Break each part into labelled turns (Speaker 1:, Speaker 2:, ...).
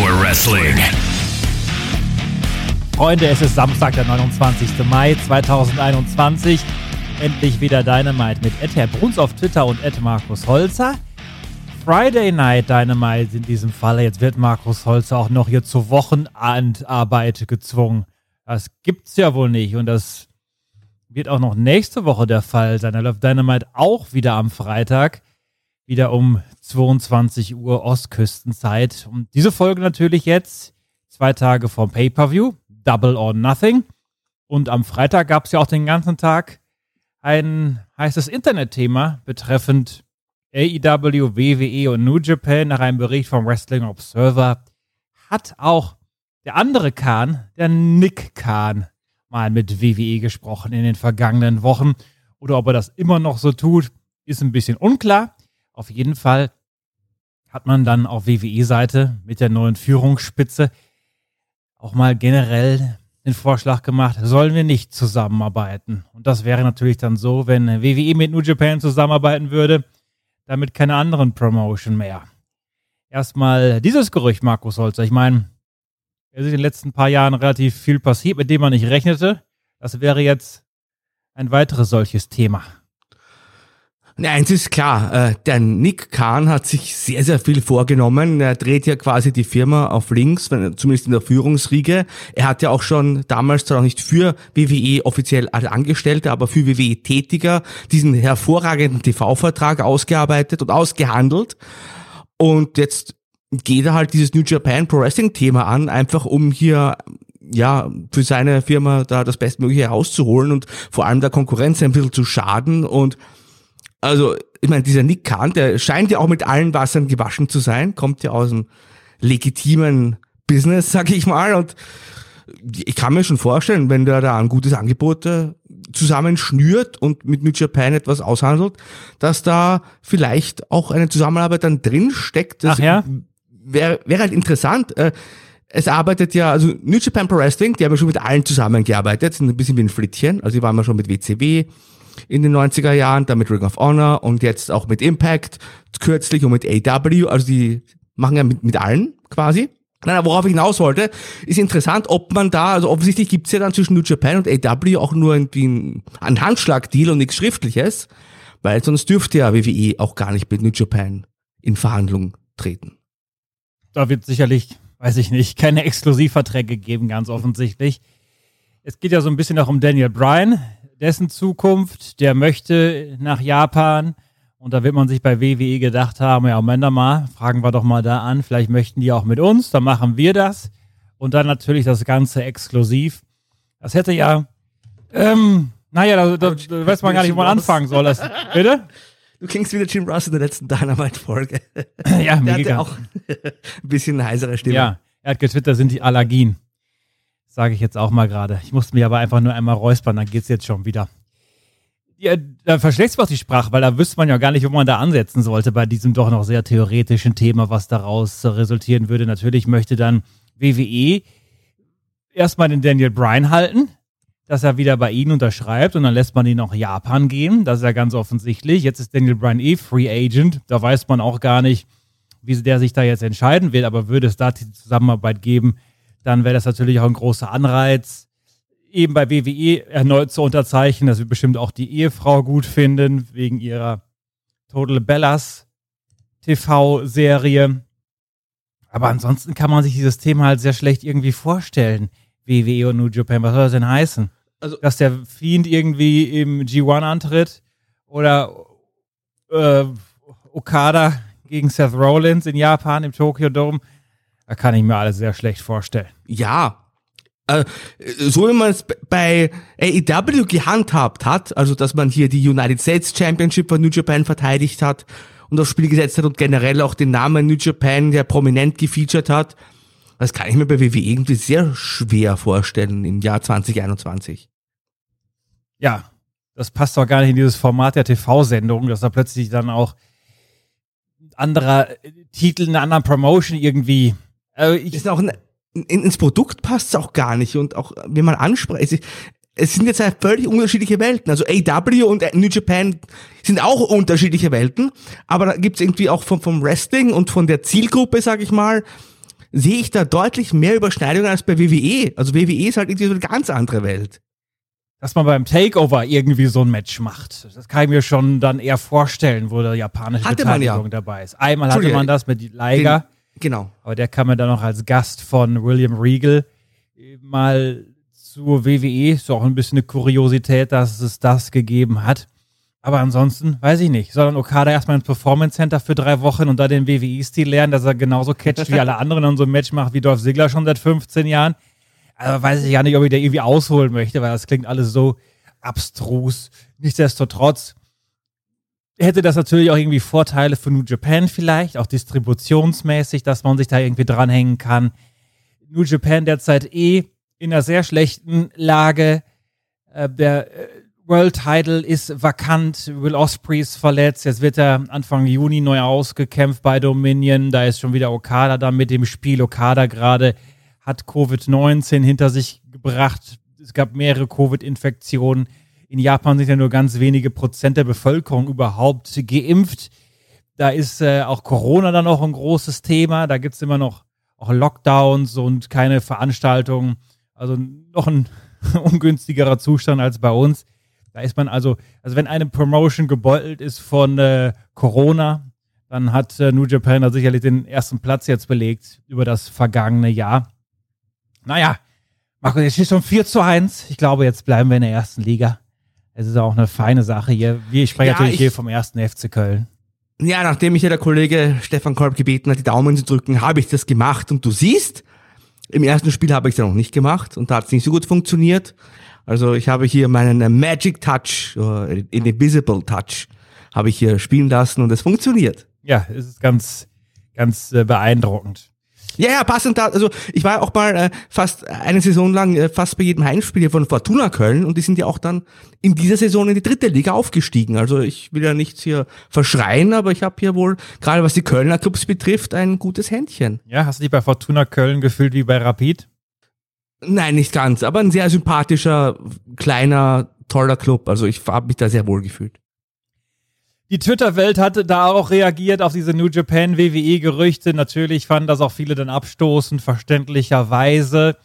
Speaker 1: Power Wrestling.
Speaker 2: Freunde, es ist Samstag, der 29. Mai 2021. Endlich wieder Dynamite mit Ed Herr Bruns auf Twitter und Ed Markus Holzer. Friday Night Dynamite in diesem Falle. Jetzt wird Markus Holzer auch noch hier zur Wochenendarbeit gezwungen. Das gibt's ja wohl nicht. Und das wird auch noch nächste Woche der Fall sein. Da läuft Dynamite auch wieder am Freitag. Wieder um 22 Uhr Ostküstenzeit. Und diese Folge natürlich jetzt zwei Tage vom Pay-Per-View. Double or Nothing. Und am Freitag gab es ja auch den ganzen Tag ein heißes Internetthema betreffend AEW, WWE und New Japan nach einem Bericht vom Wrestling Observer hat auch der andere Kahn, der Nick Kahn, mal mit WWE gesprochen in den vergangenen Wochen. Oder ob er das immer noch so tut, ist ein bisschen unklar. Auf jeden Fall hat man dann auf WWE-Seite mit der neuen Führungsspitze auch mal generell den Vorschlag gemacht, sollen wir nicht zusammenarbeiten. Und das wäre natürlich dann so, wenn WWE mit New Japan zusammenarbeiten würde, damit keine anderen Promotion mehr. Erstmal dieses Gerücht, Markus Holzer. Ich meine, es ist in den letzten paar Jahren relativ viel passiert, mit dem man nicht rechnete. Das wäre jetzt ein weiteres solches Thema.
Speaker 3: Na, eins ist klar, äh, der Nick Kahn hat sich sehr, sehr viel vorgenommen. Er dreht ja quasi die Firma auf links, zumindest in der Führungsriege. Er hat ja auch schon damals zwar noch nicht für WWE offiziell als Angestellter, aber für WWE Tätiger diesen hervorragenden TV-Vertrag ausgearbeitet und ausgehandelt. Und jetzt geht er halt dieses New Japan Pro Wrestling Thema an, einfach um hier ja, für seine Firma da das Bestmögliche herauszuholen und vor allem der Konkurrenz ein bisschen zu schaden und also, ich meine, dieser Nick Kahn, der scheint ja auch mit allen Wassern gewaschen zu sein, kommt ja aus einem legitimen Business, sag ich mal. Und ich kann mir schon vorstellen, wenn der da ein gutes Angebot äh, zusammenschnürt und mit New Japan etwas aushandelt, dass da vielleicht auch eine Zusammenarbeit dann drin steckt.
Speaker 2: Das Ach ja?
Speaker 3: Wäre wär halt interessant. Äh, es arbeitet ja, also New Japan Pro Wrestling, die haben ja schon mit allen zusammengearbeitet, sind ein bisschen wie ein Flittchen. Also die waren ja schon mit WCW, in den 90er Jahren, dann mit Ring of Honor und jetzt auch mit Impact, kürzlich und mit AW, also die machen ja mit, mit allen quasi. Nein, worauf ich hinaus wollte, ist interessant, ob man da, also offensichtlich gibt's ja dann zwischen New Japan und AW auch nur irgendwie einen Handschlagdeal und nichts Schriftliches, weil sonst dürfte ja WWE auch gar nicht mit New Japan in Verhandlungen treten.
Speaker 2: Da wird sicherlich, weiß ich nicht, keine Exklusivverträge geben, ganz offensichtlich. Es geht ja so ein bisschen auch um Daniel Bryan, dessen Zukunft, der möchte nach Japan. Und da wird man sich bei WWE gedacht haben, ja, Moment mal, fragen wir doch mal da an, vielleicht möchten die auch mit uns, dann machen wir das. Und dann natürlich das Ganze exklusiv. Das hätte ja, ähm, naja, da, da, da weiß man gar nicht, wo man anfangen soll. Das, bitte?
Speaker 3: Du klingst wie der Jim Ross in der letzten Dynamite-Folge.
Speaker 2: Ja, mir
Speaker 3: der hatte auch ein bisschen eine heisere Stimme.
Speaker 2: Ja, er hat getwittert, sind die Allergien. Sage ich jetzt auch mal gerade. Ich musste mir aber einfach nur einmal räuspern, dann geht's jetzt schon wieder. Ja, da verschlägt sich auch die Sprache, weil da wüsste man ja gar nicht, wo man da ansetzen sollte bei diesem doch noch sehr theoretischen Thema, was daraus resultieren würde. Natürlich möchte dann WWE erstmal den Daniel Bryan halten, dass er wieder bei ihnen unterschreibt und dann lässt man ihn nach Japan gehen. Das ist ja ganz offensichtlich. Jetzt ist Daniel Bryan eh Free Agent. Da weiß man auch gar nicht, wie der sich da jetzt entscheiden will, aber würde es da die Zusammenarbeit geben, dann wäre das natürlich auch ein großer Anreiz, eben bei WWE erneut zu unterzeichnen. Das wird bestimmt auch die Ehefrau gut finden, wegen ihrer Total Bellas TV-Serie. Aber ansonsten kann man sich dieses Thema halt sehr schlecht irgendwie vorstellen. WWE und New Japan, was soll das denn heißen?
Speaker 3: Also-
Speaker 2: Dass der Fiend irgendwie im G1 antritt oder äh, Okada gegen Seth Rollins in Japan im Tokyo Dome, da kann ich mir alles sehr schlecht vorstellen.
Speaker 3: Ja. Äh, so wie man es bei AEW gehandhabt hat, also dass man hier die United States Championship von New Japan verteidigt hat und aufs Spiel gesetzt hat und generell auch den Namen New Japan, der prominent gefeatured hat, das kann ich mir bei WWE irgendwie sehr schwer vorstellen im Jahr 2021.
Speaker 2: Ja, das passt doch gar nicht in dieses Format der TV-Sendung, dass da plötzlich dann auch ein anderer äh, Titel, eine andere Promotion irgendwie. Also ich,
Speaker 3: ist auch ein, in, ins Produkt passt es auch gar nicht und auch wenn man anspricht, es, sind jetzt halt völlig unterschiedliche Welten. Also AW und New Japan sind auch unterschiedliche Welten, aber da gibt's irgendwie auch vom, vom Wrestling und von der Zielgruppe, sag ich mal, sehe ich da deutlich mehr Überschneidungen als bei WWE. Also WWE ist halt irgendwie so eine ganz andere Welt.
Speaker 2: dass man beim Takeover irgendwie so ein Match macht. Das kann ich mir schon dann eher vorstellen, wo der japanische
Speaker 3: Hatte man ja.
Speaker 2: Beteiligung dabei ist. Einmal hatte man das mit Liger,
Speaker 3: Genau.
Speaker 2: aber der kam ja dann noch als Gast von William Regal mal zur WWE. Ist auch ein bisschen eine Kuriosität, dass es das gegeben hat. Aber ansonsten weiß ich nicht. Soll dann Okada erstmal ins Performance Center für drei Wochen und da den WWE-Stil lernen, dass er genauso catcht wie alle anderen und so ein Match macht wie Dolph Ziggler schon seit 15 Jahren. Also weiß ich ja nicht, ob ich da irgendwie ausholen möchte, weil das klingt alles so abstrus. Nichtsdestotrotz hätte das natürlich auch irgendwie Vorteile für New Japan vielleicht, auch distributionsmäßig, dass man sich da irgendwie dranhängen kann. New Japan derzeit eh in einer sehr schlechten Lage. Äh, der äh, World Title ist vakant, Will Ospreay ist verletzt, jetzt wird er Anfang Juni neu ausgekämpft bei Dominion, da ist schon wieder Okada da mit dem Spiel. Okada gerade hat Covid-19 hinter sich gebracht. Es gab mehrere Covid-Infektionen. In Japan sind ja nur ganz wenige Prozent der Bevölkerung überhaupt geimpft. Da ist äh, auch Corona dann noch ein großes Thema. Da gibt's immer noch auch Lockdowns und keine Veranstaltungen. Also noch ein ungünstigerer Zustand als bei uns. Da ist man also, also wenn eine Promotion gebeutelt ist von äh, Corona, dann hat äh, New Japan da sicherlich den ersten Platz jetzt belegt über das vergangene Jahr. Naja, Marco, jetzt steht schon 4 zu 1. Ich glaube, jetzt bleiben wir in der ersten Liga. Es ist auch eine feine Sache hier. Wir sprechen
Speaker 3: Ja,
Speaker 2: natürlich
Speaker 3: ich-
Speaker 2: hier vom ersten FC Köln.
Speaker 3: Ja, nachdem mich ja der Kollege Stefan Kolb gebeten hat, die Daumen zu drücken, habe ich das gemacht. Und du siehst, im ersten Spiel habe ich es ja noch nicht gemacht und da hat es nicht so gut funktioniert. Also ich habe hier meinen Magic Touch, äh, Invisible Touch, habe ich hier spielen lassen und es funktioniert.
Speaker 2: Ja, es ist ganz, ganz äh, beeindruckend.
Speaker 3: Ja, ja, passend da, also ich war auch mal äh, fast eine Saison lang äh, fast bei jedem Heimspiel hier von Fortuna Köln und die sind ja auch dann in dieser Saison in die dritte Liga aufgestiegen. Also ich will ja nichts hier verschreien, aber ich habe hier wohl, gerade was die Kölner Clubs betrifft, ein gutes Händchen.
Speaker 2: Ja, hast du dich bei Fortuna Köln gefühlt wie bei Rapid?
Speaker 3: Nein, nicht ganz, aber ein sehr sympathischer, kleiner, toller Club. Also ich habe mich da sehr wohl gefühlt.
Speaker 2: Die Twitter-Welt hatte da auch reagiert auf diese New Japan WWE-Gerüchte. Natürlich fanden das auch viele dann abstoßend, verständlicherweise.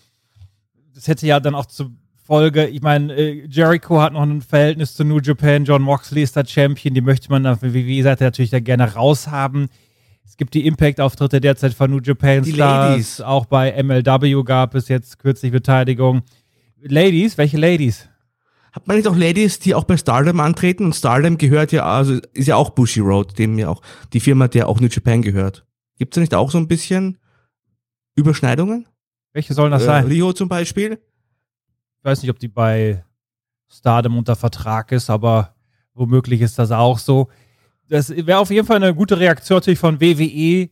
Speaker 2: Das hätte ja dann auch zur Folge, ich meine, äh, Jericho hat noch ein Verhältnis zu New Japan, John Moxley ist der Champion, die möchte man auf der WWE-Seite natürlich da gerne raushaben. Es gibt die Impact-Auftritte derzeit von New Japan
Speaker 3: Die
Speaker 2: Stars.
Speaker 3: Ladies.
Speaker 2: Auch bei MLW gab es jetzt kürzlich Beteiligung. Ladies? Welche Ladies?
Speaker 3: Hat man nicht auch Ladies, die auch bei Stardom antreten? Und Stardom gehört ja, also ist ja auch Bushi Road, dem ja auch die Firma, der auch New Japan gehört. Gibt's da nicht auch so ein bisschen Überschneidungen?
Speaker 2: Welche sollen das
Speaker 3: Äh,
Speaker 2: sein?
Speaker 3: Rio zum Beispiel?
Speaker 2: Ich weiß nicht, ob die bei Stardom unter Vertrag ist, aber womöglich ist das auch so. Das wäre auf jeden Fall eine gute Reaktion natürlich von WWE.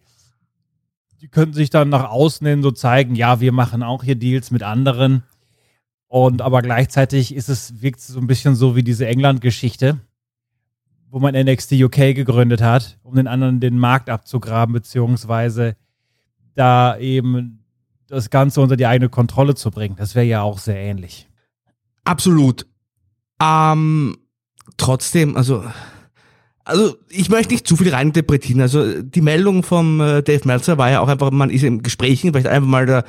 Speaker 2: Die könnten sich dann nach außen hin so zeigen, ja, wir machen auch hier Deals mit anderen. Und aber gleichzeitig ist es, wirkt es so ein bisschen so wie diese England-Geschichte, wo man NXT UK gegründet hat, um den anderen den Markt abzugraben, beziehungsweise da eben das Ganze unter die eigene Kontrolle zu bringen. Das wäre ja auch sehr ähnlich.
Speaker 3: Absolut. Ähm, trotzdem, also, also ich möchte nicht zu viel reininterpretieren. Also die Meldung vom äh, Dave Meltzer war ja auch einfach, man ist im Gesprächen, vielleicht einfach mal der,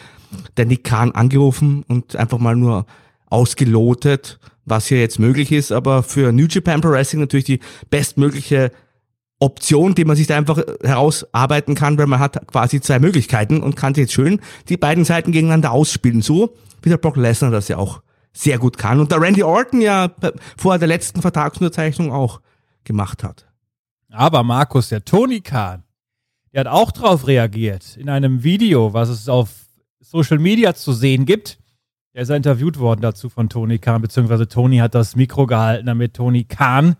Speaker 3: der Nick Kahn angerufen und einfach mal nur ausgelotet, was hier jetzt möglich ist. Aber für New Japan Pro Wrestling natürlich die bestmögliche Option, die man sich da einfach herausarbeiten kann, weil man hat quasi zwei Möglichkeiten und kann jetzt schön die beiden Seiten gegeneinander ausspielen. So wie der Brock Lesnar das ja auch sehr gut kann. Und der Randy Orton ja vor der letzten Vertragsunterzeichnung auch gemacht hat.
Speaker 2: Aber Markus, der Tony Khan, der hat auch drauf reagiert. In einem Video, was es auf Social Media zu sehen gibt. Er ist interviewt worden dazu von Tony Khan, beziehungsweise Tony hat das Mikro gehalten, damit Tony Khan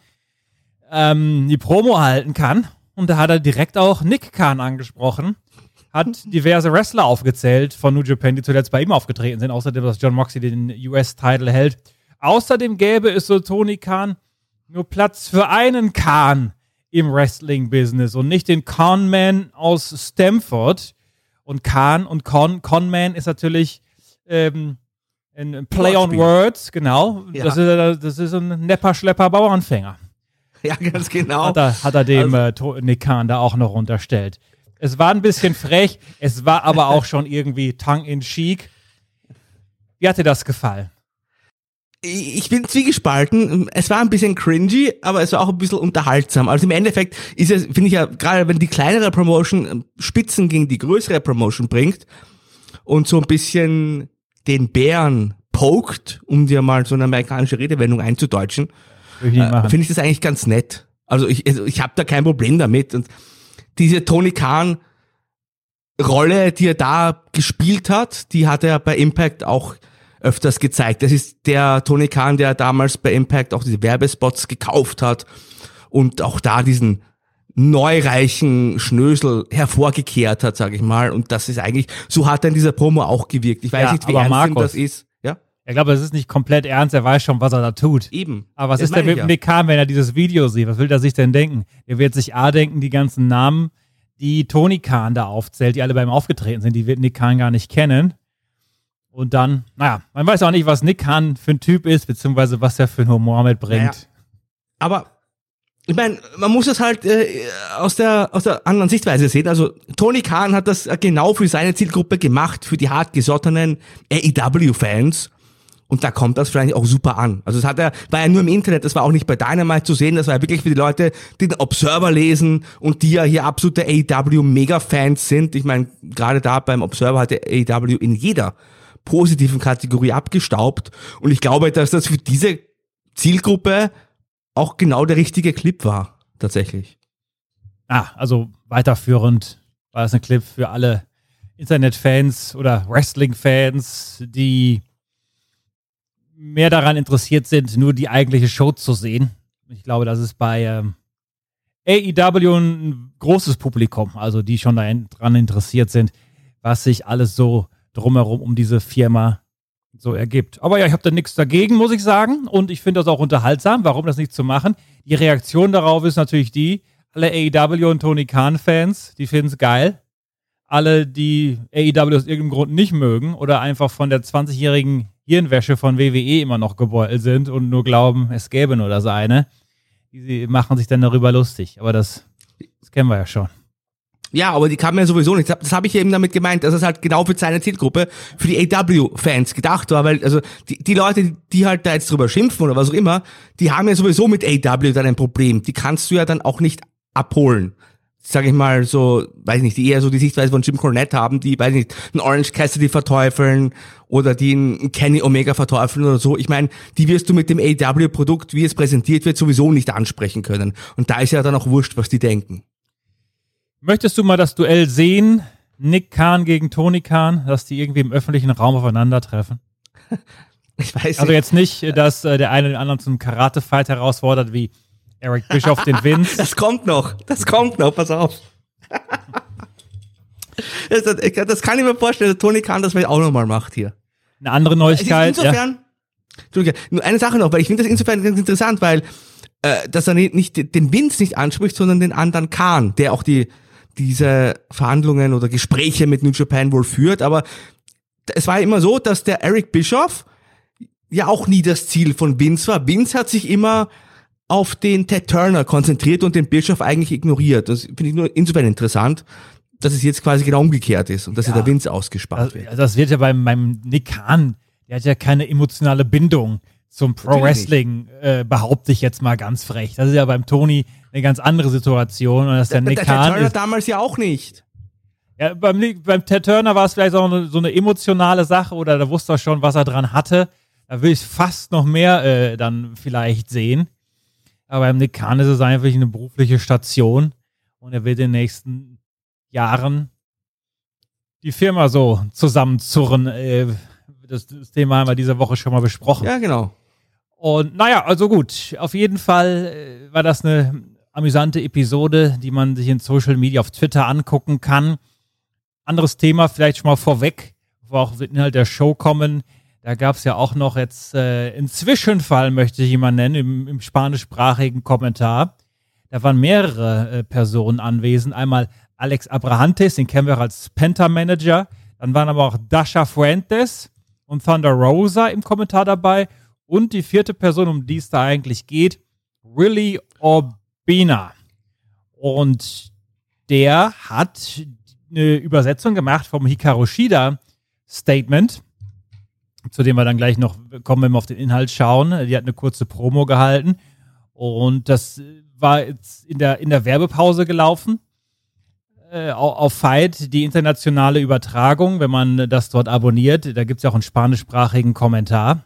Speaker 2: ähm, die Promo halten kann. Und da hat er direkt auch Nick Khan angesprochen. Hat diverse Wrestler aufgezählt von New Japan, die zuletzt bei ihm aufgetreten sind. Außerdem, dass John Moxley den US-Title hält. Außerdem gäbe es so Tony Khan nur Platz für einen Khan im Wrestling-Business und nicht den Conman aus Stamford. Und Khan und Con, Conman ist natürlich ähm, ein Play on Words, genau. Ja. Das, ist, das ist ein Nepper, Schlepper, Bauernfänger.
Speaker 3: Ja, ganz genau.
Speaker 2: Hat er, hat er dem also, äh, Nick Khan da auch noch unterstellt. Es war ein bisschen frech, es war aber auch schon irgendwie tongue in cheek. Wie hat dir das gefallen?
Speaker 3: Ich bin zwiegespalten. Es war ein bisschen cringy, aber es war auch ein bisschen unterhaltsam. Also im Endeffekt ist es, finde ich ja, gerade wenn die kleinere Promotion ähm, Spitzen gegen die größere Promotion bringt und so ein bisschen den Bären poked, um dir mal so eine amerikanische Redewendung einzudeutschen, äh, finde ich das eigentlich ganz nett. Also ich, also ich habe da kein Problem damit. Und diese Tony Khan Rolle, die er da gespielt hat, die hat er bei Impact auch öfters gezeigt. Das ist der Tony Khan, der damals bei Impact auch diese Werbespots gekauft hat und auch da diesen neureichen Schnösel hervorgekehrt hat, sage ich mal. Und das ist eigentlich, so hat in dieser Promo auch gewirkt. Ich weiß ja, nicht, wie ernst Markus, das ist. Ja?
Speaker 2: Ich glaube, das ist nicht komplett ernst, er weiß schon, was er da tut.
Speaker 3: Eben.
Speaker 2: Aber was das ist denn mit dem Nick Khan, wenn er dieses Video sieht? Was will er sich denn denken? Er wird sich A denken, die ganzen Namen, die Tony Khan da aufzählt, die alle bei ihm aufgetreten sind, die wird Nick Khan gar nicht kennen. Und dann, naja, man weiß auch nicht, was Nick Khan für ein Typ ist, beziehungsweise was er für einen Humor mitbringt. Naja.
Speaker 3: Aber ich meine, man muss es halt äh, aus, der, aus der anderen Sichtweise sehen. Also Tony Khan hat das genau für seine Zielgruppe gemacht, für die hartgesottenen AEW-Fans. Und da kommt das vielleicht auch super an. Also das hat er, war ja nur im Internet, das war auch nicht bei Dynamite zu sehen, das war ja wirklich für die Leute, die den Observer lesen und die ja hier absolute AEW-Mega-Fans sind. Ich meine, gerade da beim Observer hatte AEW in jeder positiven Kategorie abgestaubt. Und ich glaube, dass das für diese Zielgruppe auch genau der richtige Clip war, tatsächlich.
Speaker 2: Ah, also weiterführend war das ein Clip für alle Internetfans oder Wrestling-Fans, die mehr daran interessiert sind, nur die eigentliche Show zu sehen. Ich glaube, das ist bei ähm, AEW ein großes Publikum, also die schon daran interessiert sind, was sich alles so drumherum um diese Firma so ergibt. Aber ja, ich habe da nichts dagegen, muss ich sagen. Und ich finde das auch unterhaltsam. Warum das nicht zu machen? Die Reaktion darauf ist natürlich die, alle AEW und Tony Khan-Fans, die finden es geil. Alle, die AEW aus irgendeinem Grund nicht mögen oder einfach von der 20-jährigen Hirnwäsche von WWE immer noch gebeutelt sind und nur glauben, es gäbe nur das eine, die machen sich dann darüber lustig. Aber das, das kennen wir ja schon.
Speaker 3: Ja, aber die kamen ja sowieso nicht. Das habe ich eben damit gemeint, dass es halt genau für seine Zielgruppe, für die AW-Fans gedacht war, weil also die, die Leute, die halt da jetzt drüber schimpfen oder was auch immer, die haben ja sowieso mit AW dann ein Problem. Die kannst du ja dann auch nicht abholen. Sag ich mal so, weiß nicht, die eher so die Sichtweise von Jim Cornette haben, die, weiß nicht, einen Orange Cassidy verteufeln oder die einen Kenny Omega verteufeln oder so. Ich meine, die wirst du mit dem AW-Produkt, wie es präsentiert wird, sowieso nicht ansprechen können. Und da ist ja dann auch wurscht, was die denken.
Speaker 2: Möchtest du mal das Duell sehen? Nick Kahn gegen Tony Kahn, dass die irgendwie im öffentlichen Raum aufeinandertreffen?
Speaker 3: Ich weiß nicht.
Speaker 2: Also jetzt nicht, dass äh, der eine den anderen zum Karate-Fight herausfordert, wie Eric Bischoff den Vince.
Speaker 3: Das kommt noch. Das kommt noch. Pass auf. das, das, das, kann ich mir vorstellen, dass Tony Kahn das vielleicht auch nochmal macht hier.
Speaker 2: Eine andere Neuigkeit.
Speaker 3: Insofern, ja. nur eine Sache noch, weil ich finde das insofern ganz interessant, weil äh, dass er nicht, nicht den Vince nicht anspricht, sondern den anderen Kahn, der auch die diese Verhandlungen oder Gespräche mit New Japan wohl führt. Aber es war immer so, dass der Eric Bischoff ja auch nie das Ziel von Vince war. Vince hat sich immer auf den Ted Turner konzentriert und den Bischof eigentlich ignoriert. Das finde ich nur insofern interessant, dass es jetzt quasi genau umgekehrt ist und dass ja. der Vince ausgespart
Speaker 2: wird. Also das wird ja beim, beim Nick Khan, der hat ja keine emotionale Bindung zum Pro
Speaker 3: Natürlich
Speaker 2: Wrestling, äh, behaupte ich jetzt mal ganz frech. Das ist ja beim Tony eine ganz andere Situation. Und dass der Nick
Speaker 3: der
Speaker 2: Khan
Speaker 3: Turner
Speaker 2: ist,
Speaker 3: damals ja auch nicht.
Speaker 2: ja, beim, Nick- beim Ted Turner war es vielleicht auch eine, so eine emotionale Sache oder da wusste er schon, was er dran hatte. Da will ich fast noch mehr äh, dann vielleicht sehen. Aber beim Nick Khan ist es einfach eine berufliche Station und er wird in den nächsten Jahren die Firma so zusammenzurren. Äh, das, das Thema haben wir diese Woche schon mal besprochen.
Speaker 3: Ja, genau.
Speaker 2: Und naja, also gut, auf jeden Fall äh, war das eine amüsante Episode, die man sich in Social Media auf Twitter angucken kann. Anderes Thema vielleicht schon mal vorweg, wo auch Inhalt der Show kommen. Da gab es ja auch noch jetzt äh, einen Zwischenfall, möchte ich mal nennen, im, im spanischsprachigen Kommentar. Da waren mehrere äh, Personen anwesend. Einmal Alex Abrahantes, den kennen wir auch als Penta-Manager. Dann waren aber auch Dasha Fuentes und Thunder Rosa im Kommentar dabei. Und die vierte Person, um die es da eigentlich geht, Willy Urbina. Und der hat eine Übersetzung gemacht vom Hikaru Shida Statement, zu dem wir dann gleich noch kommen, wenn wir auf den Inhalt schauen. Die hat eine kurze Promo gehalten. Und das war jetzt in der, in der Werbepause gelaufen. Äh, au- auf Fight, die internationale Übertragung, wenn man das dort abonniert. Da gibt es ja auch einen spanischsprachigen Kommentar.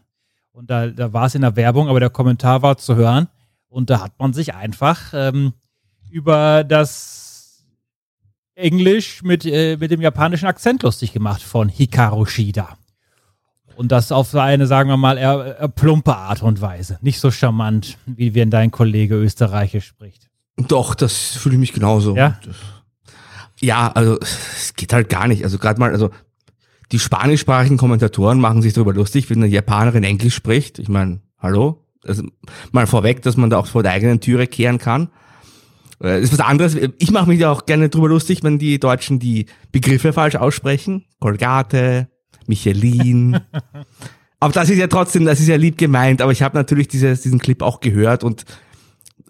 Speaker 2: Und da, da war es in der Werbung, aber der Kommentar war zu hören. Und da hat man sich einfach ähm, über das Englisch mit, äh, mit dem japanischen Akzent lustig gemacht von Hikaru Shida. Und das auf so eine, sagen wir mal, eher, eher plumpe Art und Weise. Nicht so charmant, wie wenn dein Kollege Österreichisch spricht.
Speaker 3: Doch, das fühle ich mich genauso.
Speaker 2: Ja?
Speaker 3: Ja, also es geht halt gar nicht. Also gerade mal, also die spanischsprachigen Kommentatoren machen sich darüber lustig, wenn eine Japanerin Englisch spricht. Ich meine, hallo? Also mal vorweg, dass man da auch vor der eigenen Türe kehren kann. Äh, Das ist was anderes. Ich mache mich da auch gerne drüber lustig, wenn die Deutschen die Begriffe falsch aussprechen. Colgate, Michelin. aber das ist ja trotzdem, das ist ja lieb gemeint. Aber ich habe natürlich dieses, diesen Clip auch gehört und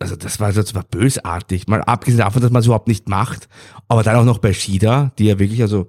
Speaker 3: also das war, das war bösartig. Mal abgesehen davon, dass man es überhaupt nicht macht. Aber dann auch noch bei Shida, die ja wirklich also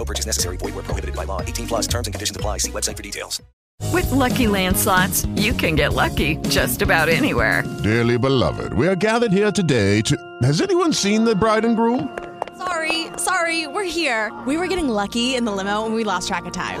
Speaker 1: No purchase necessary. Void where prohibited by law. 18 plus terms and conditions apply. See website for details.
Speaker 4: With Lucky Land slots, you can get lucky just about anywhere.
Speaker 5: Dearly beloved, we are gathered here today to. Has anyone seen the bride and groom?
Speaker 6: Sorry, sorry, we're here. We were getting lucky in the limo and we lost track of time.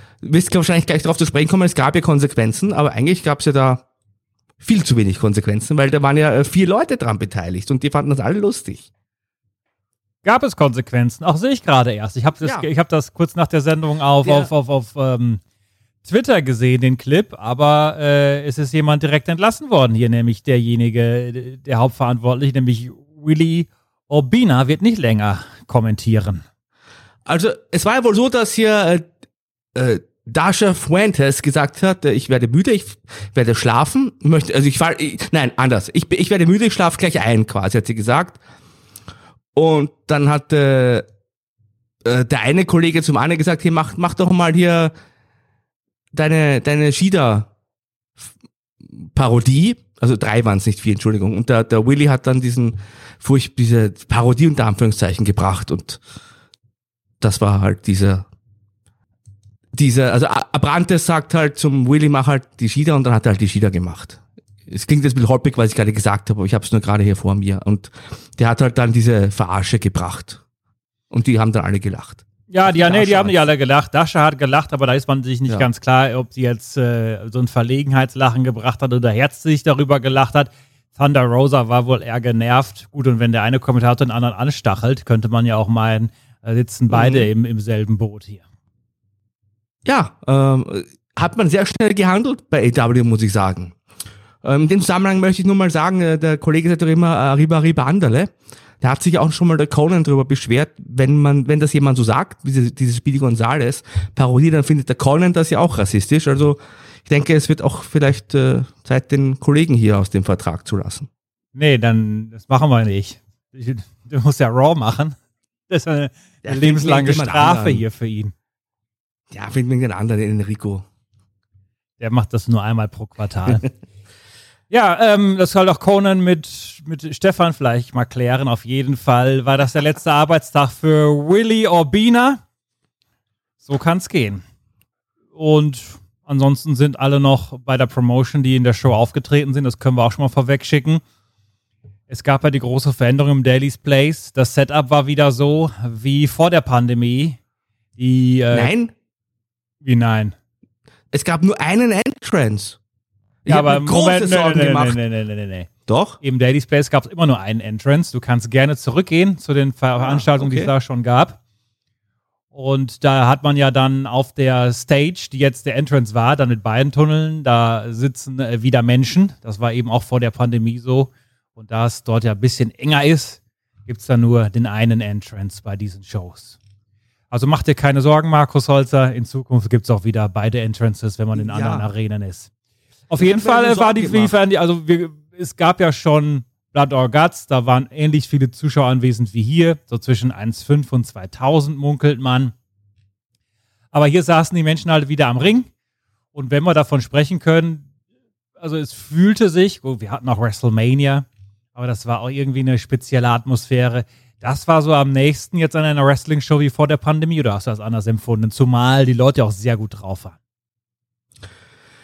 Speaker 3: wirst wahrscheinlich gleich darauf zu sprechen kommen, es gab ja Konsequenzen, aber eigentlich gab es ja da viel zu wenig Konsequenzen, weil da waren ja äh, vier Leute dran beteiligt und die fanden das alle lustig.
Speaker 2: Gab es Konsequenzen? Auch sehe ich gerade erst. Ich habe das,
Speaker 3: Ja.
Speaker 2: ich hab das kurz nach der Sendung auf,
Speaker 3: Ja.
Speaker 2: auf, auf, auf ähm, Twitter gesehen, den Clip, aber äh, es ist jemand direkt entlassen worden hier, nämlich derjenige, der Hauptverantwortliche, nämlich Willy Urbina, wird nicht länger kommentieren.
Speaker 3: Also es war ja wohl so, dass hier äh, äh, Dasha Fuentes gesagt hat, äh, ich werde müde, ich werde schlafen, möchte, also ich war, ich, nein, anders, ich, ich werde müde, ich schlafe gleich ein, quasi, hat sie gesagt. Und dann hat äh, äh, der eine Kollege zum anderen gesagt, hier, mach, mach doch mal hier deine, deine Shida-Parodie. Also drei waren es, nicht vier, Entschuldigung. Und der, der Willy hat dann diesen furcht, diese Parodie unter Anführungszeichen gebracht und das war halt dieser, dieser, also Abrantes sagt halt zum Willy, mach halt die Schieder und dann hat er halt die Schieder gemacht. Es klingt jetzt ein bisschen holprig, was ich gerade gesagt habe, aber ich habe es nur gerade hier vor mir. Und der hat halt dann diese Verarsche gebracht. Und die haben dann alle gelacht.
Speaker 2: Ja, die, nee, die haben nicht alle gelacht. Dasha hat gelacht, aber da ist man sich nicht ja. ganz klar, ob sie jetzt äh, so ein Verlegenheitslachen gebracht hat oder herzlich darüber gelacht hat. Thunder Rosa war wohl eher genervt. Gut, und wenn der eine Kommentator den anderen anstachelt, könnte man ja auch meinen, äh, sitzen beide mhm. im, im selben Boot hier.
Speaker 3: Ja, ähm, hat man sehr schnell gehandelt bei AW, muss ich sagen. Ähm, in dem Zusammenhang möchte ich nur mal sagen, äh, der Kollege sagt doch immer äh, Riba Riba Anderle. Da hat sich auch schon mal der Conan darüber beschwert, wenn man, wenn das jemand so sagt, diese, dieses Speedy Gonzales Parodie, dann findet der Conan das ja auch rassistisch. Also ich denke, es wird auch vielleicht äh, Zeit, den Kollegen hier aus dem Vertrag zu lassen.
Speaker 2: Nee, dann, das machen wir nicht. Du musst ja Raw machen. Das ist eine, eine lebenslange Strafe hier für ihn.
Speaker 3: Ja, finden wir den anderen, den Enrico.
Speaker 2: Der macht das nur einmal pro Quartal. Ja, ähm, das soll doch Conan mit, mit Stefan vielleicht mal klären. Auf jeden Fall war das der letzte Arbeitstag für Willy Orbina. So kann's gehen. Und ansonsten sind alle noch bei der Promotion, die in der Show aufgetreten sind. Das können wir auch schon mal vorweg schicken. Es gab ja die große Veränderung im Daily's Place. Das Setup war wieder so wie vor der Pandemie. Die,
Speaker 3: äh, nein.
Speaker 2: Wie nein?
Speaker 3: Es gab nur einen Entrance.
Speaker 2: Ich ja, aber Moment, nee, nee, gemacht. Nee, nee, nee, nee, nee.
Speaker 3: Doch?
Speaker 2: Im Daily Space gab es immer nur einen Entrance. Du kannst gerne zurückgehen zu den Veranstaltungen, ah, okay. die es da schon gab. Und da hat man ja dann auf der Stage, die jetzt der Entrance war, dann mit beiden Tunneln, da sitzen äh, wieder Menschen. Das war eben auch vor der Pandemie so. Und da es dort ja ein bisschen enger ist, gibt es da nur den einen Entrance bei diesen Shows. Also mach dir keine Sorgen, Markus Holzer. In Zukunft gibt es auch wieder beide Entrances, wenn man in anderen ja. Arenen ist. Auf jeden Fall war die, die also wir, es gab ja schon Blood or Guts, da waren ähnlich viele Zuschauer anwesend wie hier, so zwischen 1,5 und 2000 munkelt man. Aber hier saßen die Menschen halt wieder am Ring. Und wenn wir davon sprechen können, also es fühlte sich, gut, wir hatten auch WrestleMania, aber das war auch irgendwie eine spezielle Atmosphäre. Das war so am nächsten jetzt an einer Wrestling-Show wie vor der Pandemie oder hast du das anders empfunden? Zumal die Leute auch sehr gut drauf waren.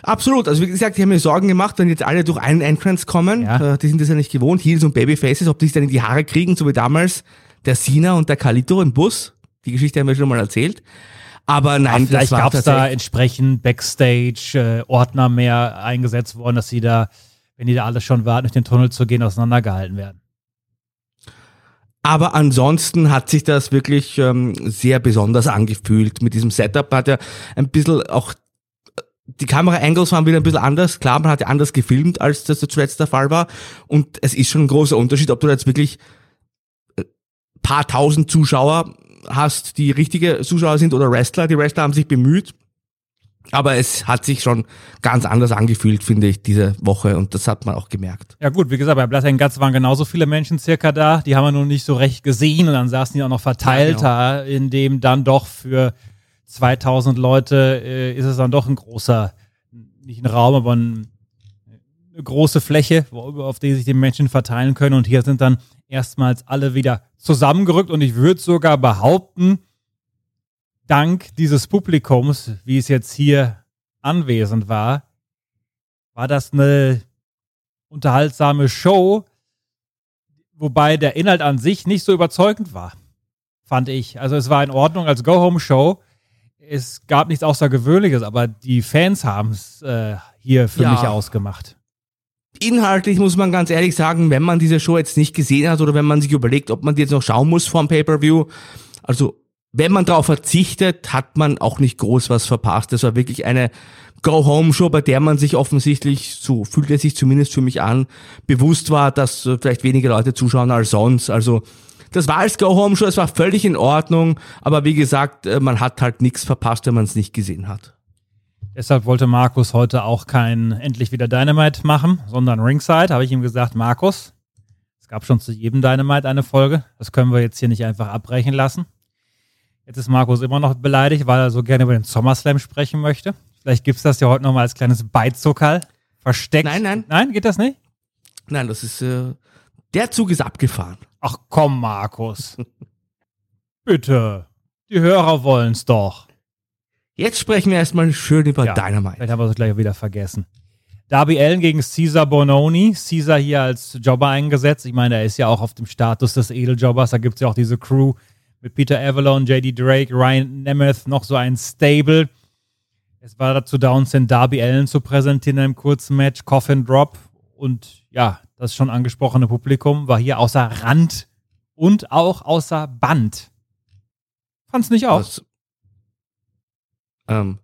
Speaker 3: Absolut. Also wie gesagt, ich habe mir Sorgen gemacht, wenn jetzt alle durch einen Entrance kommen. Ja. Äh, die sind das ja nicht gewohnt. Heels und Babyfaces, ob die sich dann in die Haare kriegen, so wie damals der Sina und der Kalito im Bus. Die Geschichte haben wir schon mal erzählt. Aber nein,
Speaker 2: ja, vielleicht gab es da entsprechend Backstage äh, Ordner mehr eingesetzt worden, dass sie da, wenn die da alle schon warten, durch den Tunnel zu gehen, auseinandergehalten werden.
Speaker 3: Aber ansonsten hat sich das wirklich ähm, sehr besonders angefühlt. Mit diesem Setup hat er ein bisschen auch die Kamera-Angles waren wieder ein bisschen anders. Klar, man hat ja anders gefilmt, als das zuletzt der Fall war. Und es ist schon ein großer Unterschied, ob du jetzt wirklich äh, paar tausend Zuschauer hast, die richtige Zuschauer sind oder Wrestler. Die Wrestler haben sich bemüht. Aber es hat sich schon ganz anders angefühlt, finde ich, diese Woche. Und das hat man auch gemerkt.
Speaker 2: Ja gut, wie gesagt, bei and Guts waren genauso viele Menschen circa da. Die haben wir nur nicht so recht gesehen. Und dann saßen die auch noch verteilter, ja, genau. in dem dann doch für 2000 Leute äh, ist es dann doch ein großer, nicht ein Raum, aber ein, eine große Fläche, wo, auf die sich die Menschen verteilen können. Und hier sind dann erstmals alle wieder zusammengerückt. Und ich würde sogar behaupten, dank dieses Publikums, wie es jetzt hier anwesend war, war das eine unterhaltsame Show, wobei der Inhalt an sich nicht so überzeugend war, fand ich. Also es war in Ordnung als Go-Home-Show, es gab nichts Außergewöhnliches, aber die Fans haben es äh, hier für ja. mich ausgemacht.
Speaker 3: Inhaltlich muss man ganz ehrlich sagen, wenn man diese Show jetzt nicht gesehen hat oder wenn man sich überlegt, ob man die jetzt noch schauen muss vom Pay-Per-View, also wenn man darauf verzichtet, hat man auch nicht groß was verpasst. Das war wirklich eine Go-Home-Show, bei der man sich offensichtlich, so fühlt es sich zumindest für mich an, bewusst war, dass äh, vielleicht weniger Leute zuschauen als sonst. Also das war als Go-Home-Show, es war völlig in Ordnung, aber wie gesagt, äh, man hat halt nichts verpasst, wenn man es nicht gesehen hat.
Speaker 2: Deshalb wollte Markus heute auch kein Endlich wieder Dynamite machen, sondern Ringside. Habe ich ihm gesagt, Markus, es gab schon zu jedem Dynamite eine Folge. Das können wir jetzt hier nicht einfach abbrechen lassen. Jetzt ist Markus immer noch beleidigt, weil er so gerne über den SummerSlam sprechen möchte. Vielleicht gibt es das ja heute nochmal als kleines Beizuckerl. Versteckt.
Speaker 3: Nein, nein.
Speaker 2: Nein, geht das nicht?
Speaker 3: Nein, das ist, äh, der Zug ist abgefahren.
Speaker 2: Ach komm, Markus. Bitte. Die Hörer wollen's doch.
Speaker 3: Jetzt sprechen wir erstmal schön über
Speaker 2: Ja,
Speaker 3: Dynamite.
Speaker 2: Vielleicht haben wir es gleich wieder vergessen. Darby Allen gegen Caesar Bononi. Caesar hier als Jobber eingesetzt. Ich meine, er ist ja auch auf dem Status des Edeljobbers. Da gibt es ja auch diese Crew mit Peter Avalon, JD Drake, Ryan Nemeth, noch so ein Stable. Es war dazu da, uns den Darby Allen zu präsentieren in einem kurzen Match. Coffin Drop. Und ja, das schon angesprochene Publikum war hier außer Rand und auch außer Band. Fand's nicht auch.
Speaker 3: Was? Ähm,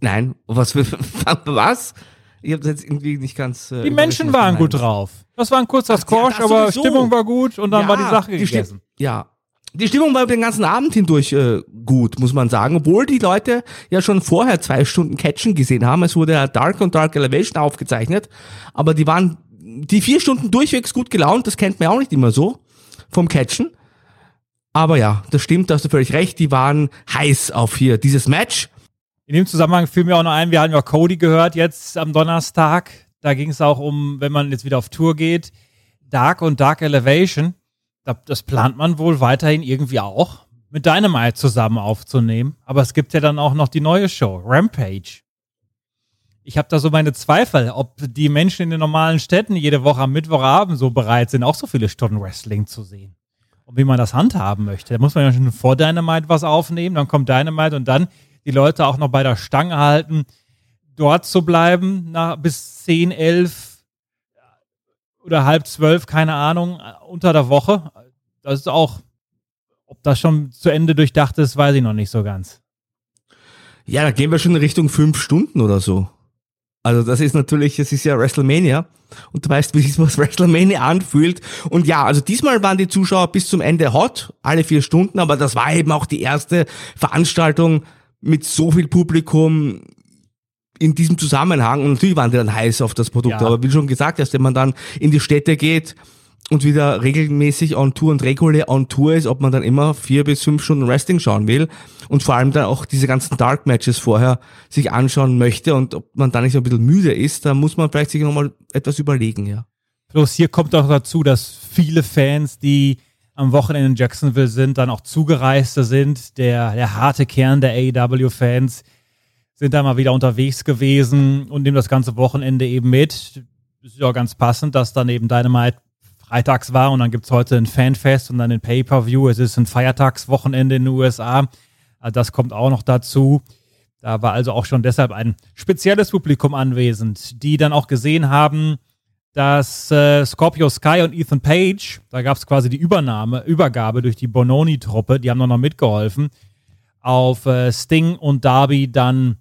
Speaker 3: nein, was, was? Ich habe das jetzt irgendwie nicht ganz. Äh,
Speaker 2: Die Menschen waren gut drauf. Das war ein kurzer Squash,
Speaker 3: das
Speaker 2: aber
Speaker 3: sowieso.
Speaker 2: Stimmung war gut und dann
Speaker 3: Ja,
Speaker 2: war die Sache
Speaker 3: die
Speaker 2: gegessen.
Speaker 3: Stimm- Ja. Die Stimmung war über den ganzen Abend hindurch äh, gut, muss man sagen. Obwohl die Leute ja schon vorher zwei Stunden Catchen gesehen haben. Es wurde ja Dark und Dark Elevation aufgezeichnet. Aber die waren die vier Stunden durchwegs gut gelaunt. Das kennt man ja auch nicht immer so vom Catchen. Aber ja, das stimmt, da hast du völlig recht. Die waren heiß auf hier dieses Match.
Speaker 2: In dem Zusammenhang fiel mir auch noch ein, wir hatten ja Cody gehört jetzt am Donnerstag. Da ging es auch um, wenn man jetzt wieder auf Tour geht, Dark und Dark Elevation. Da- Das plant man wohl weiterhin irgendwie auch mit Dynamite zusammen aufzunehmen. Aber es gibt ja dann auch noch die neue Show, Rampage. Ich habe da so meine Zweifel, ob die Menschen in den normalen Städten jede Woche am Mittwochabend so bereit sind, auch so viele Stunden Wrestling zu sehen. Und wie man das handhaben möchte. Da muss man ja schon vor Dynamite was aufnehmen, dann kommt Dynamite und dann die Leute auch noch bei der Stange halten, dort zu bleiben, nach, bis 10, 11 oder halb zwölf, keine Ahnung, unter der Woche. Das ist auch, ob das schon zu Ende durchdacht ist, weiß ich noch nicht so ganz.
Speaker 3: Ja, da gehen wir schon in Richtung fünf Stunden oder so. Also das ist natürlich, es ist ja WrestleMania und du weißt, wie sich was WrestleMania anfühlt. Und ja, also diesmal waren die Zuschauer bis zum Ende hot, alle vier Stunden, aber das war eben auch die erste Veranstaltung mit so viel Publikum in diesem Zusammenhang. Und natürlich waren die dann heiß auf das Produkt.
Speaker 2: Ja.
Speaker 3: Aber wie schon gesagt hast, wenn man dann in die Städte geht und wieder regelmäßig on Tour und regulär on Tour ist, ob man dann immer vier bis fünf Stunden Wrestling schauen will und vor allem dann auch diese ganzen Dark Matches vorher sich anschauen möchte und ob man dann nicht so ein bisschen müde ist, da muss man vielleicht sich nochmal etwas überlegen, ja.
Speaker 2: Bloß hier kommt auch dazu, dass viele Fans, die am Wochenende in Jacksonville sind, dann auch Zugereiste sind. Der, der harte Kern der AEW-Fans sind da mal wieder unterwegs gewesen und nehmen das ganze Wochenende eben mit. Ist ja ganz passend, dass dann eben Dynamite freitags war und dann gibt's heute ein Fanfest und dann ein Pay-Per-View. Es ist ein Feiertagswochenende in den USA. Also das kommt auch noch dazu. Da war also auch schon deshalb ein spezielles Publikum anwesend, die dann auch gesehen haben, dass äh, Scorpio Sky und Ethan Page, da gab es quasi die Übernahme, Übergabe durch die Bononi-Truppe, die haben noch mitgeholfen, auf äh, Sting und Darby dann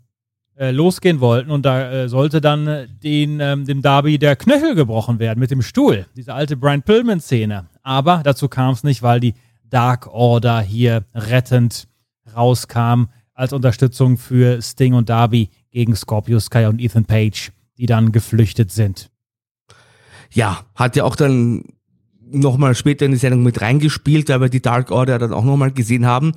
Speaker 2: äh, losgehen wollten und da äh, sollte dann äh, den, ähm, dem Darby der Knöchel gebrochen werden mit dem Stuhl. Diese alte Brian Pillman-Szene. Aber dazu kam es nicht, weil die Dark Order hier rettend rauskam als Unterstützung für Sting und Darby gegen Scorpio Sky und Ethan Page, die dann geflüchtet sind.
Speaker 3: Ja, hat ja auch dann nochmal später in die Sendung mit reingespielt, weil wir die Dark Order dann auch nochmal gesehen haben.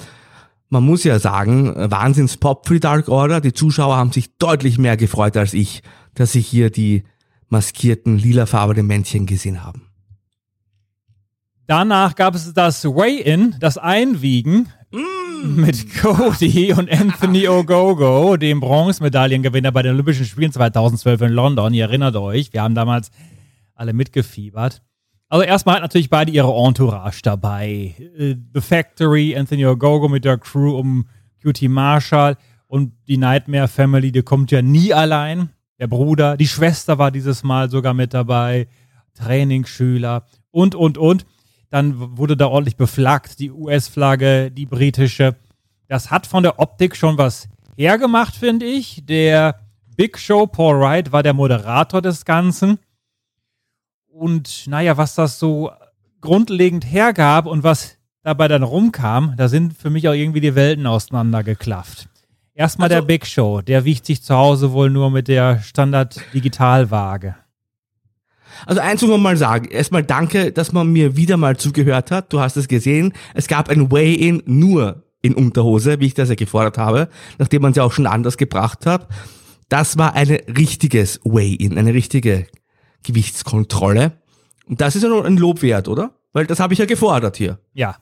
Speaker 3: Man muss ja sagen, Wahnsinns-Pop für die Dark Order. Die Zuschauer haben sich deutlich mehr gefreut als ich, dass sie hier die maskierten lilafarbenen Männchen gesehen haben.
Speaker 2: Danach gab es das Weigh-In, das Einwiegen mit Cody und Anthony Ogogo, dem Bronzemedaillengewinner bei den Olympischen Spielen 2012 in London. Ihr erinnert euch, wir haben damals alle mitgefiebert. Also erstmal hat natürlich beide ihre Entourage dabei. Äh, The Factory, Anthony Ogogo mit der Crew um QT Marshall und die Nightmare Family, die kommt ja nie allein. Der Bruder, die Schwester war dieses Mal sogar mit dabei, Trainingsschüler und, und, und. Dann wurde da ordentlich beflaggt, die US-Flagge, die britische. Das hat von der Optik schon was hergemacht, finde ich. Der Big Show, Paul Wright, war der Moderator des Ganzen. Und naja, was das so grundlegend hergab und was dabei dann rumkam, da sind für mich auch irgendwie die Welten auseinandergeklafft. Erstmal der Big Show, der wiegt sich zu Hause wohl nur mit der Standard-Digitalwaage.
Speaker 3: Also eins muss man mal sagen. Erstmal danke, dass man mir wieder mal zugehört hat. Du hast es gesehen. Es gab ein Way-In nur in Unterhose, wie ich das ja gefordert habe, nachdem man es ja auch schon anders gebracht hat. Das war ein richtiges Way-In, eine richtige Gewichtskontrolle. Und das ist ja noch ein Lob wert, oder? Weil das habe ich ja gefordert hier.
Speaker 2: Ja.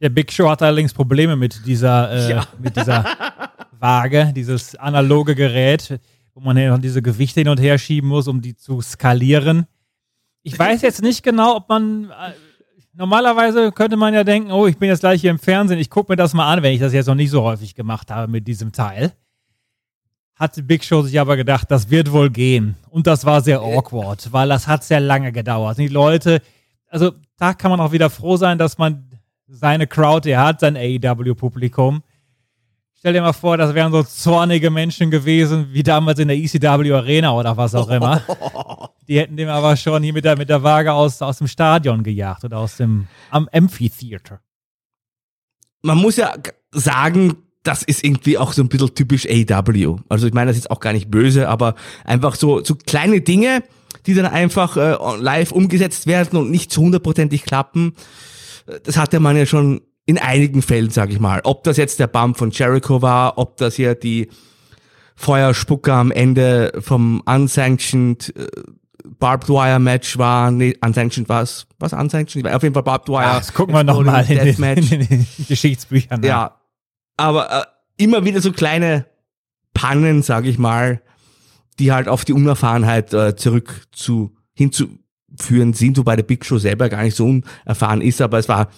Speaker 2: Der Big Show hat allerdings Probleme mit dieser, äh,
Speaker 3: Ja.
Speaker 2: mit dieser Waage, dieses analoge Gerät, wo man ja noch diese Gewichte hin und her schieben muss, um die zu skalieren. Ich weiß jetzt nicht genau, ob man. Äh, normalerweise könnte man ja denken, oh, ich bin jetzt gleich hier im Fernsehen, ich gucke mir das mal an, wenn ich das jetzt noch nicht so häufig gemacht habe mit diesem Teil. Hat die Big Show sich aber gedacht, das wird wohl gehen. Und das war sehr awkward, weil das hat sehr lange gedauert. Die Leute, also da kann man auch wieder froh sein, dass man seine Crowd, er hat sein AEW-Publikum. Stell dir mal vor, das wären so zornige Menschen gewesen, wie damals in der ECW Arena oder was auch immer. Die hätten dem aber schon hier mit der, mit der Waage aus, aus dem Stadion gejagt oder aus dem am Amphitheater.
Speaker 3: Man muss ja sagen, das ist irgendwie auch so ein bisschen typisch AEW. Also ich meine das ist auch gar nicht böse, aber einfach so, so kleine Dinge, die dann einfach äh, live umgesetzt werden und nicht zu hundertprozentig klappen. Das hatte man ja schon in einigen Fällen, sage ich mal. Ob das jetzt der Bump von Jericho war, ob das hier die Feuerspucker am Ende vom Unsanctioned äh, Barbed Wire Match war, nee, Unsanctioned war es, was Unsanctioned? Auf jeden Fall Barbed Wire.
Speaker 2: Ja, das gucken wir nochmal in, den-
Speaker 3: Deathmatch.
Speaker 2: in den Geschichtsbüchern.
Speaker 3: Ja, aber äh, immer wieder so kleine Pannen, sage ich mal, die halt auf die Unerfahrenheit äh, zurück zu hinzuführen sind, wobei der Big Show selber gar nicht so unerfahren ist, aber es war,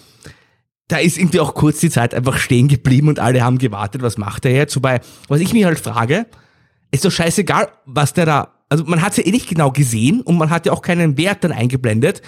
Speaker 3: da ist irgendwie auch kurz die Zeit einfach stehen geblieben und alle haben gewartet, was macht er jetzt? Wobei, was ich mich halt frage, ist doch scheißegal, was der da, also man hat es ja eh nicht genau gesehen und man hat ja auch keinen Wert dann eingeblendet,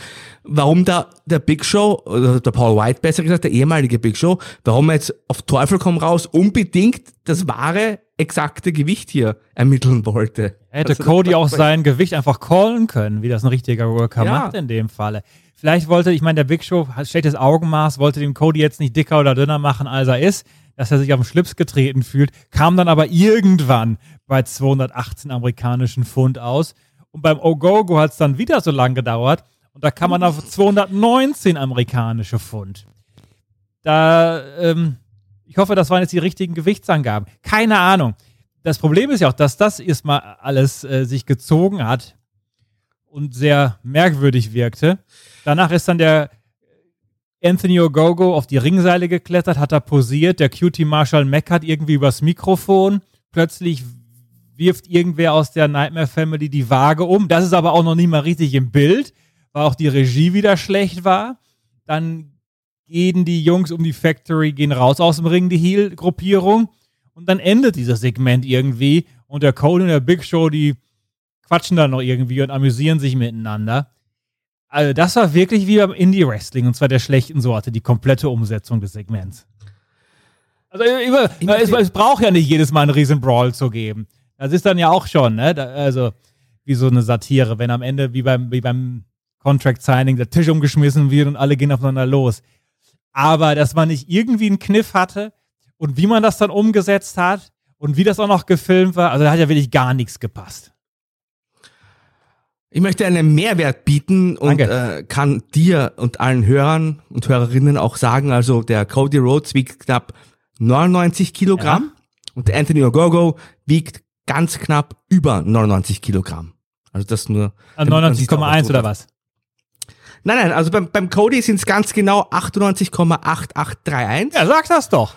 Speaker 3: warum da der Big Show, oder der Paul White besser gesagt, der ehemalige Big Show, warum er jetzt auf Teufel komm raus unbedingt das wahre, exakte Gewicht hier ermitteln wollte.
Speaker 2: Er hätte
Speaker 3: Also,
Speaker 2: Cody auch sein Gewicht einfach callen können, wie das ein richtiger Worker
Speaker 3: Ja.
Speaker 2: macht in dem Falle. Vielleicht wollte, ich meine, der Big Show hat schlechtes Augenmaß, wollte dem Cody jetzt nicht dicker oder dünner machen, als er ist, dass er sich auf den Schlips getreten fühlt, kam dann aber irgendwann bei 218 amerikanischen Pfund aus. Und beim Ogogo hat es dann wieder so lange gedauert und da kam man auf 219 amerikanische Pfund. Da, ähm, ich hoffe, das waren jetzt die richtigen Gewichtsangaben. Keine Ahnung. Das Problem ist ja auch, dass das erstmal alles äh, sich gezogen hat und sehr merkwürdig wirkte. Danach ist dann der Anthony Ogogo auf die Ringseile geklettert, hat da posiert. Der Cutie Marshall meckert irgendwie übers Mikrofon. Plötzlich wirft irgendwer aus der Nightmare Family die Waage um. Das ist aber auch noch nicht mal richtig im Bild, weil auch die Regie wieder schlecht war. Dann gehen die Jungs um die Factory, gehen raus aus dem Ring, die Heel-Gruppierung. Und dann endet dieses Segment irgendwie. Und der Cole und der Big Show, die quatschen dann noch irgendwie und amüsieren sich miteinander. Also das war wirklich wie beim Indie-Wrestling, und zwar der schlechten Sorte, die komplette Umsetzung des Segments. Also über, es, es braucht ja nicht jedes Mal einen riesen Brawl zu geben. Das ist dann ja auch schon, ne? Da, also wie so eine Satire, wenn am Ende wie beim, wie beim Contract Signing der Tisch umgeschmissen wird und alle gehen aufeinander los. Aber dass man nicht irgendwie einen Kniff hatte und wie man das dann umgesetzt hat und wie das auch noch gefilmt war, also da hat ja wirklich gar nichts gepasst.
Speaker 3: Ich möchte einen Mehrwert bieten und äh, kann dir und allen Hörern und Hörerinnen auch sagen, also der Cody Rhodes wiegt knapp 99 Kilogramm und der Anthony Ogogo wiegt ganz knapp über 99 Kilogramm. Also das nur.
Speaker 2: An
Speaker 3: damit man sieht auch,
Speaker 2: 99,1
Speaker 3: du
Speaker 2: oder was?
Speaker 3: Nein, nein, also beim, beim Cody sind es ganz genau 98,8831.
Speaker 2: Ja, sag das doch.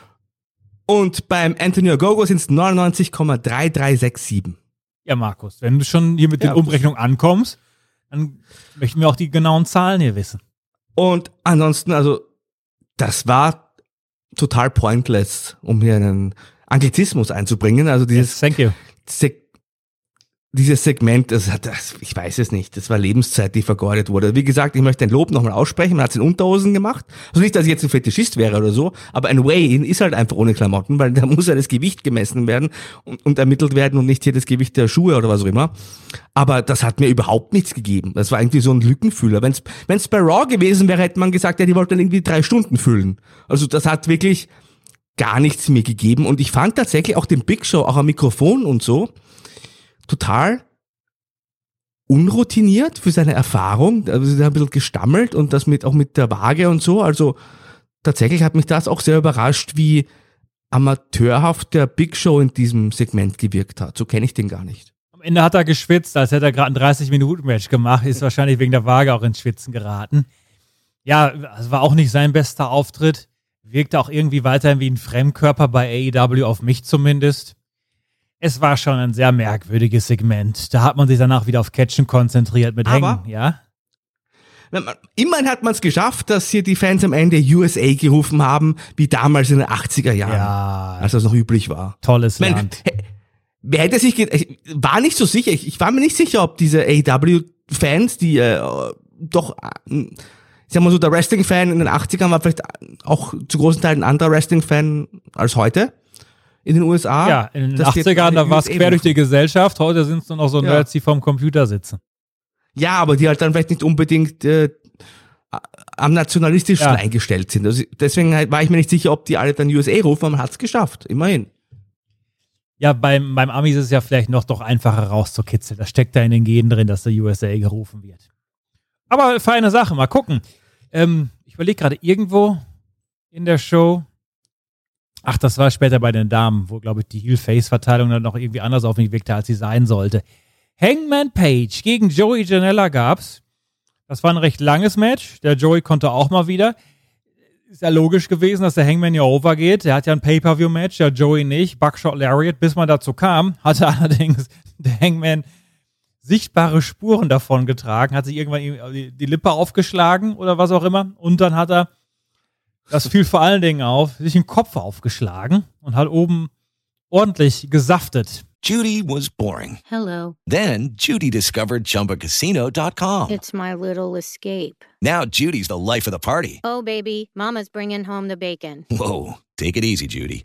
Speaker 3: Und beim Anthony Ogogo sind es 99,3367.
Speaker 2: Ja, Markus, wenn du schon hier mit den
Speaker 3: Ja.
Speaker 2: Umrechnungen ankommst, dann möchten wir auch die genauen Zahlen hier wissen.
Speaker 3: Und ansonsten, also, das war total pointless, um hier einen Anglizismus einzubringen. Also dieses,
Speaker 2: thank you.
Speaker 3: Dieses Segment, das hat, das, ich weiß es nicht, das war Lebenszeit, die vergeudet wurde. Wie gesagt, ich möchte ein Lob nochmal aussprechen, man hat es in Unterhosen gemacht. Also nicht, dass ich jetzt ein Fetischist wäre oder so, aber ein Weigh-In ist halt einfach ohne Klamotten, weil da muss ja das Gewicht gemessen werden und, und ermittelt werden und nicht hier das Gewicht der Schuhe oder was auch immer. Aber das hat mir überhaupt nichts gegeben. Das war irgendwie so ein Lückenfüller. Wenn es bei Raw gewesen wäre, hätte man gesagt, ja, die wollten irgendwie drei Stunden füllen. Also das hat wirklich gar nichts mir gegeben. Und ich fand tatsächlich auch den Big Show, auch am Mikrofon und so, total unroutiniert für seine Erfahrung. Also ein bisschen gestammelt und das mit auch mit der Waage und so. Also tatsächlich hat mich das auch sehr überrascht, wie amateurhaft der Big Show in diesem Segment gewirkt hat. So kenne ich den gar nicht.
Speaker 2: Ende hat er geschwitzt, als hätte er gerade ein 30-Minuten-Match gemacht, ist wahrscheinlich wegen der Waage auch ins Schwitzen geraten. Ja, es war auch nicht sein bester Auftritt. Wirkte auch irgendwie weiterhin wie ein Fremdkörper bei AEW, auf mich zumindest. Es war schon ein sehr merkwürdiges Segment. Da hat man sich danach wieder auf Catchen konzentriert mit
Speaker 3: Aber-
Speaker 2: Hängen, ja?
Speaker 3: Immerhin hat man es geschafft, dass hier die Fans am Ende USA gerufen haben, wie damals in den 80er Jahren,
Speaker 2: Ja.
Speaker 3: als das noch üblich war.
Speaker 2: Tolles
Speaker 3: Mein,
Speaker 2: Land.
Speaker 3: Wer hätte sich, ich war nicht so sicher, ich, ich war mir nicht sicher, ob diese AEW-Fans, die äh, doch, äh, ich sag mal so, der Wrestling-Fan in den 80ern war vielleicht auch zu großen Teilen ein anderer Wrestling-Fan als heute in den USA.
Speaker 2: Ja, in den
Speaker 3: dass die jetzt
Speaker 2: 80ern, da war es quer durch die Gesellschaft. Heute sind es nur noch so
Speaker 3: Ja.
Speaker 2: Nerds, die vorm Computer sitzen.
Speaker 3: Ja, aber die halt dann vielleicht nicht unbedingt äh, am nationalistischen
Speaker 2: Ja.
Speaker 3: eingestellt sind. Also deswegen halt war ich mir nicht sicher, ob die alle dann USA rufen, aber man hat es geschafft, immerhin.
Speaker 2: Ja, beim, beim Amis ist es ja vielleicht noch doch einfacher rauszukitzeln. Das steckt da in den Genen drin, dass der USA gerufen wird. Aber feine Sache, mal gucken. Ähm, ich überlege gerade irgendwo in der Show. Ach, das war später bei den Damen, wo, glaube ich, die Heel-Face-Verteilung dann noch irgendwie anders auf mich wirkte, als sie sein sollte. Hangman Page gegen Joey Janella gab's. Das war ein recht langes Match. Der Joey konnte auch mal wieder. Ist ja logisch gewesen, dass der Hangman ja overgeht. Der hat ja ein Pay-Per-View-Match, der Joey nicht. Buckshot Lariat, bis man dazu kam, hatte allerdings der Hangman sichtbare Spuren davon getragen, hat sich irgendwann die- die Lippe aufgeschlagen oder was auch immer. Und dann hat er, das fiel vor allen Dingen auf, sich den Kopf aufgeschlagen und hat oben ordentlich gesaftet.
Speaker 1: Judy was boring.
Speaker 7: Hello.
Speaker 1: Then Judy discovered ChumbaCasino.com.
Speaker 7: It's my little escape.
Speaker 1: Now Judy's the life of the party.
Speaker 7: Oh, baby, Mama's bringing home the bacon.
Speaker 1: Whoa, take it easy, Judy.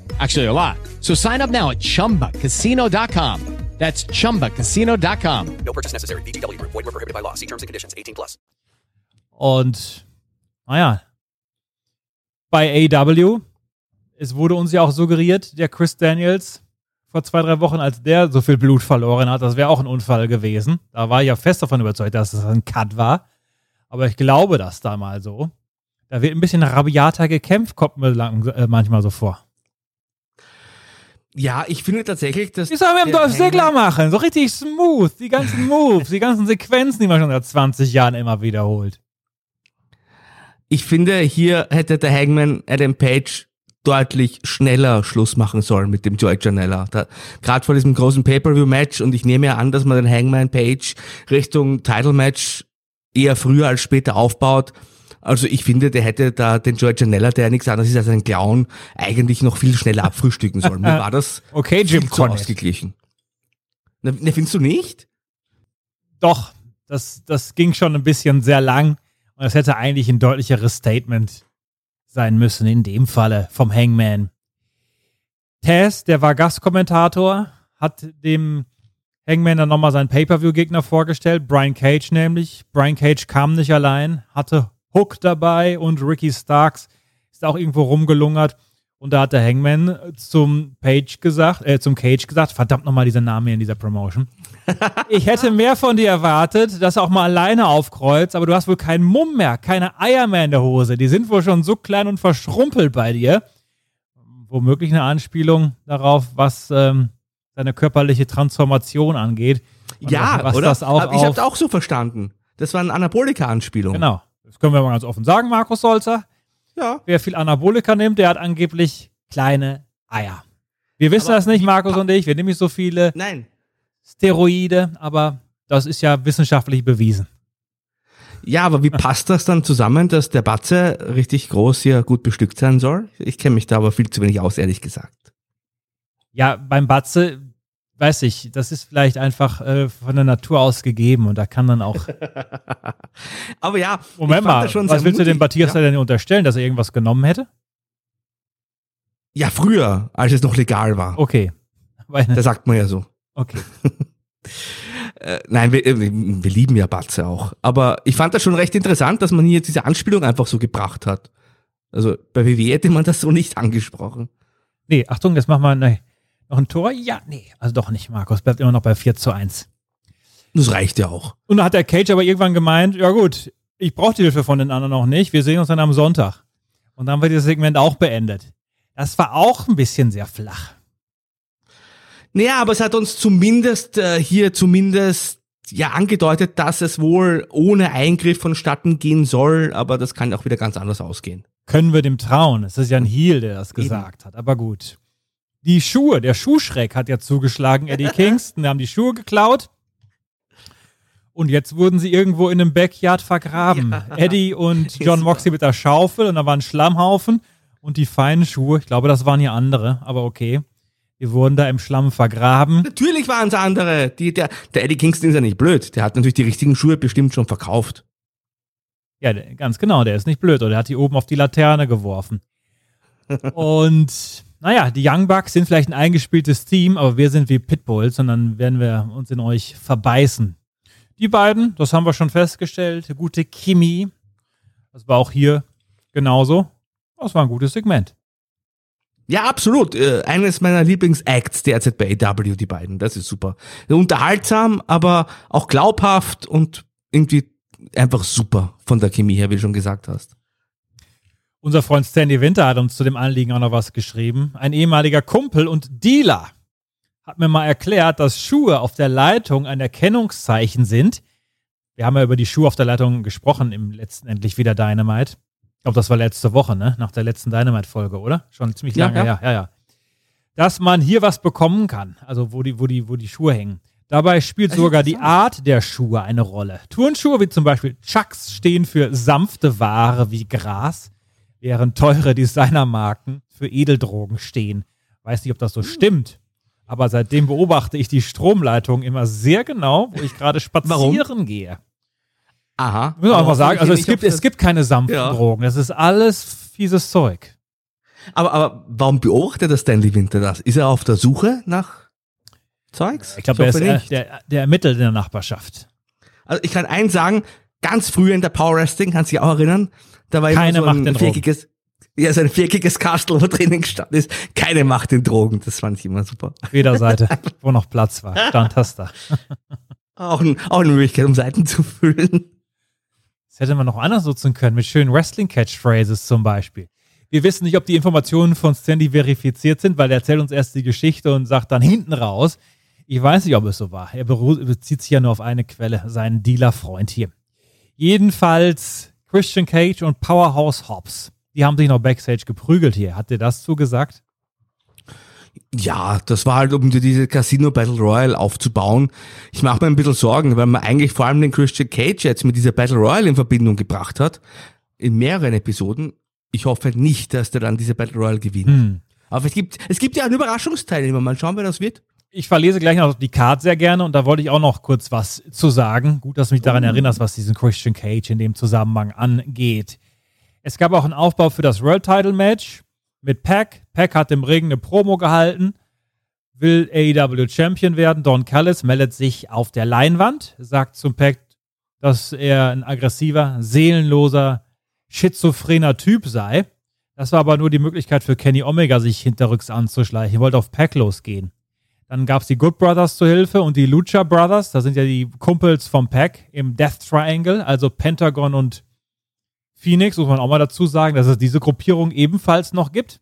Speaker 8: Actually, a lot. So sign up now at chumbacasino.com. That's chumbacasino.com.
Speaker 9: No purchase necessary. VGW Group. Void where prohibited by law. See terms and conditions. 18 plus.
Speaker 2: Und naja, bei AW, es wurde uns ja auch suggeriert, der Chris Daniels vor zwei, drei Wochen, als der so viel Blut verloren hat, das wäre auch ein Unfall gewesen. Da war ich ja fest davon überzeugt, dass es ein Cut war. Aber ich glaube das da mal so. Da wird ein bisschen rabiater gekämpft, kommt mir lang, äh, manchmal so vor.
Speaker 3: Ja, ich finde tatsächlich, dass.
Speaker 2: Die sollen wir im Dolph Ziggler machen. So richtig smooth. Die ganzen Moves, die ganzen Sequenzen, die man schon seit 20 Jahren immer wiederholt.
Speaker 3: Ich finde, hier hätte der Hangman Adam Page deutlich schneller Schluss machen sollen mit dem Joy Janella. Gerade vor diesem großen Pay-Per-View-Match und ich nehme ja an, dass man den Hangman Page Richtung Title-Match eher früher als später aufbaut. Also ich finde, der hätte da den Joy Janella, der ja nichts anderes ist als ein Clown, eigentlich noch viel schneller abfrühstücken sollen. Mir war das
Speaker 2: Okay, Jim
Speaker 3: zu ausgeglichen. Ne, findest du nicht?
Speaker 2: Doch, das, das ging schon ein bisschen sehr lang. Und es hätte eigentlich ein deutlicheres Statement sein müssen, in dem Falle vom Hangman. Taz, der war Gastkommentator, hat dem Hangman dann nochmal seinen Pay-Per-View-Gegner vorgestellt, Brian Cage nämlich. Brian Cage kam nicht allein, hatte Hook dabei und Ricky Starks ist auch irgendwo rumgelungert. Und da hat der Hangman zum Page gesagt, äh, zum Cage gesagt, verdammt nochmal dieser Name hier in dieser Promotion. Ich hätte mehr von dir erwartet, dass er auch mal alleine aufkreuzt, aber du hast wohl keinen Mumm mehr, keine Eier mehr in der Hose. Die sind wohl schon so klein und verschrumpelt bei dir. Womöglich eine Anspielung darauf, was ähm, seine körperliche Transformation angeht. Und
Speaker 3: Ja,
Speaker 2: was
Speaker 3: oder?
Speaker 2: das auch
Speaker 3: ich habe auch so verstanden. Das war eine Anabolika-Anspielung.
Speaker 2: Genau. Das können wir mal ganz offen sagen, Markus Solzer.
Speaker 3: Ja.
Speaker 2: Wer viel Anabolika nimmt, der hat angeblich kleine Eier. Wir wissen
Speaker 3: Aber
Speaker 2: das nicht, Markus und ich. Wir nehmen nicht so viele
Speaker 3: Nein.
Speaker 2: Steroide, aber das ist ja wissenschaftlich bewiesen.
Speaker 3: Ja, aber wie passt das dann zusammen, dass der Batze richtig groß hier gut bestückt sein soll? Ich kenne mich da aber viel zu wenig aus, ehrlich gesagt.
Speaker 2: Ja, beim Batze, weiß ich, das ist vielleicht einfach äh, von der Natur aus gegeben und da kann dann auch.
Speaker 3: Aber ja,
Speaker 2: Moment mal,
Speaker 3: das
Speaker 2: was willst du dem
Speaker 3: mutig.
Speaker 2: Matthias
Speaker 3: ja.
Speaker 2: denn unterstellen, dass er irgendwas genommen hätte?
Speaker 3: ja, früher, als es noch legal war.
Speaker 2: Okay.
Speaker 3: Da sagt man ja so.
Speaker 2: okay.
Speaker 3: Äh, nein, wir, äh, wir lieben ja Batze auch. Aber ich fand das schon recht interessant, dass man hier diese Anspielung einfach so gebracht hat. Also bei WWE hätte man das so nicht angesprochen.
Speaker 2: Nee, Achtung, jetzt machen wir nee. Noch ein Tor. Ja, nee, also doch nicht, Markus. Bleibt immer noch bei 4 zu 1.
Speaker 3: Das reicht ja auch.
Speaker 2: Und da hat der Cage aber irgendwann gemeint, ja gut, ich brauche die Hilfe von den anderen noch nicht. Wir sehen uns dann am Sonntag. Und dann wird das Segment auch beendet. Das war auch ein bisschen sehr flach.
Speaker 3: Naja, aber es hat uns zumindest äh, hier zumindest ja angedeutet, dass es wohl ohne Eingriff vonstatten gehen soll, aber das kann auch wieder ganz anders ausgehen.
Speaker 2: Können wir dem trauen? Es ist ja ein Heel, der das gesagt hat, aber gut. Die Schuhe, der Schuhschreck hat ja zugeschlagen, Eddie Kingston, haben die Schuhe geklaut. Und jetzt wurden sie irgendwo in einem Backyard vergraben. Eddie und John Moxley mit der Schaufel und da war ein Schlammhaufen und die feinen Schuhe, ich glaube, das waren hier andere, aber okay. Die wurden da im Schlamm vergraben.
Speaker 3: Natürlich waren es andere. Die, der, der Eddie Kingston ist ja nicht blöd. Der hat natürlich die richtigen Schuhe bestimmt schon verkauft.
Speaker 2: Ja, ganz genau, der ist nicht blöd, oder der hat die oben auf die Laterne geworfen. Und naja, die Young Bucks sind vielleicht ein eingespieltes Team, aber wir sind wie Pitbulls und dann werden wir uns in euch verbeißen. Die beiden, das haben wir schon festgestellt, gute Chemie. Das war auch hier genauso. Das war ein gutes Segment.
Speaker 3: Ja, absolut. Äh, eines meiner Lieblingsacts derzeit bei AW, die beiden. Das ist super. Unterhaltsam, aber auch glaubhaft und irgendwie einfach super von der Chemie her, wie du schon gesagt hast.
Speaker 2: Unser Freund Stanley Winter hat uns zu dem Anliegen auch noch was geschrieben. Ein ehemaliger Kumpel und Dealer hat mir mal erklärt, dass Schuhe auf der Leitung ein Erkennungszeichen sind. Wir haben ja über die Schuhe auf der Leitung gesprochen im letzten endlich wieder Dynamite. Ich glaube, das war letzte Woche, ne? Nach der letzten Dynamite-Folge, oder? Schon ziemlich
Speaker 3: Ja,
Speaker 2: lange,
Speaker 3: ja.
Speaker 2: ja, ja, ja. Dass man hier was bekommen kann, also wo die, wo die, wo die Schuhe hängen. Dabei spielt sogar die Art der Schuhe eine Rolle. Turnschuhe wie zum Beispiel Chucks stehen für sanfte Ware wie Gras, während teure Designermarken für Edeldrogen stehen. Weiß nicht, ob das so stimmt. Aber seitdem beobachte ich die Stromleitung immer sehr genau, wo ich gerade spazieren gehe.
Speaker 3: Aha.
Speaker 2: Muss auch mal sagen, also es gibt, es gibt keine sanften
Speaker 3: Ja.
Speaker 2: Drogen. Das ist alles fieses Zeug.
Speaker 3: das- Aber, aber warum beobachtet der Stanley Winter das? Ist er auf der Suche nach Zeugs?
Speaker 2: Ich glaube, er ist, äh,
Speaker 3: nicht.
Speaker 2: der, der ermittelt in der Nachbarschaft.
Speaker 3: Also ich kann eins sagen, ganz früher in der Power Wrestling, kannst du dich auch erinnern, da war
Speaker 2: Keine
Speaker 3: immer so
Speaker 2: Macht
Speaker 3: ein
Speaker 2: den Drogen.
Speaker 3: viereckiges, ja, so ein viereckiges Kastel, wo drinnen gestanden ist. Keine Macht den Drogen. Das fand ich immer super.
Speaker 2: Auf jeder Seite, wo noch Platz war, stand das da.
Speaker 3: Auch, ein, auch eine Möglichkeit, um Seiten zu füllen.
Speaker 2: Das hätte man noch anders nutzen können, mit schönen Wrestling-Catchphrases zum Beispiel. Wir wissen nicht, ob die Informationen von Stanley verifiziert sind, weil er erzählt uns erst die Geschichte und sagt dann hinten raus. Ich weiß nicht, ob es so war. Er bezieht sich ja nur auf eine Quelle, seinen Dealer-Freund hier. Jedenfalls Christian Cage und Powerhouse Hobbs. Die haben sich noch Backstage geprügelt hier. Hat dir das zugesagt?
Speaker 3: Ja, das war halt, um diese Casino Battle Royale aufzubauen. Ich mache mir ein bisschen Sorgen, weil man eigentlich vor allem den Christian Cage jetzt mit dieser Battle Royale in Verbindung gebracht hat. In mehreren Episoden. Ich hoffe nicht, dass der dann diese Battle Royale gewinnt.
Speaker 2: Hm.
Speaker 3: Aber es gibt, es gibt ja einen Überraschungsteilnehmer. Mal schauen, wer das wird.
Speaker 2: Ich verlese gleich noch die Card sehr gerne und da wollte ich auch noch kurz was zu sagen. Gut, dass du mich daran erinnerst, was diesen Christian Cage in dem Zusammenhang angeht. Es gab auch einen Aufbau für das World Title Match mit Pac. Pac hat im Ring eine Promo gehalten, will AEW Champion werden. Don Callis meldet sich auf der Leinwand, sagt zum Pac, dass er ein aggressiver, seelenloser, schizophrener Typ sei. Das war aber nur die Möglichkeit für Kenny Omega, sich hinterrücks anzuschleichen. Er wollte auf Pac losgehen. Dann gab es die Good Brothers zur Hilfe und die Lucha Brothers. Das sind ja die Kumpels vom Pack im Death Triangle, also Pentagon und Phoenix, muss man auch mal dazu sagen, dass es diese Gruppierung ebenfalls noch gibt.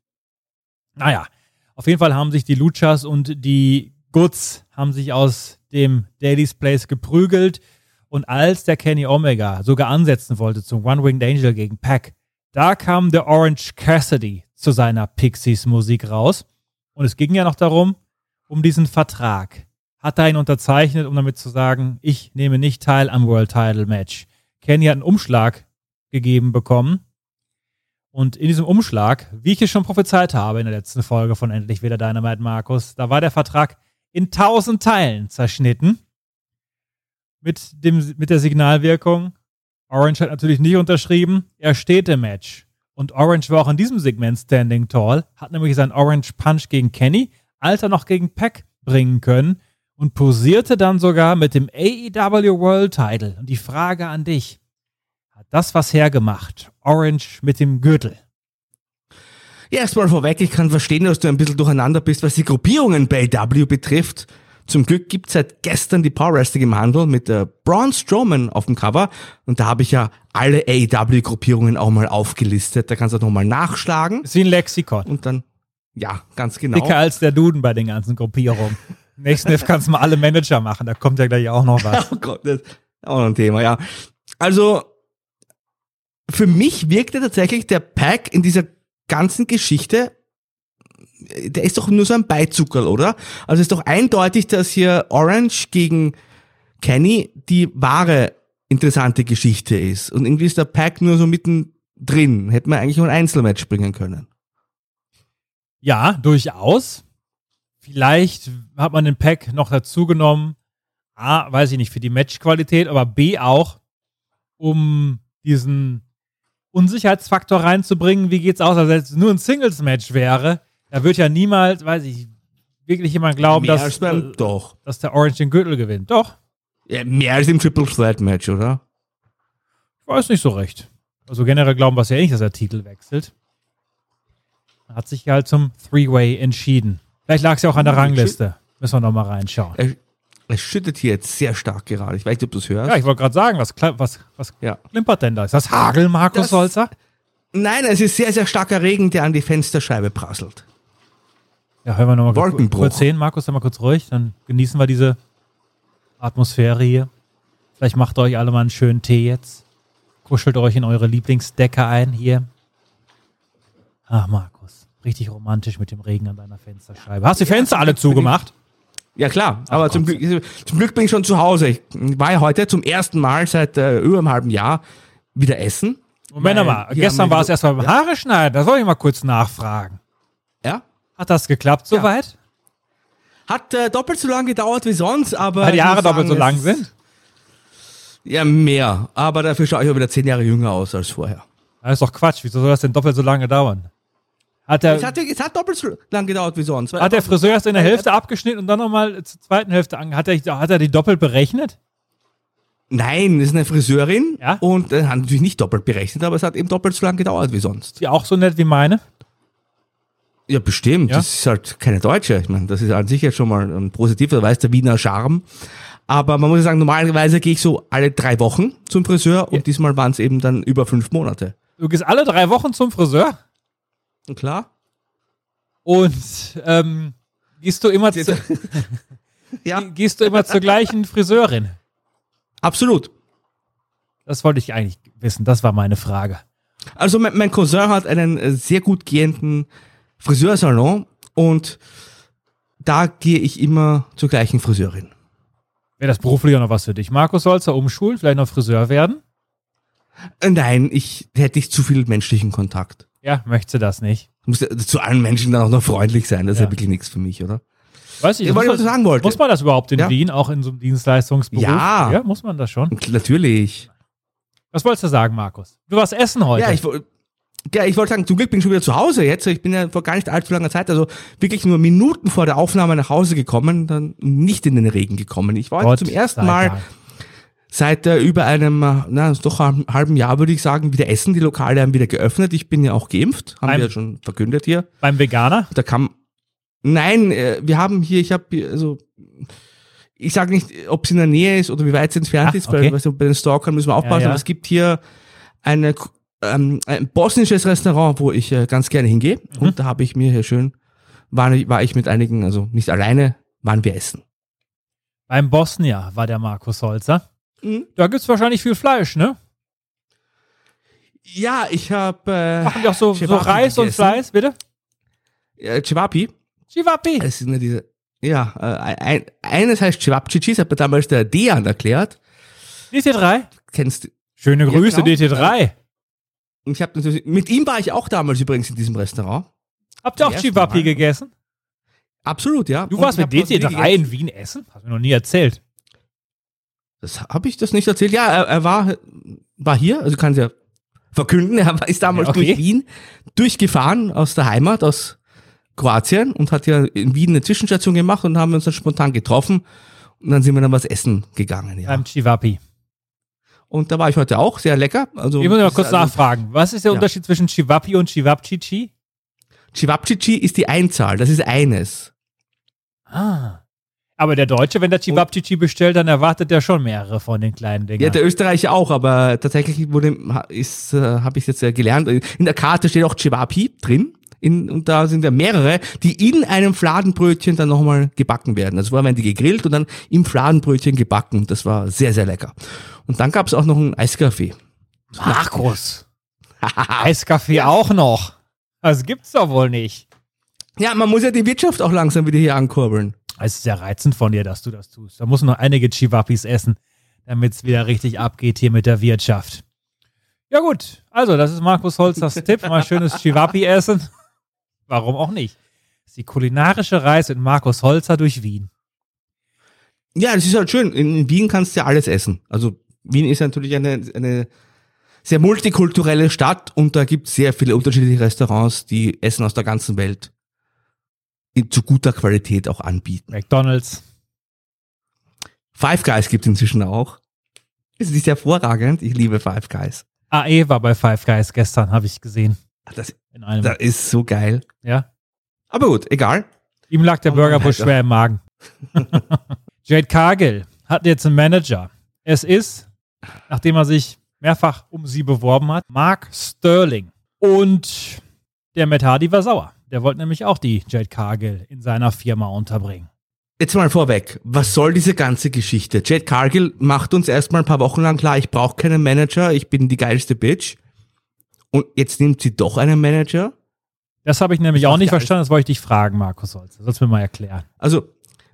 Speaker 2: Naja, auf jeden Fall haben sich die Luchas und die Goods haben sich aus dem Daily's Place geprügelt Und als der Kenny Omega sogar ansetzen wollte zum One-Winged Angel gegen Pack, da kam der Orange Cassidy zu seiner Pixies Musik raus. Und es ging ja noch darum, um diesen Vertrag. Hat er ihn unterzeichnet, um damit zu sagen, ich nehme nicht teil am World Title Match. Kenny hat einen Umschlag gegeben bekommen. Und in diesem Umschlag, wie ich es schon prophezeit habe in der letzten Folge von Endlich wieder Dynamite Markus, da war der Vertrag in tausend Teilen zerschnitten. Mit, dem, mit der Signalwirkung. Orange hat natürlich nicht unterschrieben. Er steht im Match. Und Orange war auch in diesem Segment standing tall, hat nämlich seinen Orange Punch gegen Kenny, Alter noch gegen Pack bringen können und posierte dann sogar mit dem AEW World Title. Und die Frage an dich, hat das was hergemacht? Orange mit dem Gürtel.
Speaker 3: Ja, erstmal vorweg, ich kann verstehen, dass du ein bisschen durcheinander bist, was die Gruppierungen bei AEW betrifft. Zum Glück gibt's seit gestern die Power Wrestling im Handel mit der Braun Strowman auf dem Cover. Und da habe ich ja alle AEW-Gruppierungen auch mal aufgelistet. Da kannst du nochmal nachschlagen.
Speaker 2: Ist wie ein Lexikon.
Speaker 3: Und dann, ja, ganz genau.
Speaker 2: Dicker als der Duden bei den ganzen Gruppierungen. Nächsten F kannst du mal alle Manager machen, da kommt ja gleich auch noch was.
Speaker 3: oh Gott, das ist auch noch ein Thema, ja. Also, für mich wirkte tatsächlich der Pack in dieser ganzen Geschichte der ist doch nur so ein Beizuckerl, oder? Also ist doch eindeutig, dass hier Orange gegen Kenny die wahre interessante Geschichte ist. Und irgendwie ist der Pack nur so mittendrin. Hätte man eigentlich nur ein Einzelmatch bringen können.
Speaker 2: Ja, durchaus. Vielleicht hat man den Pack noch dazu genommen. A, weiß ich nicht, für die Matchqualität, aber B auch, um diesen Unsicherheitsfaktor reinzubringen. Wie geht's aus, als wenn es nur ein Singles-Match wäre? Da wird ja niemals, weiß ich, wirklich jemand glauben,
Speaker 3: mehr
Speaker 2: dass,
Speaker 3: beim, doch.
Speaker 2: dass der Orange den Gürtel gewinnt. Doch.
Speaker 3: Ja, mehr als im Triple Threat Match, oder?
Speaker 2: Ich weiß nicht so recht. Also generell glauben wir es ja nicht, dass der Titel wechselt. Er hat sich halt zum Three-Way entschieden. Vielleicht lag es ja auch an der Rangliste. Müssen wir nochmal reinschauen.
Speaker 3: Er, er, schüttet hier jetzt sehr stark gerade. Ich weiß nicht, ob du es hörst.
Speaker 2: Ja, ich wollte gerade sagen, was, was, was
Speaker 3: ja.
Speaker 2: klimpert denn da? Ist das Hagel, Markus das, Holzer?
Speaker 3: Nein, es ist sehr, sehr starker Regen, der an die Fensterscheibe prasselt.
Speaker 2: Ja, hören wir nochmal
Speaker 3: Wolkenbruch.
Speaker 2: kurz hin. Markus, sei mal kurz ruhig. Dann genießen wir diese Atmosphäre hier. Vielleicht macht ihr euch alle mal einen schönen Tee jetzt. Kuschelt euch in eure Lieblingsdecke ein hier. Ach, Markus. Richtig romantisch mit dem Regen an deiner Fensterscheibe. Hast du die Fenster alle zugemacht?
Speaker 3: Ja, klar. Ach, aber zum Glück, zum Glück bin ich schon zu Hause. Ich war ja heute zum ersten Mal seit äh, über einem halben Jahr wieder essen.
Speaker 2: Moment mal. Gestern war es erstmal beim Haare schneiden. Das soll ich mal kurz nachfragen.
Speaker 3: Ja?
Speaker 2: Hat das geklappt soweit?
Speaker 3: Ja. Hat äh, doppelt so lange gedauert wie sonst, aber.
Speaker 2: Weil die Haare doppelt so lang sind?
Speaker 3: Ja, mehr. Aber dafür schaue ich auch wieder zehn Jahre jünger aus als vorher.
Speaker 2: Das ist doch Quatsch. Wieso soll das denn doppelt so lange dauern? Hat der,
Speaker 3: es, hat, es hat doppelt so lange gedauert wie sonst.
Speaker 2: Hat der Friseur erst in der Hälfte abgeschnitten und dann nochmal zur zweiten Hälfte an. Hat er, hat er die doppelt berechnet?
Speaker 3: Nein, das ist eine Friseurin
Speaker 2: ja?
Speaker 3: und äh, hat natürlich nicht doppelt berechnet, aber es hat eben doppelt so lange gedauert wie sonst.
Speaker 2: Die auch so nett wie meine?
Speaker 3: Ja, bestimmt.
Speaker 2: Ja?
Speaker 3: Das ist halt keine Deutsche. Ich meine, das ist an sich ja schon mal ein positiver, da weiß der Wiener Charme. Aber man muss sagen, normalerweise gehe ich so alle drei Wochen zum Friseur und diesmal waren es eben dann über fünf Monate.
Speaker 2: Du gehst alle drei Wochen zum Friseur?
Speaker 3: Klar.
Speaker 2: Und ähm, gehst du immer zu,
Speaker 3: ja.
Speaker 2: gehst du immer zur gleichen Friseurin?
Speaker 3: Absolut.
Speaker 2: Das wollte ich eigentlich wissen. Das war meine Frage.
Speaker 3: Also mein, mein Cousin hat einen äh, sehr gut gehenden Friseursalon und da gehe ich immer zur gleichen Friseurin.
Speaker 2: Wäre das beruflich auch noch was für dich? Markus Solzer umschulen, vielleicht noch Friseur werden?
Speaker 3: Äh, nein, ich hätte ich zu viel menschlichen Kontakt.
Speaker 2: Ja, möchtest du das nicht?
Speaker 3: Muss ja zu allen Menschen dann auch noch freundlich sein. Das ja. ist ja wirklich nichts für mich, oder?
Speaker 2: Weiß ich,
Speaker 3: ja, was ich sagen wollte.
Speaker 2: Muss man das überhaupt in ja. Wien, auch in so einem Dienstleistungsberuf?
Speaker 3: Ja.
Speaker 2: Ja, muss man das schon?
Speaker 3: Natürlich.
Speaker 2: Was wolltest du sagen, Markus? Du warst essen heute.
Speaker 3: Ja, ich wollte ja, ich wollte sagen, zum Glück bin ich schon wieder zu Hause jetzt. Ich bin ja vor gar nicht allzu langer Zeit, also wirklich nur Minuten vor der Aufnahme nach Hause gekommen, dann nicht in den Regen gekommen. Ich war
Speaker 2: Gott
Speaker 3: zum ersten Mal
Speaker 2: Dank.
Speaker 3: Seit äh, über einem, äh, na, doch einem halben Jahr würde ich sagen, wieder essen. Die Lokale haben wieder geöffnet. Ich bin ja auch geimpft, haben
Speaker 2: Beim-
Speaker 3: wir ja schon verkündet hier.
Speaker 2: Beim Veganer?
Speaker 3: Da kam, nein, äh, wir haben hier, ich habe also, ich sage nicht, ob es in der Nähe ist oder wie weit es entfernt
Speaker 2: Ah,
Speaker 3: ist,
Speaker 2: okay.
Speaker 3: weil weißt du, bei den Stalkern müssen wir aufpassen,
Speaker 2: Ja, ja.
Speaker 3: aber es gibt hier eine, ähm, ein bosnisches Restaurant, wo ich äh, ganz gerne hingehe.
Speaker 2: Mhm.
Speaker 3: Und da habe ich mir hier schön, war, war ich mit einigen, also nicht alleine, waren wir essen.
Speaker 2: Beim Bosnia war der Markus Holzer.
Speaker 3: Mhm.
Speaker 2: Da gibt's wahrscheinlich viel Fleisch, ne?
Speaker 3: Ja, ich habe. Äh,
Speaker 2: Machen die auch so, so Reis und
Speaker 3: gegessen.
Speaker 2: Fleisch, bitte?
Speaker 3: Äh, Cevapi.
Speaker 2: Chivapi.
Speaker 3: Es sind ja diese. Ja, äh, ein, eines heißt Cevapcici, das hat mir damals der Dejan erklärt.
Speaker 2: DT3?
Speaker 3: Kennst du?
Speaker 2: Schöne Grüße,
Speaker 3: genau.
Speaker 2: DT3.
Speaker 3: Und ich habe natürlich, mit ihm war ich auch damals übrigens in diesem Restaurant.
Speaker 2: Habt ihr auch Chivapi gegessen?
Speaker 3: Absolut, ja.
Speaker 2: Du
Speaker 3: Und
Speaker 2: warst mit
Speaker 3: hab dort
Speaker 2: DT3
Speaker 3: gegessen.
Speaker 2: in Wien essen? Hast du mir noch nie erzählt.
Speaker 3: Das habe ich das nicht erzählt. Ja, er, er war, war hier, also kann ja verkünden. Er ist damals
Speaker 2: Ja, okay.
Speaker 3: durch Wien durchgefahren aus der Heimat, aus Kroatien und hat ja in Wien eine Zwischenstation gemacht und haben uns dann spontan getroffen und dann sind wir dann was essen gegangen. Ja.
Speaker 2: Beim Chivapi.
Speaker 3: Und da war ich heute auch, sehr lecker. Also,
Speaker 2: Ich muss noch kurz
Speaker 3: also-
Speaker 2: nachfragen. Was ist der
Speaker 3: Ja.
Speaker 2: Unterschied zwischen Chivapi und Chivapchichi?
Speaker 3: Cevapcici ist die Einzahl, das ist eines.
Speaker 2: Ah. Aber der Deutsche, wenn der Chivapchichi bestellt, dann erwartet er schon mehrere von den kleinen Dingern.
Speaker 3: Ja, der Österreicher auch, aber tatsächlich wurde ist äh, habe ich jetzt äh, gelernt. In der Karte steht auch Cevapi drin. In, und da sind ja mehrere, die in einem Fladenbrötchen dann nochmal gebacken werden. Also vorher werden die gegrillt und dann im Fladenbrötchen gebacken. Das war sehr, sehr lecker. Und dann gab es auch noch einen Eiskaffee.
Speaker 2: Markus. Eiskaffee auch noch. Das gibt's doch wohl nicht.
Speaker 3: Ja, man muss ja die Wirtschaft auch langsam wieder hier ankurbeln.
Speaker 2: Es ist sehr reizend von dir, dass du das tust. Da muss noch einige Chivapis essen, damit es wieder richtig abgeht hier mit der Wirtschaft. Ja gut, also das ist Markus Holzers Tipp. Mal schönes Chivapi essen. Warum auch nicht? Das ist die kulinarische Reise mit Markus Holzer durch Wien.
Speaker 3: Ja, das ist halt schön. In Wien kannst du ja alles essen. Also Wien ist natürlich eine, eine sehr multikulturelle Stadt und da gibt es sehr viele unterschiedliche Restaurants, die Essen aus der ganzen Welt in, zu guter Qualität auch anbieten.
Speaker 2: McDonalds.
Speaker 3: Five Guys gibt inzwischen auch. Es ist hervorragend. Ich liebe Five Guys.
Speaker 2: AE war bei Five Guys gestern, habe ich gesehen.
Speaker 3: Das,
Speaker 2: In einem.
Speaker 3: das ist so geil.
Speaker 2: ja.
Speaker 3: Aber gut, egal.
Speaker 2: Ihm lag der
Speaker 3: Oh
Speaker 2: Burgerbusch
Speaker 3: Alter.
Speaker 2: schwer im Magen. Jade Cargill hat jetzt einen Manager. Es ist, nachdem er sich mehrfach um sie beworben hat, Mark Sterling. Und der Matt Hardy war sauer. Der wollte nämlich auch die Jade Cargill in seiner Firma unterbringen.
Speaker 3: Jetzt mal vorweg, was soll diese ganze Geschichte? Jade Cargill macht uns erstmal ein paar Wochen lang klar, ich brauche keinen Manager, ich bin die geilste Bitch. Und jetzt nimmt sie doch einen Manager.
Speaker 2: Das habe ich nämlich
Speaker 3: Ich
Speaker 2: auch nicht verstanden. Das wollte ich dich fragen, Markus Holz. Das sollst du mir mal erklären.
Speaker 3: Also,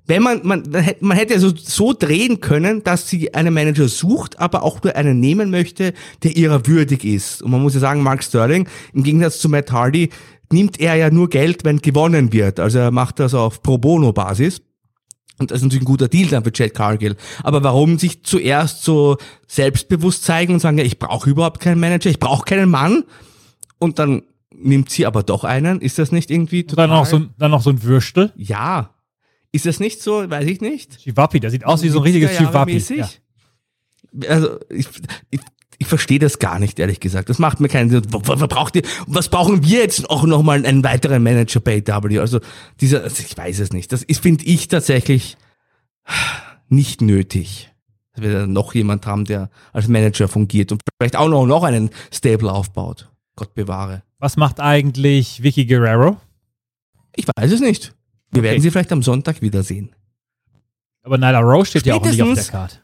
Speaker 3: wenn man, man, man hätte- man hätte also so drehen können, dass sie einen Manager sucht, aber auch nur einen nehmen möchte, der ihrer würdig ist. Und man muss ja sagen, Mark Sterling, im Gegensatz zu Matt Hardy, nimmt er ja nur Geld, wenn gewonnen wird. Also er macht das auf Pro Bono Basis. Und das ist natürlich ein guter Deal dann für Chad Cargill. Aber warum sich zuerst so selbstbewusst zeigen und sagen, ja, ich brauche überhaupt keinen Manager, ich brauche keinen Mann. Und dann nimmt sie aber doch einen. Ist das nicht irgendwie
Speaker 2: Und dann noch so, ein- dann noch so ein Würstel.
Speaker 3: ja. Ist das nicht so? Weiß ich nicht.
Speaker 2: Chivapi, der sieht aus wie so ein richtiges
Speaker 3: 70er Jahre
Speaker 2: Chivapi. Ja.
Speaker 3: Also ich, ich, ich verstehe das gar nicht, ehrlich gesagt. Das macht mir keinen Sinn. Was, braucht ihr, was brauchen wir jetzt auch nochmal einen weiteren Manager bei AW? Also dieser, also ich weiß es nicht. Das ist, finde ich tatsächlich nicht nötig. Dass wir da noch jemand haben, der als Manager fungiert und vielleicht auch noch, noch einen Stable aufbaut. Gott bewahre.
Speaker 2: Was macht eigentlich Vicky Guerrero?
Speaker 3: Ich weiß es nicht. Wir
Speaker 2: Okay.
Speaker 3: werden sie vielleicht am Sonntag wiedersehen.
Speaker 2: Aber Nyla Rose steht ja auch nicht auf der
Speaker 3: Spätestens-
Speaker 2: Karte.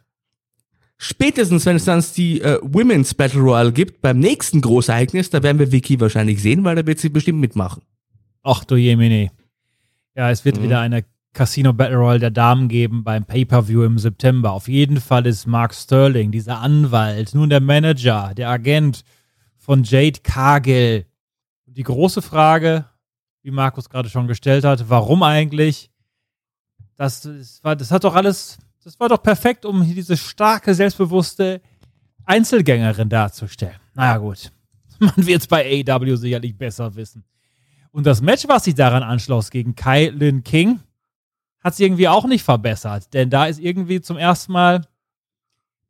Speaker 3: Spätestens, wenn es dann die äh, Women's Battle Royale gibt, beim nächsten Großereignis, da werden wir Vicky wahrscheinlich sehen, weil da wird sie bestimmt mitmachen.
Speaker 2: Ach du Jemine. Ja, es wird
Speaker 3: Mhm.
Speaker 2: wieder eine Casino Battle Royale der Damen geben beim Pay-Per-View im September. Auf jeden Fall ist Mark Sterling, dieser Anwalt, nun der Manager, der Agent von Jade Cargill. Die große Frage, wie Markus gerade schon gestellt hat, warum eigentlich? Das, das, war, das hat doch alles, das war doch perfekt, um hier diese starke, selbstbewusste Einzelgängerin darzustellen. Naja, gut. Man wird es bei AEW sicherlich besser wissen. Und das Match, was sich daran anschloss gegen Kai Lin King, hat sie irgendwie auch nicht verbessert. Denn da ist irgendwie zum ersten Mal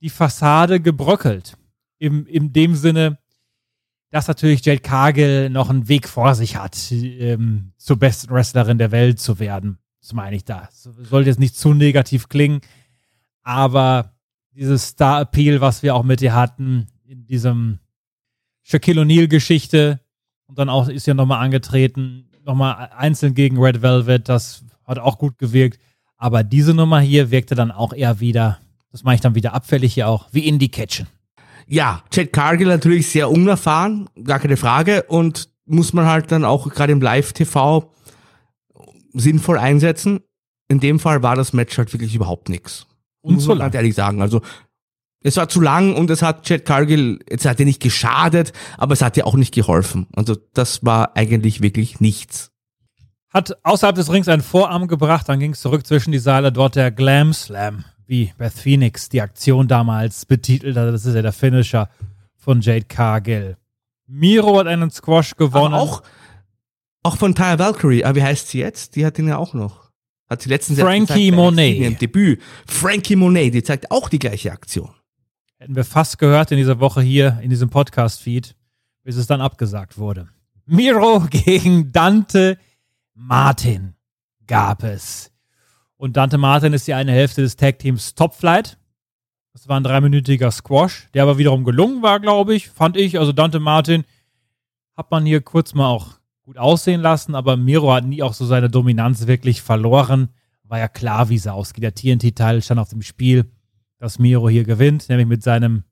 Speaker 2: die Fassade gebröckelt. Im, in dem Sinne, dass natürlich Jade Cargill noch einen Weg vor sich hat, ähm, zur besten Wrestlerin der Welt zu werden. Das meine ich da. Soll jetzt nicht zu negativ klingen, aber dieses Star-Appeal, was wir auch mit ihr hatten, in diesem Shaquille O'Neal-Geschichte und dann auch ist ja nochmal angetreten, nochmal einzeln gegen Red Velvet, das hat auch gut gewirkt. Aber diese Nummer hier wirkte dann auch eher wieder Das mache ich dann wieder abfällig hier auch, wie Indie Catchen.
Speaker 3: Ja, Chad Cargill natürlich sehr unerfahren, gar keine Frage. Und muss man halt dann auch gerade im Live-TV sinnvoll einsetzen. In dem Fall war das Match halt wirklich überhaupt nichts.
Speaker 2: Und
Speaker 3: muss
Speaker 2: zu
Speaker 3: man ganz ehrlich sagen. Also es war zu lang und es hat Chad Cargill, es hat ja nicht geschadet, aber es hat ja auch nicht geholfen. Also das war eigentlich wirklich nichts.
Speaker 2: Hat außerhalb des Rings einen Vorarm gebracht, dann ging es zurück zwischen die Seile, dort der Glam Slam, wie Beth Phoenix die Aktion damals betitelt hat. Das ist ja der Finisher von Jade Cargill. Miro hat einen Squash gewonnen.
Speaker 3: Aber auch, auch von Taya Valkyrie, aber wie heißt sie jetzt? Die hat ihn ja auch noch. Hat sie letztens erst
Speaker 2: Frankie Monet.
Speaker 3: Im Debüt. Frankie Monet, die zeigt auch die gleiche Aktion.
Speaker 2: Hätten wir fast gehört in dieser Woche hier in diesem Podcast-Feed, bis es dann abgesagt wurde. Miro gegen Dante Martin gab es. Und Dante Martin ist die eine Hälfte des Tag-Teams Top Flight. Das war ein dreiminütiger Squash, der aber wiederum gelungen war, glaube ich, fand ich. Also Dante Martin hat man hier kurz mal auch gut aussehen lassen, aber Miro hat nie auch so seine Dominanz wirklich verloren. War ja klar, wie es ausgeht. Der TNT-Teil stand auf dem Spiel, dass Miro hier gewinnt, nämlich mit seinem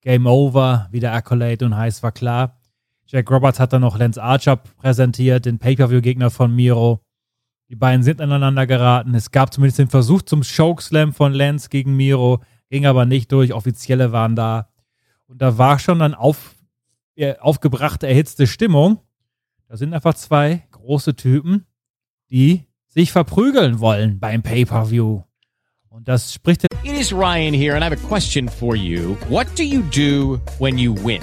Speaker 2: Game Over, wie der Accolade und heiß war klar. Jack Roberts hat dann noch Lance Archer präsentiert, den Pay-Per-View-Gegner von Miro. Die beiden sind aneinander geraten. Es gab zumindest den Versuch zum Chokeslam von Lance gegen Miro, ging aber nicht durch. Offizielle waren da. Und da war schon dann auf, äh, aufgebrachte, erhitzte Stimmung. Da sind einfach zwei große Typen, die sich verprügeln wollen beim Pay-Per-View. Und das spricht
Speaker 8: It is Ryan here, and I have a question for you. What do you do when you win?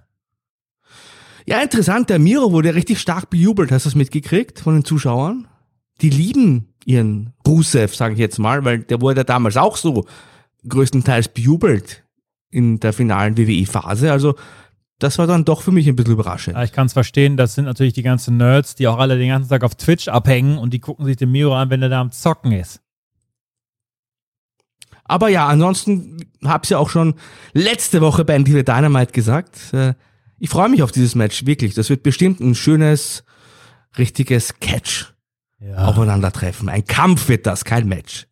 Speaker 3: Ja, interessant, der Miro wurde richtig stark bejubelt. Hast du das mitgekriegt von den Zuschauern? Die lieben ihren Rusev, sage ich jetzt mal, weil der wurde damals auch so größtenteils bejubelt in der finalen WWE-Phase. Also das war dann doch für mich ein bisschen überraschend.
Speaker 2: Ja, ich kann es verstehen, das sind natürlich die ganzen Nerds, die auch alle den ganzen Tag auf Twitch abhängen und die gucken sich den Miro an, wenn er da am Zocken ist.
Speaker 3: Aber ja, ansonsten hab's ja auch schon letzte Woche bei MTV Dynamite gesagt. Äh, Ich freue mich auf dieses Match, wirklich. Das wird bestimmt ein schönes, richtiges Catch.
Speaker 2: Ja.
Speaker 3: Aufeinandertreffen. Ein Kampf wird das, kein Match.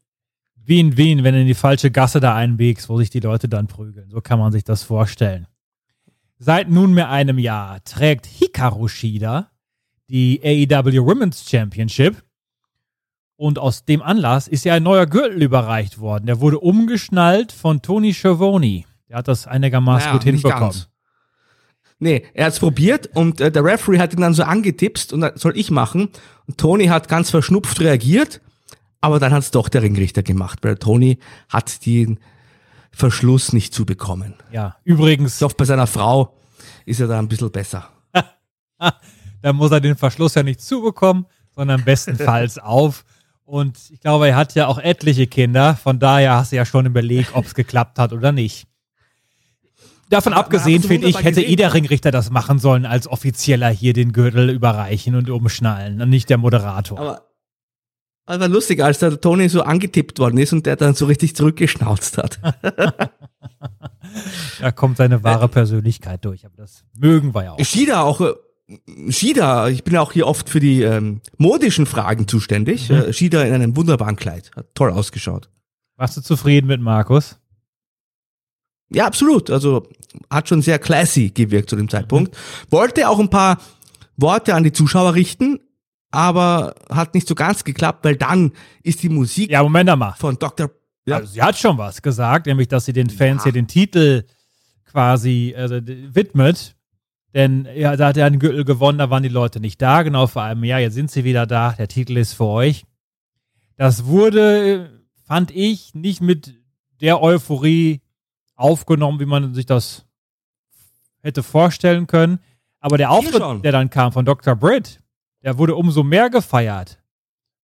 Speaker 2: Wie in Wien, wenn du in die falsche Gasse da einbiegst, wo sich die Leute dann prügeln. So kann man sich das vorstellen. Seit nunmehr einem Jahr trägt Hikaru Shida die AEW Women's Championship. Und aus dem Anlass ist ja ein neuer Gürtel überreicht worden. Der wurde umgeschnallt von Tony Schiavone. Der hat das einigermaßen
Speaker 3: Naja,
Speaker 2: gut hinbekommen.
Speaker 3: Nee, er hat's probiert und äh, der Referee hat ihn dann so angetipst und das soll ich machen. Und Tony hat ganz verschnupft reagiert, aber dann hat's doch der Ringrichter gemacht, weil Tony hat den Verschluss nicht zubekommen.
Speaker 2: Ja, übrigens.
Speaker 3: Hoffe, bei seiner Frau ist er da ein bisschen besser.
Speaker 2: da muss er den Verschluss ja nicht zubekommen, sondern bestenfalls auf. Und ich glaube, er hat ja auch etliche Kinder. Von daher hast du ja schon überlegt, ob es geklappt hat oder nicht. Davon
Speaker 3: Aber-
Speaker 2: abgesehen, finde ich, hätte
Speaker 3: gesehen.
Speaker 2: jeder Ringrichter das machen sollen, als Offizieller hier den Gürtel überreichen und umschnallen und nicht der Moderator.
Speaker 3: Aber aber war lustig, als der Tony so angetippt worden ist und der dann so richtig zurückgeschnauzt hat.
Speaker 2: Da kommt seine wahre Persönlichkeit durch. Aber das mögen wir ja auch.
Speaker 3: Shida auch, äh, Shida, ich bin ja auch hier oft für die ähm, modischen Fragen zuständig.
Speaker 2: Mhm.
Speaker 3: Äh, Shida in einem wunderbaren Kleid. Hat toll ausgeschaut.
Speaker 2: Warst du zufrieden mit Markus?
Speaker 3: Ja, absolut. Also hat schon sehr classy gewirkt zu dem Zeitpunkt. Wollte auch ein paar Worte an die Zuschauer richten, aber hat nicht so ganz geklappt, weil dann ist die Musik
Speaker 2: Ja, Moment mal.
Speaker 3: von Dr. Ja,
Speaker 2: Also sie hat schon was gesagt, nämlich, dass sie den Fans hier den Titel quasi äh, widmet. Denn ja, da hat er einen Gürtel gewonnen, da waren die Leute nicht da, genau vor einem Jahr. Jetzt sind sie wieder da, der Titel ist für euch. Das wurde, äh, fand ich, nicht mit der Euphorie aufgenommen, wie man sich das hätte vorstellen können. Aber der Auftritt, der dann kam von Dr. Britt, der wurde umso mehr gefeiert,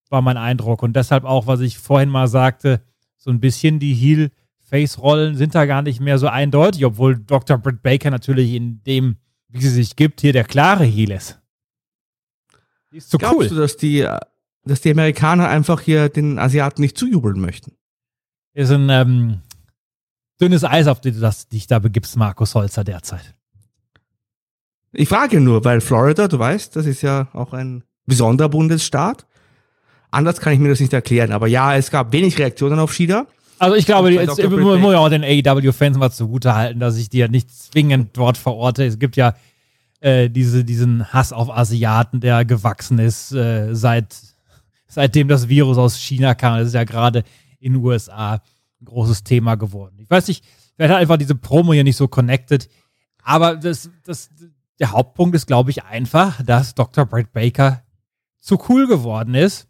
Speaker 2: war mein Eindruck. Und deshalb auch, was ich vorhin mal sagte, so ein bisschen die Face-Rollen sind da gar nicht mehr so eindeutig, obwohl Dr. Britt Baker natürlich in dem, wie sie sich gibt, hier der klare Heel ist.
Speaker 3: Die ist so Glaubst cool. du, dass die, dass die Amerikaner einfach hier den Asiaten nicht zujubeln möchten?
Speaker 2: Ist ein ähm, dünnes Eis, auf das du dich da begibst, Markus Holzer derzeit.
Speaker 3: Ich frage nur, weil Florida, du weißt, das ist ja auch ein besonderer Bundesstaat. Anders kann ich mir das nicht erklären, aber ja, es gab wenig Reaktionen auf Shida.
Speaker 2: Also ich glaube, jetzt muss ja auch den AEW-Fans mal zugute halten, dass ich die ja nicht zwingend dort verorte. Es gibt ja äh, diese, diesen Hass auf Asiaten, der gewachsen ist, äh, seit, seitdem das Virus aus China kam. Das ist ja gerade in den USA ein großes Thema geworden. Ich weiß nicht, vielleicht hat einfach diese Promo hier nicht so connected. Aber das, das, der Hauptpunkt ist, glaube ich, einfach, dass Dr. Brett Baker zu cool geworden ist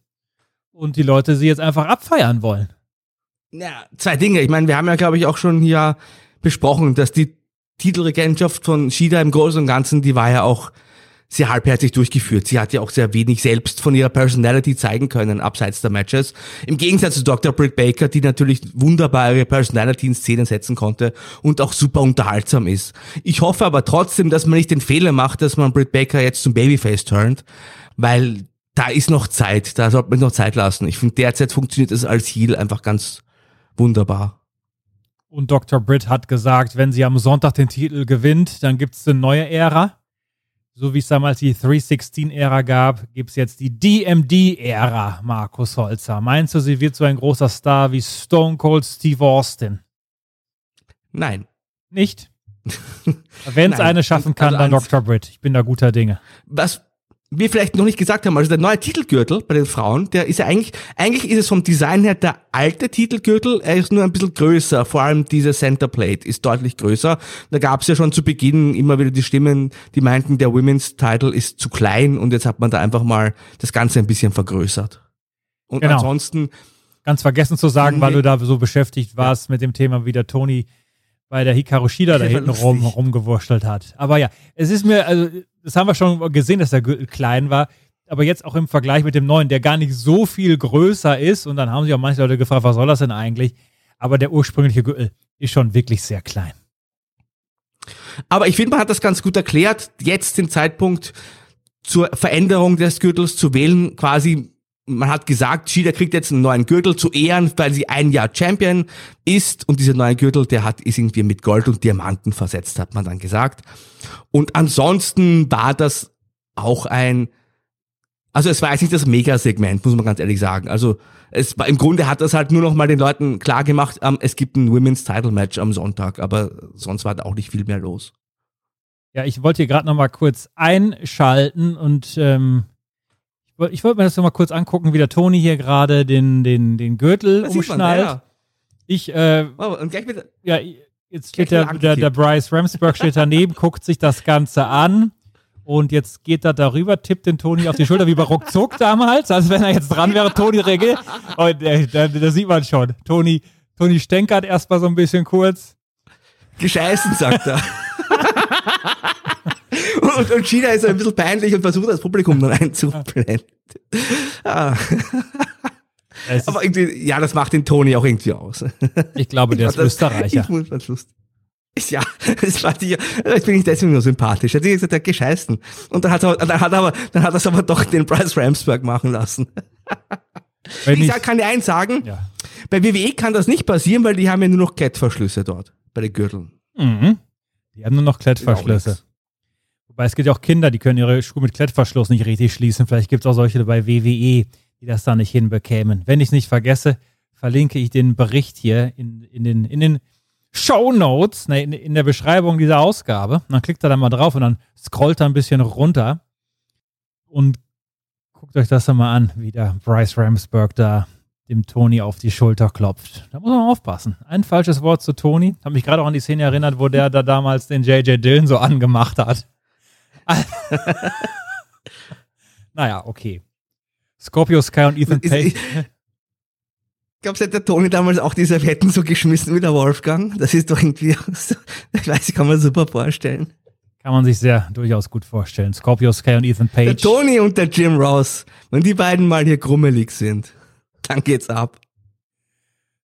Speaker 2: und die Leute sie jetzt einfach abfeiern wollen.
Speaker 3: Ja, zwei Dinge. Ich meine, wir haben ja, glaube ich, auch schon hier besprochen, dass die Titelregentschaft von Shida im Großen und Ganzen, die war ja auch sehr halbherzig durchgeführt. Sie hat ja auch sehr wenig selbst von ihrer Personality zeigen können, abseits der Matches. Im Gegensatz zu Dr. Britt Baker, die natürlich wunderbare Personality in Szenen setzen konnte und auch super unterhaltsam ist. Ich hoffe aber trotzdem, dass man nicht den Fehler macht, dass man Britt Baker jetzt zum Babyface turnt, weil da ist noch Zeit, da sollte man noch Zeit lassen. Ich finde, derzeit funktioniert es als Heel einfach ganz wunderbar.
Speaker 2: Und Dr. Britt hat gesagt, wenn sie am Sonntag den Titel gewinnt, dann gibt es eine neue Ära. So wie es damals die 316-Ära gab, gibt es jetzt die DMD-Ära, Markus Holzer. Meinst du, sie wird so ein großer Star wie Stone Cold Steve Austin?
Speaker 3: Nein.
Speaker 2: Nicht? Wenn es eine schaffen kann, also dann Dr. Britt. Ich bin da guter Dinge.
Speaker 3: Was, wir vielleicht noch nicht gesagt haben, also der neue Titelgürtel bei den Frauen, der ist ja eigentlich, eigentlich ist es vom Design her der alte Titelgürtel, er ist nur ein bisschen größer, vor allem diese Centerplate ist deutlich größer. Da gab es ja schon zu Beginn immer wieder die Stimmen, die meinten, der Women's Title ist zu klein und jetzt hat man da einfach mal das Ganze ein bisschen vergrößert. Und genau. ansonsten.
Speaker 2: Ganz vergessen zu sagen, weil du da so beschäftigt warst ja. mit dem Thema, wie der Tony bei der Hikaru Shida da hinten rum, rumgewurschtelt hat. Aber ja, es ist mir, also das haben wir schon gesehen, dass der Gürtel klein war. Aber jetzt auch im Vergleich mit dem neuen, der gar nicht so viel größer ist. Und dann haben sich auch manche Leute gefragt, was soll das denn eigentlich? Aber der ursprüngliche Gürtel ist schon wirklich sehr klein.
Speaker 3: Aber ich finde, man hat das ganz gut erklärt, jetzt den Zeitpunkt zur Veränderung des Gürtels zu wählen, quasi man hat gesagt, Shida kriegt jetzt einen neuen Gürtel zu Ehren, weil sie ein Jahr Champion ist und dieser neue Gürtel, der hat, ist irgendwie mit Gold und Diamanten versetzt, hat man dann gesagt. Und ansonsten war das auch ein, also es war jetzt nicht das Mega-Segment, muss man ganz ehrlich sagen. Also es war, im Grunde hat das halt nur noch mal den Leuten klar gemacht, ähm, es gibt ein Women's Title Match am Sonntag, aber sonst war da auch nicht viel mehr los.
Speaker 2: Ja, ich wollte hier gerade noch mal kurz einschalten und ähm, ich wollte mir das mal kurz angucken, wie der Toni hier gerade den, den, den Gürtel das umschnallt. Man, ja. Ich, äh, oh, und gleich mit, ja, jetzt steht der, der, der Bryce Ramsburg steht daneben, guckt sich das Ganze an. Und jetzt geht er darüber, tippt den Toni auf die Schulter, wie bei Ruckzuck damals, als wenn er jetzt dran wäre, Toni Regel. Und äh, da, da, sieht man schon. Toni, Toni stänkert erstmal so ein bisschen kurz.
Speaker 3: Gescheißen, sagt er. und, und China ist ein bisschen peinlich und versucht das Publikum dann einzublenden. Ah. Aber irgendwie, ja, das macht den Toni auch irgendwie aus.
Speaker 2: Ich glaube, der ist Österreicher. Ich muss was lustig.
Speaker 3: Ja, das war die, das bin ich deswegen nur sympathisch. Er hat gesagt, der hat gescheißen. Und dann hat er, dann hat er aber, dann hat er es aber doch den Bryce Ramsberg machen lassen. Wenn ich, ich kann dir eins sagen, ja. bei WWE kann das nicht passieren, weil die haben ja nur noch Klettverschlüsse dort, bei den Gürteln.
Speaker 2: Mhm. Die haben nur noch Klettverschlüsse. Wobei es gibt ja auch Kinder, die können ihre Schuhe mit Klettverschluss nicht richtig schließen. Vielleicht gibt es auch solche bei WWE, die das da nicht hinbekämen. Wenn ich es nicht vergesse, verlinke ich den Bericht hier in, in den, in den Show Notes, ne, in, in, der Beschreibung dieser Ausgabe. Und dann klickt er da mal drauf und dann scrollt er ein bisschen runter und guckt euch das dann mal an, wie der Bryce Ramsburg da dem Tony auf die Schulter klopft. Da muss man aufpassen. Ein falsches Wort zu Tony. Hat mich gerade auch an die Szene erinnert, wo der da damals den JJ Dillon so angemacht hat. naja, okay. Scorpio Sky und Ethan Page. Ich
Speaker 3: glaube, hat der Toni damals auch die Servietten so geschmissen wie der Wolfgang. Das ist doch irgendwie, ich weiß, kann mir super vorstellen.
Speaker 2: Kann man sich sehr durchaus gut vorstellen. Scorpio Sky und Ethan Page. Der
Speaker 3: Tony und der Jim Ross. Wenn die beiden mal hier grummelig sind, dann geht's ab.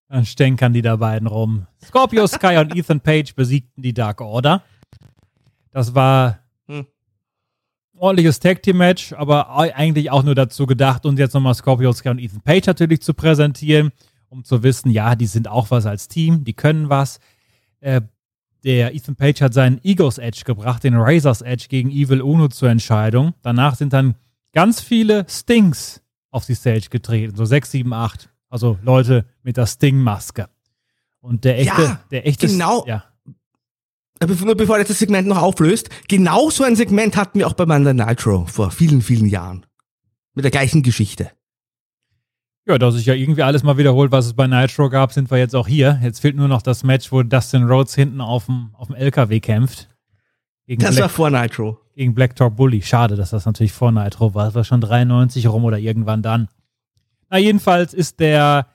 Speaker 2: Dann stänkern die da beiden rum. Scorpio Sky und Ethan Page besiegten die Dark Order. Das war
Speaker 3: Hm.
Speaker 2: Ordentliches Tag Team Match, aber eigentlich auch nur dazu gedacht, uns jetzt nochmal Scorpio Sky und Ethan Page natürlich zu präsentieren, um zu wissen, ja, die sind auch was als Team, die können was. Äh, der Ethan Page hat seinen Egos Edge gebracht, den Razor's Edge gegen Evil Uno zur Entscheidung. Danach sind dann ganz viele Stings auf die Stage getreten, so sechs, sieben, acht. Also Leute mit der Sting-Maske. Und der echte,
Speaker 3: Ja,
Speaker 2: der echte,
Speaker 3: genau.
Speaker 2: ja,
Speaker 3: Bevor, er das Segment noch auflöst, genau so ein Segment hatten wir auch bei Monday Nitro vor vielen, vielen Jahren. Mit der gleichen Geschichte.
Speaker 2: Ja, da sich ja irgendwie alles mal wiederholt, was es bei Nitro gab, sind wir jetzt auch hier. Jetzt fehlt nur noch das Match, wo Dustin Rhodes hinten auf dem, auf dem LKW kämpft. Gegen
Speaker 3: Das
Speaker 2: Black,
Speaker 3: war vor Nitro.
Speaker 2: gegen Black Talk Bully. Schade, dass das natürlich vor Nitro war. Das war schon 93 rum oder irgendwann dann. Na, jedenfalls ist der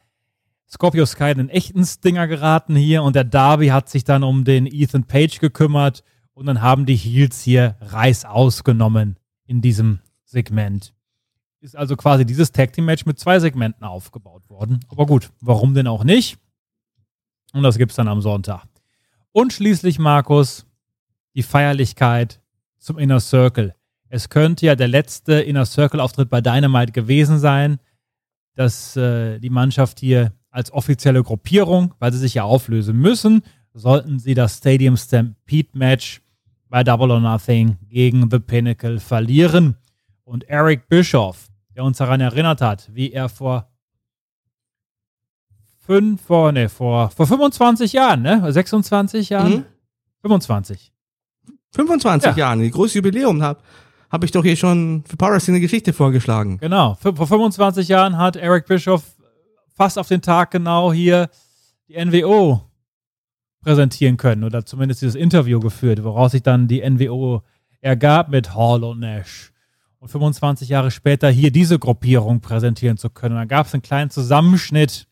Speaker 2: Scorpio Sky in den echten Stinger geraten hier und der Darby hat sich dann um den Ethan Page gekümmert und dann haben die Heels hier Reiß ausgenommen in diesem Segment. Ist also quasi dieses Tag Team Match mit zwei Segmenten aufgebaut worden. Aber gut, warum denn auch nicht? Und das gibt's dann am Sonntag. Und schließlich, Markus, die Feierlichkeit zum Inner Circle. Es könnte ja der letzte Inner Circle Auftritt bei Dynamite gewesen sein, dass äh, die Mannschaft hier als offizielle Gruppierung, weil sie sich ja auflösen müssen, sollten sie das Stadium Stampede Match bei Double or Nothing gegen The Pinnacle verlieren. Und Eric Bischoff, der uns daran erinnert hat, wie er vor fünf, vor, nee, vor, vor 25 Jahren, ne? 26 Jahren?
Speaker 3: Mhm.
Speaker 2: 25.
Speaker 3: 25
Speaker 2: Ja.
Speaker 3: Jahren, die große Jubiläum habe hab ich doch hier schon für Wrestling eine Geschichte vorgeschlagen.
Speaker 2: Genau. Vor 25 Jahren hat Eric Bischoff fast auf den Tag genau hier die NWO präsentieren können oder zumindest dieses Interview geführt, woraus sich dann die NWO ergab mit und Nash. Und 25 Jahre später hier diese Gruppierung präsentieren zu können. Und dann gab es einen kleinen Zusammenschnitt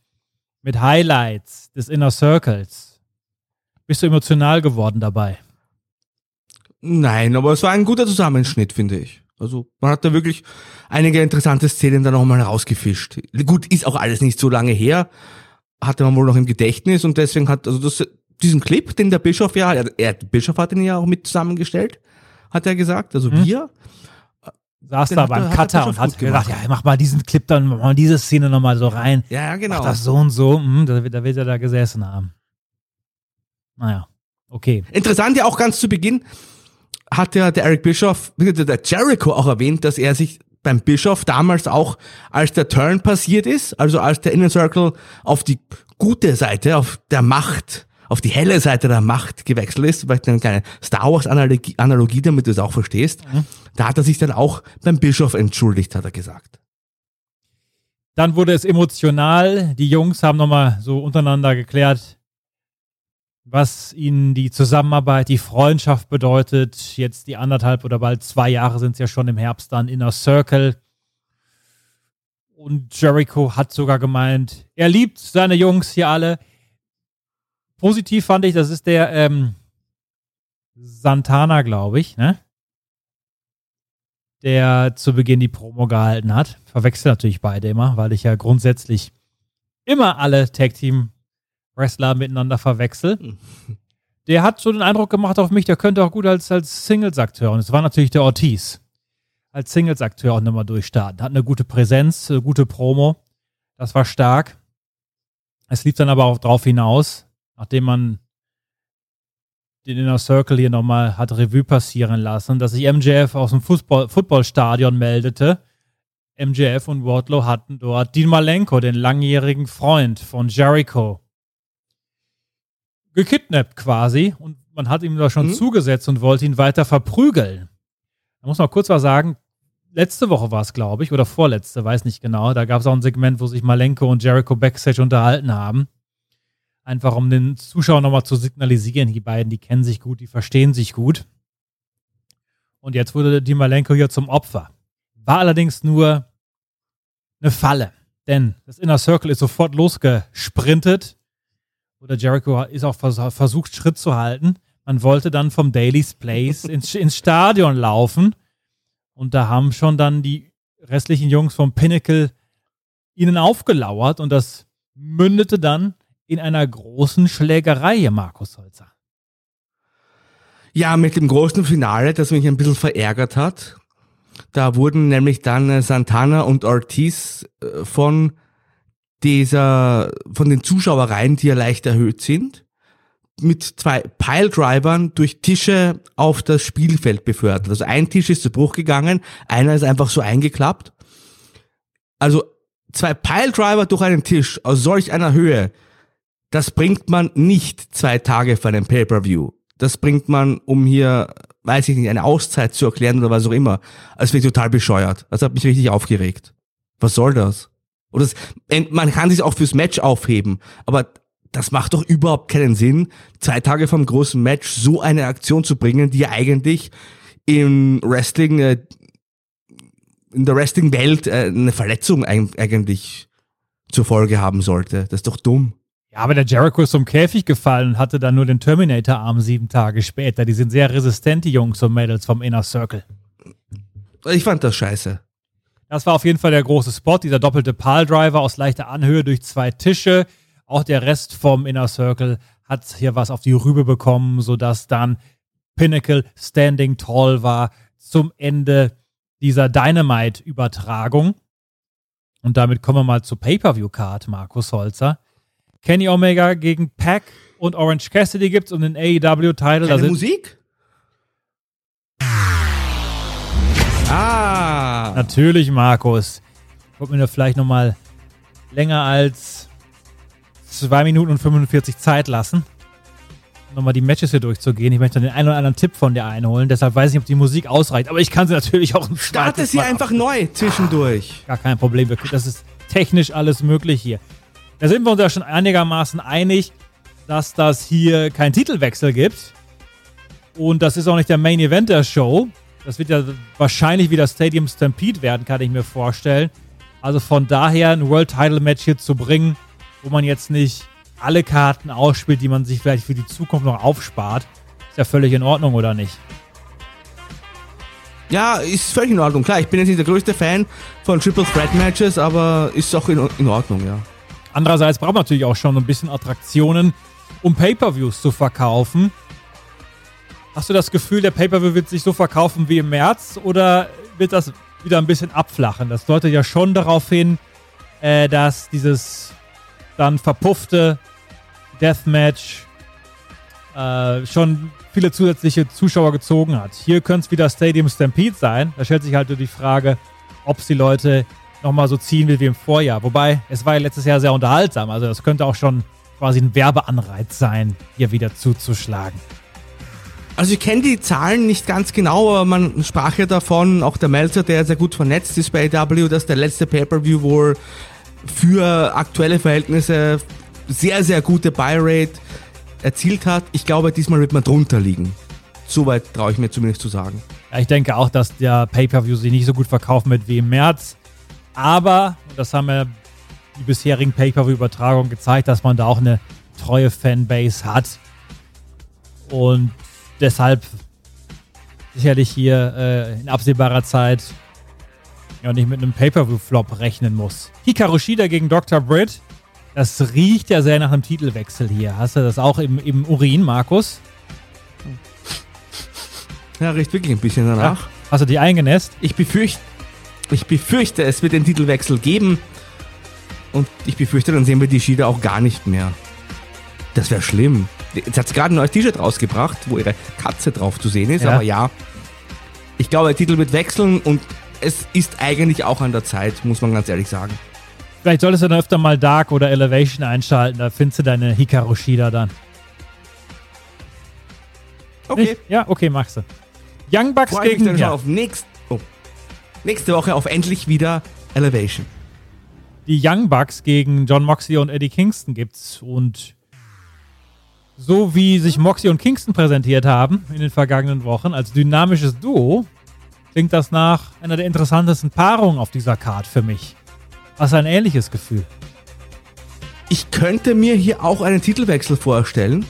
Speaker 2: mit Highlights des Inner Circles. Bist du emotional geworden dabei?
Speaker 3: Nein, aber es war ein guter Zusammenschnitt, finde ich. Also man hat da wirklich einige interessante Szenen da nochmal rausgefischt. Gut, ist auch alles nicht so lange her, hatte man wohl noch im Gedächtnis und deswegen hat, also das, diesen Clip, den der Bischof ja, er, er der Bischof hat ihn ja auch mit zusammengestellt, hat er gesagt, also
Speaker 2: Hm?
Speaker 3: wir.
Speaker 2: Saß
Speaker 3: Den
Speaker 2: da beim
Speaker 3: er- er
Speaker 2: Cutter und hat gedacht, ja, mach mal diesen Clip dann, mach mal diese Szene nochmal so rein.
Speaker 3: Ja, genau.
Speaker 2: Mach das so und so. Hm, da, da wird er da gesessen haben. Naja, okay.
Speaker 3: Interessant ja auch ganz zu Beginn hat ja der Eric Bischoff, der Jericho auch erwähnt, dass er sich beim Bischof damals auch, als der Turn passiert ist, also als der Inner Circle auf die gute Seite, auf der Macht, auf die helle Seite der Macht gewechselt ist, vielleicht eine kleine Star Wars Analogie, Analogie damit du es auch verstehst, da hat er sich dann auch beim Bischof entschuldigt, hat er gesagt.
Speaker 2: Dann wurde es emotional. Die Jungs haben nochmal so untereinander geklärt, was ihnen die Zusammenarbeit, die Freundschaft bedeutet. Jetzt die anderthalb oder bald zwei Jahre sind es ja schon im Herbst dann Inner Circle. Und Jericho hat sogar gemeint, er liebt seine Jungs hier alle. Positiv fand ich, das ist der ähm, Santana, glaube ich, ne? Der zu Beginn die Promo gehalten hat. Verwechsel natürlich beide immer, weil ich ja grundsätzlich immer alle Tag Team Wrestler miteinander verwechsel. Der hat so den Eindruck gemacht auf mich, der könnte auch gut als, als Singles-Akteur. Und es war natürlich der Ortiz. Als Singles-Akteur auch nochmal durchstarten. Hat eine gute Präsenz, eine gute Promo. Das war stark. Es lief dann aber auch drauf hinaus, nachdem man den Inner Circle hier nochmal hat Revue passieren lassen, dass sich MJF aus dem Fußball, Footballstadion meldete. MJF und Wardlow hatten dort Dean Malenko, den langjährigen Freund von Jericho, gekidnappt quasi. Und man hat ihm da schon zugesetzt und wollte ihn weiter verprügeln. Da muss man kurz was sagen. Letzte Woche war es, glaube ich, oder vorletzte, weiß nicht genau. Da gab es auch ein Segment, wo sich Malenko und Jericho Backstage unterhalten haben. Einfach um den Zuschauern nochmal zu signalisieren, die beiden, die kennen sich gut, die verstehen sich gut. Und jetzt wurde die Malenko hier zum Opfer. War allerdings nur eine Falle. Denn das Inner Circle ist sofort losgesprintet. Oder Jericho ist auch vers versucht, Schritt zu halten. Man wollte dann vom Daily's Place ins, ins Stadion laufen. Und da haben schon dann die restlichen Jungs vom Pinnacle ihnen aufgelauert. Und das mündete dann in einer großen Schlägerei Markus Holzer.
Speaker 3: Ja, mit dem großen Finale, das mich ein bisschen verärgert hat. Da wurden nämlich dann äh, Santana und Ortiz äh, von dieser, von den Zuschauereien, die ja leicht erhöht sind, mit zwei Piledrivern durch Tische auf das Spielfeld befördert. Also ein Tisch ist zu Bruch gegangen, einer ist einfach so eingeklappt. Also zwei Piledriver durch einen Tisch aus solch einer Höhe, das bringt man nicht zwei Tage für einen Pay-Per-View. Das bringt man, um hier, weiß ich nicht, eine Auszeit zu erklären oder was auch immer. Das wird total bescheuert. Das hat mich richtig aufgeregt. Was soll das? Oder das, man kann sich auch fürs Match aufheben, aber das macht doch überhaupt keinen Sinn, zwei Tage vom großen Match so eine Aktion zu bringen, die ja eigentlich im Wrestling, äh, in der Wrestling-Welt äh, eine Verletzung eigentlich zur Folge haben sollte. Das ist doch dumm.
Speaker 2: Ja, aber der Jericho ist zum Käfig gefallen und hatte dann nur den Terminator-Arm sieben Tage später. Die sind sehr resistent, die Jungs und Mädels vom Inner Circle.
Speaker 3: Ich fand das scheiße.
Speaker 2: Das war auf jeden Fall der große Spot, dieser doppelte Pile-Driver aus leichter Anhöhe durch zwei Tische. Auch der Rest vom Inner Circle hat hier was auf die Rübe bekommen, sodass dann Pinnacle Standing Tall war zum Ende dieser Dynamite-Übertragung. Und damit kommen wir mal zur Pay-Per-View-Card, Markus Holzer. Kenny Omega gegen Pack und Orange Cassidy gibt's und den AEW-Title.
Speaker 3: Keine Musik? Ah.
Speaker 2: Natürlich, Markus. Ich wollte mir da vielleicht nochmal länger als 2 Minuten und 45 Zeit lassen, um nochmal die Matches hier durchzugehen. Ich möchte den einen oder anderen Tipp von dir einholen, deshalb weiß ich nicht, ob die Musik ausreicht, aber ich kann sie natürlich auch im
Speaker 3: Starte sie einfach neu zwischendurch.
Speaker 2: Gar kein Problem, das ist technisch alles möglich hier. Da sind wir uns ja schon einigermaßen einig, dass das hier keinen Titelwechsel gibt. Und das ist auch nicht der Main Event der Show. Das wird ja wahrscheinlich wieder Stadium Stampede werden, kann ich mir vorstellen. Also von daher ein World Title Match hier zu bringen, wo man jetzt nicht alle Karten ausspielt, die man sich vielleicht für die Zukunft noch aufspart, ist ja völlig in Ordnung, oder nicht?
Speaker 3: Ja, ist völlig in Ordnung. Klar, ich bin jetzt nicht der größte Fan von Triple Threat Matches, aber ist auch in, in Ordnung, ja.
Speaker 2: Andererseits braucht man natürlich auch schon ein bisschen Attraktionen, um Pay-Per-Views zu verkaufen. Hast du das Gefühl, der Pay-Per-View wird sich so verkaufen wie im März oder wird das wieder ein bisschen abflachen? Das deutet ja schon darauf hin, äh, dass dieses dann verpuffte Deathmatch äh, schon viele zusätzliche Zuschauer gezogen hat. Hier könnte es wieder Stadium Stampede sein. Da stellt sich halt die Frage, ob es die Leute nochmal so ziehen will wie im Vorjahr. Wobei, es war ja letztes Jahr sehr unterhaltsam. Also das könnte auch schon quasi ein Werbeanreiz sein, hier wieder zuzuschlagen.
Speaker 3: Also ich kenne die Zahlen nicht ganz genau, aber man sprach ja davon, auch der Melzer, der sehr gut vernetzt ist bei AW, dass der letzte Pay-Per-View wohl für aktuelle Verhältnisse sehr, sehr gute Buy-Rate erzielt hat. Ich glaube, diesmal wird man drunter liegen. Soweit traue ich mir zumindest zu sagen.
Speaker 2: Ja, ich denke auch, dass der Pay-Per-View sich nicht so gut verkaufen wird wie im März. Aber, das haben ja die bisherigen Pay-Per-View-Übertragungen gezeigt, dass man da auch eine treue Fanbase hat. Und deshalb sicherlich hier äh, in absehbarer Zeit ja nicht mit einem Pay-Per-View-Flop rechnen muss. Hikaru Shida gegen Dr. Britt. Das riecht ja sehr nach einem Titelwechsel hier. Hast du das auch im, im Urin, Markus?
Speaker 3: Ja, riecht wirklich ein bisschen danach. Ja.
Speaker 2: Hast du die eingenässt?
Speaker 3: Ich befürchte, ich befürchte, es wird den Titelwechsel geben. Und ich befürchte, dann sehen wir die Shida auch gar nicht mehr. Das wäre schlimm. Jetzt hat sie gerade ein neues T-Shirt rausgebracht, wo ihre Katze drauf zu sehen ist. Ja. Aber ja, ich glaube, der Titel wird wechseln und es ist eigentlich auch an der Zeit, muss man ganz ehrlich sagen.
Speaker 2: Vielleicht solltest du dann öfter mal Dark oder Elevation einschalten, da findest du deine Hikaru Shida dann.
Speaker 3: Okay. Nicht?
Speaker 2: Ja, okay, machst du. Young Bucks
Speaker 3: Freue
Speaker 2: gegen...
Speaker 3: Mich dann ja. auf nächst, oh, nächste Woche auf endlich wieder Elevation.
Speaker 2: Die Young Bucks gegen John Moxley und Eddie Kingston gibt's und so wie sich Moxley und Kingston präsentiert haben in den vergangenen Wochen als dynamisches Duo, klingt das nach einer der interessantesten Paarungen auf dieser Card für mich. Was ein ähnliches Gefühl.
Speaker 3: Ich könnte mir hier auch einen Titelwechsel vorstellen,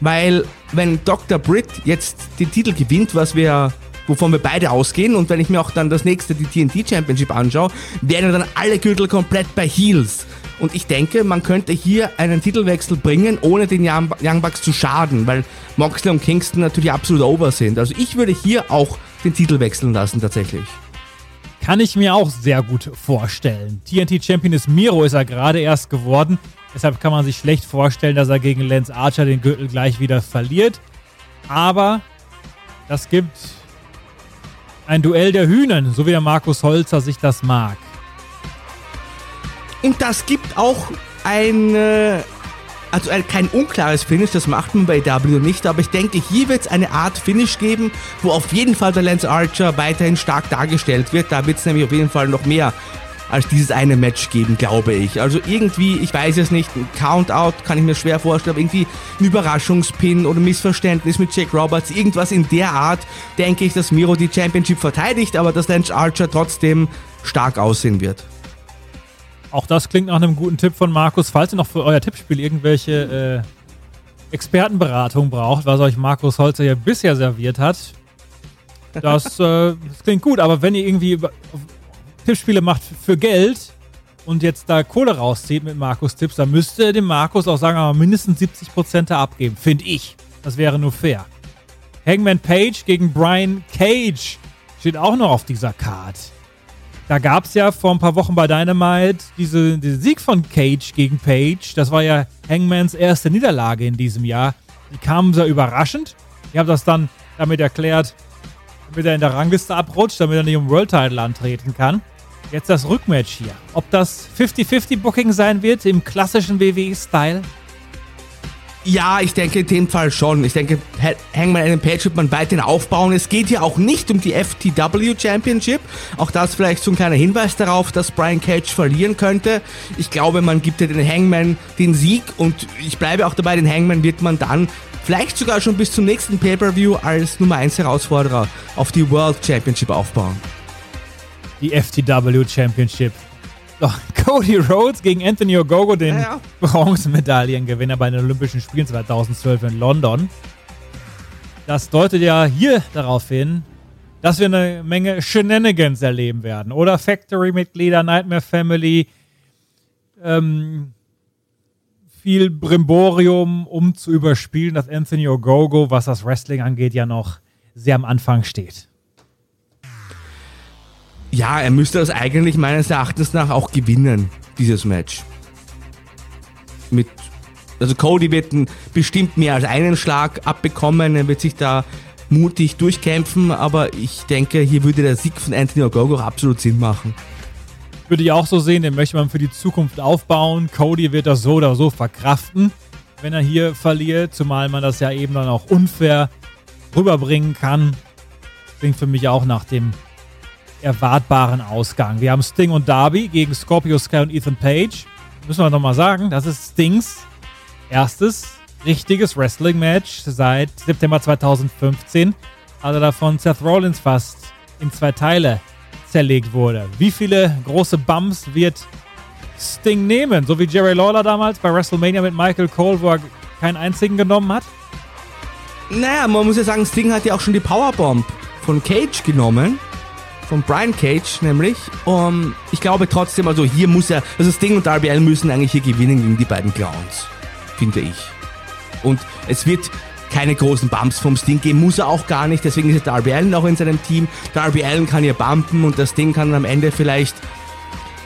Speaker 3: weil wenn Dr. Britt jetzt den Titel gewinnt, was wir wovon wir beide ausgehen und wenn ich mir auch dann das nächste die TNT Championship anschaue, werden dann alle Gürtel komplett bei Heels Und ich denke, man könnte hier einen Titelwechsel bringen, ohne den Young Bucks zu schaden, weil Moxley und Kingston natürlich absolut over sind. Also ich würde hier auch den Titel wechseln lassen tatsächlich.
Speaker 2: Kann ich mir auch sehr gut vorstellen. TNT Champion ist Miro, ist er gerade erst geworden. Deshalb kann man sich schlecht vorstellen, dass er gegen Lance Archer den Gürtel gleich wieder verliert. Aber das gibt ein Duell der Hühnen, so wie der Markus Holzer sich das mag.
Speaker 3: Und das gibt auch ein, äh, also ein, kein unklares Finish, das macht man bei W nicht, aber ich denke, hier wird es eine Art Finish geben, wo auf jeden Fall der Lance Archer weiterhin stark dargestellt wird. Da wird es nämlich auf jeden Fall noch mehr als dieses eine Match geben, glaube ich. Also irgendwie, ich weiß es nicht, ein Countout kann ich mir schwer vorstellen, aber irgendwie ein Überraschungspin oder Missverständnis mit Jake Roberts, irgendwas in der Art, denke ich, dass Miro die Championship verteidigt, aber dass Lance Archer trotzdem stark aussehen wird.
Speaker 2: Auch das klingt nach einem guten Tipp von Markus. Falls ihr noch für euer Tippspiel irgendwelche äh, Expertenberatung braucht, was euch Markus Holzer ja bisher serviert hat, das, äh, das klingt gut. Aber wenn ihr irgendwie Tippspiele macht für Geld und jetzt da Kohle rauszieht mit Markus Tipps, dann müsste dem Markus auch sagen, aber mindestens 70% da abgeben. Finde ich. Das wäre nur fair. Hangman Page gegen Brian Cage steht auch noch auf dieser Card. Da gab es ja vor ein paar Wochen bei Dynamite diese, diesen Sieg von Cage gegen Page. Das war ja Hangmans erste Niederlage in diesem Jahr. Die kamen sehr überraschend. Ich habe das dann damit erklärt, damit er in der Rangliste abrutscht, damit er nicht um World Title antreten kann. Jetzt das Rückmatch hier. Ob das 50-50 Booking sein wird im klassischen WWE-Style?
Speaker 3: Ja, ich denke in dem Fall schon. Ich denke, Hangman Adam Page wird man weiterhin aufbauen. Es geht ja auch nicht um die FTW Championship. Auch das vielleicht so ein kleiner Hinweis darauf, dass Brian Cage verlieren könnte. Ich glaube, man gibt ja den Hangman den Sieg und ich bleibe auch dabei, den Hangman wird man dann vielleicht sogar schon bis zum nächsten Pay-Per-View als Nummer 1 Herausforderer auf die World Championship aufbauen.
Speaker 2: Die FTW Championship Cody Rhodes gegen Anthony Ogogo, den ja. Bronzemedaillengewinner bei den Olympischen Spielen 2012 in London. Das deutet ja hier darauf hin, dass wir eine Menge Shenanigans erleben werden. Oder Factory-Mitglieder, Nightmare Family, ähm, viel Brimborium, um zu überspielen, dass Anthony Ogogo, was das Wrestling angeht, ja noch sehr am Anfang steht.
Speaker 3: Ja, er müsste das eigentlich meines Erachtens nach auch gewinnen, dieses Match. Mit, also Cody wird bestimmt mehr als einen Schlag abbekommen, er wird sich da mutig durchkämpfen, aber ich denke, hier würde der Sieg von Anthony Ogogo absolut Sinn machen.
Speaker 2: Würde ich auch so sehen, den möchte man für die Zukunft aufbauen. Cody wird das so oder so verkraften, wenn er hier verliert, zumal man das ja eben dann auch unfair rüberbringen kann. Klingt für mich auch nach dem erwartbaren Ausgang. Wir haben Sting und Darby gegen Scorpio Sky und Ethan Page. Müssen wir nochmal sagen, das ist Stings erstes richtiges Wrestling-Match seit September 2015, also davon Seth Rollins fast in zwei Teile zerlegt wurde. Wie viele große Bumps wird Sting nehmen? So wie Jerry Lawler damals bei WrestleMania mit Michael Cole, wo er keinen einzigen genommen hat?
Speaker 3: Naja, man muss ja sagen, Sting hat ja auch schon die Powerbomb von Cage genommen von Brian Cage nämlich. Um, ich glaube trotzdem, also hier muss er, also Sting und Darby Allen müssen eigentlich hier gewinnen gegen die beiden Clowns, finde ich. Und es wird keine großen Bumps vom Sting geben, muss er auch gar nicht, deswegen ist Darby Allen auch in seinem Team. Darby Allen kann hier bumpen und das Ding kann am Ende vielleicht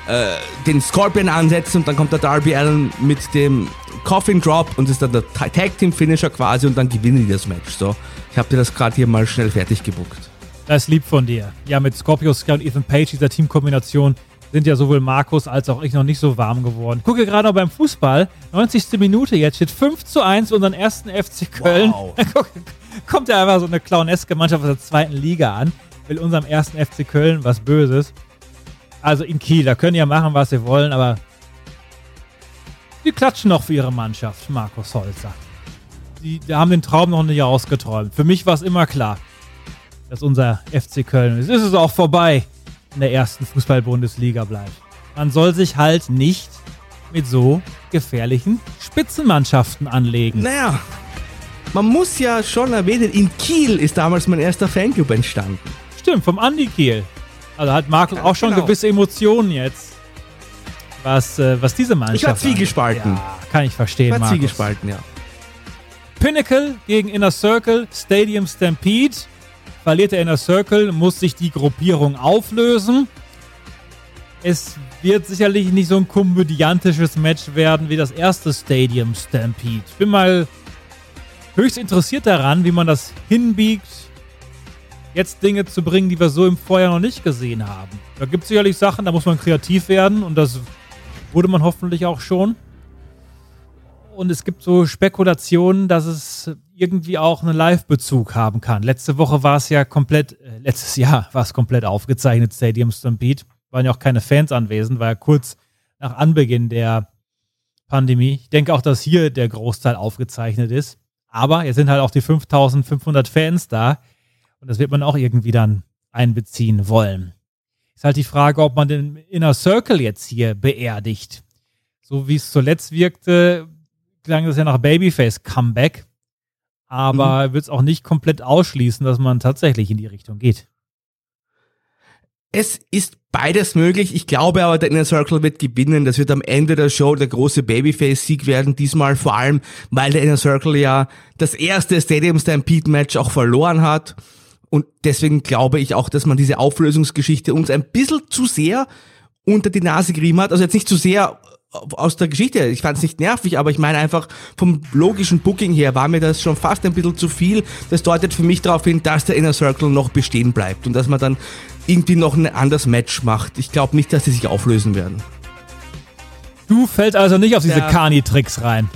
Speaker 3: äh, den Scorpion ansetzen und dann kommt der Darby Allen mit dem Coffin Drop und ist dann der Tag Team Finisher quasi und dann gewinnen die das Match. So, ich habe dir das gerade hier mal schnell fertig gebuckt.
Speaker 2: Das ist lieb von dir. Ja, mit Scorpio Sky und Ethan Page, dieser Teamkombination, sind ja sowohl Markus als auch ich noch nicht so warm geworden. Gucke gerade noch beim Fußball, 90. Minute jetzt, steht 5 zu 1 unseren ersten FC Köln. Wow. Kommt ja einfach so eine clowneske Mannschaft aus der zweiten Liga an, will unserem ersten FC Köln was Böses. Also in Kiel, da können ja machen, was sie wollen, aber die klatschen noch für ihre Mannschaft, Markus Holzer. Die, die haben den Traum noch nicht ausgeträumt. Für mich war es immer klar dass unser FC Köln, es ist es auch vorbei, in der ersten Fußball-Bundesliga bleibt. Man soll sich halt nicht mit so gefährlichen Spitzenmannschaften anlegen.
Speaker 3: Naja, man muss ja schon erwähnen, in Kiel ist damals mein erster Fanclub entstanden.
Speaker 2: Stimmt, vom Andi Kiel. Also hat Markus ja, auch schon genau. gewisse Emotionen jetzt. was, äh, was diese Mannschaft
Speaker 3: Ich war zwiegespalten.
Speaker 2: Ja, kann ich verstehen,
Speaker 3: Ich war
Speaker 2: Markus.
Speaker 3: zwiegespalten, ja.
Speaker 2: Pinnacle gegen Inner Circle, Stadium Stampede. Verliert der Inner Circle, muss sich die Gruppierung auflösen. Es wird sicherlich nicht so ein komödiantisches Match werden wie das erste Stadium Stampede. Ich bin mal höchst interessiert daran, wie man das hinbiegt, jetzt Dinge zu bringen, die wir so im Vorjahr noch nicht gesehen haben. Da gibt es sicherlich Sachen, da muss man kreativ werden und das wurde man hoffentlich auch schon. Und es gibt so Spekulationen, dass es irgendwie auch einen Live-Bezug haben kann. Letzte Woche war es ja komplett, äh, letztes Jahr war es komplett aufgezeichnet, Stadium Stampede. Waren ja auch keine Fans anwesend, war ja kurz nach Anbeginn der Pandemie. Ich denke auch, dass hier der Großteil aufgezeichnet ist. Aber jetzt sind halt auch die 5500 Fans da. Und das wird man auch irgendwie dann einbeziehen wollen. Ist halt die Frage, ob man den Inner Circle jetzt hier beerdigt. So wie es zuletzt wirkte, klang das ja nach Babyface Comeback. Aber mhm. wird es auch nicht komplett ausschließen, dass man tatsächlich in die Richtung geht.
Speaker 3: Es ist beides möglich. Ich glaube aber, der Inner Circle wird gewinnen. Das wird am Ende der Show der große Babyface-Sieg werden. Diesmal vor allem, weil der Inner Circle ja das erste Stadium Stampede-Match auch verloren hat. Und deswegen glaube ich auch, dass man diese Auflösungsgeschichte uns ein bisschen zu sehr unter die Nase gerieben hat. Also jetzt nicht zu sehr aus der Geschichte. Ich fand es nicht nervig, aber ich meine einfach vom logischen Booking her war mir das schon fast ein bisschen zu viel. Das deutet für mich darauf hin, dass der Inner Circle noch bestehen bleibt und dass man dann irgendwie noch ein anderes Match macht. Ich glaube nicht, dass sie sich auflösen werden.
Speaker 2: Du fällst also nicht auf diese Kani-Tricks rein.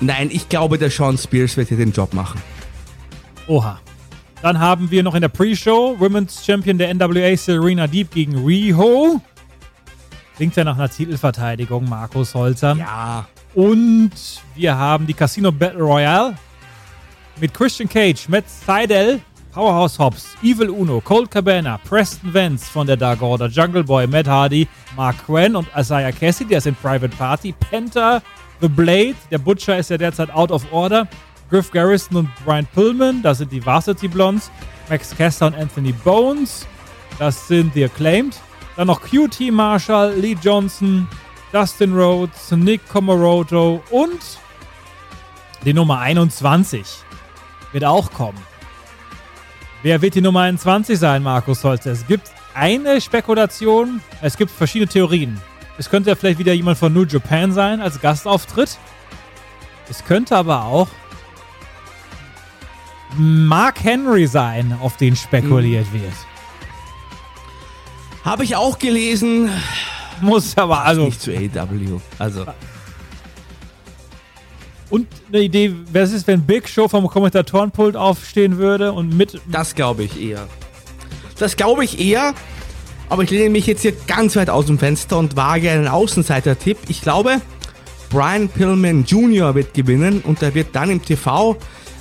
Speaker 3: Nein, ich glaube, der Sean Spears wird hier den Job machen.
Speaker 2: Oha. Dann haben wir noch in der Pre-Show Women's Champion der NWA Serena Deep gegen Riho. Klingt ja nach einer Titelverteidigung, Markus Holzer.
Speaker 3: Ja.
Speaker 2: Und wir haben die Casino Battle Royale mit Christian Cage, Matt Seidel, Powerhouse Hobbs, Evil Uno, Cold Cabana, Preston Vance von der Dark Order, Jungle Boy, Matt Hardy, Mark Quinn und Isaiah Cassidy, der ist in Private Party, Penta, The Blade, der Butcher ist ja derzeit out of order, Griff Garrison und Brian Pillman, das sind die Varsity Blondes, Max Caster und Anthony Bones, das sind The Acclaimed, dann noch QT Marshall, Lee Johnson, Dustin Rhodes, Nick Komoroto und die Nummer 21 wird auch kommen. Wer wird die Nummer 21 sein, Markus Holzer? Es gibt eine Spekulation, es gibt verschiedene Theorien. Es könnte ja vielleicht wieder jemand von New Japan sein als Gastauftritt. Es könnte aber auch Mark Henry sein, auf den spekuliert mhm. wird.
Speaker 3: Habe ich auch gelesen.
Speaker 2: Muss aber also.
Speaker 3: Nicht zu AW. Also.
Speaker 2: Und eine Idee, was ist, wenn Big Show vom Kommentatorenpult aufstehen würde und mit.
Speaker 3: Das glaube ich eher. Das glaube ich eher. Aber ich lehne mich jetzt hier ganz weit aus dem Fenster und wage einen Außenseiter-Tipp. Ich glaube, Brian Pillman Jr. wird gewinnen und er wird dann im TV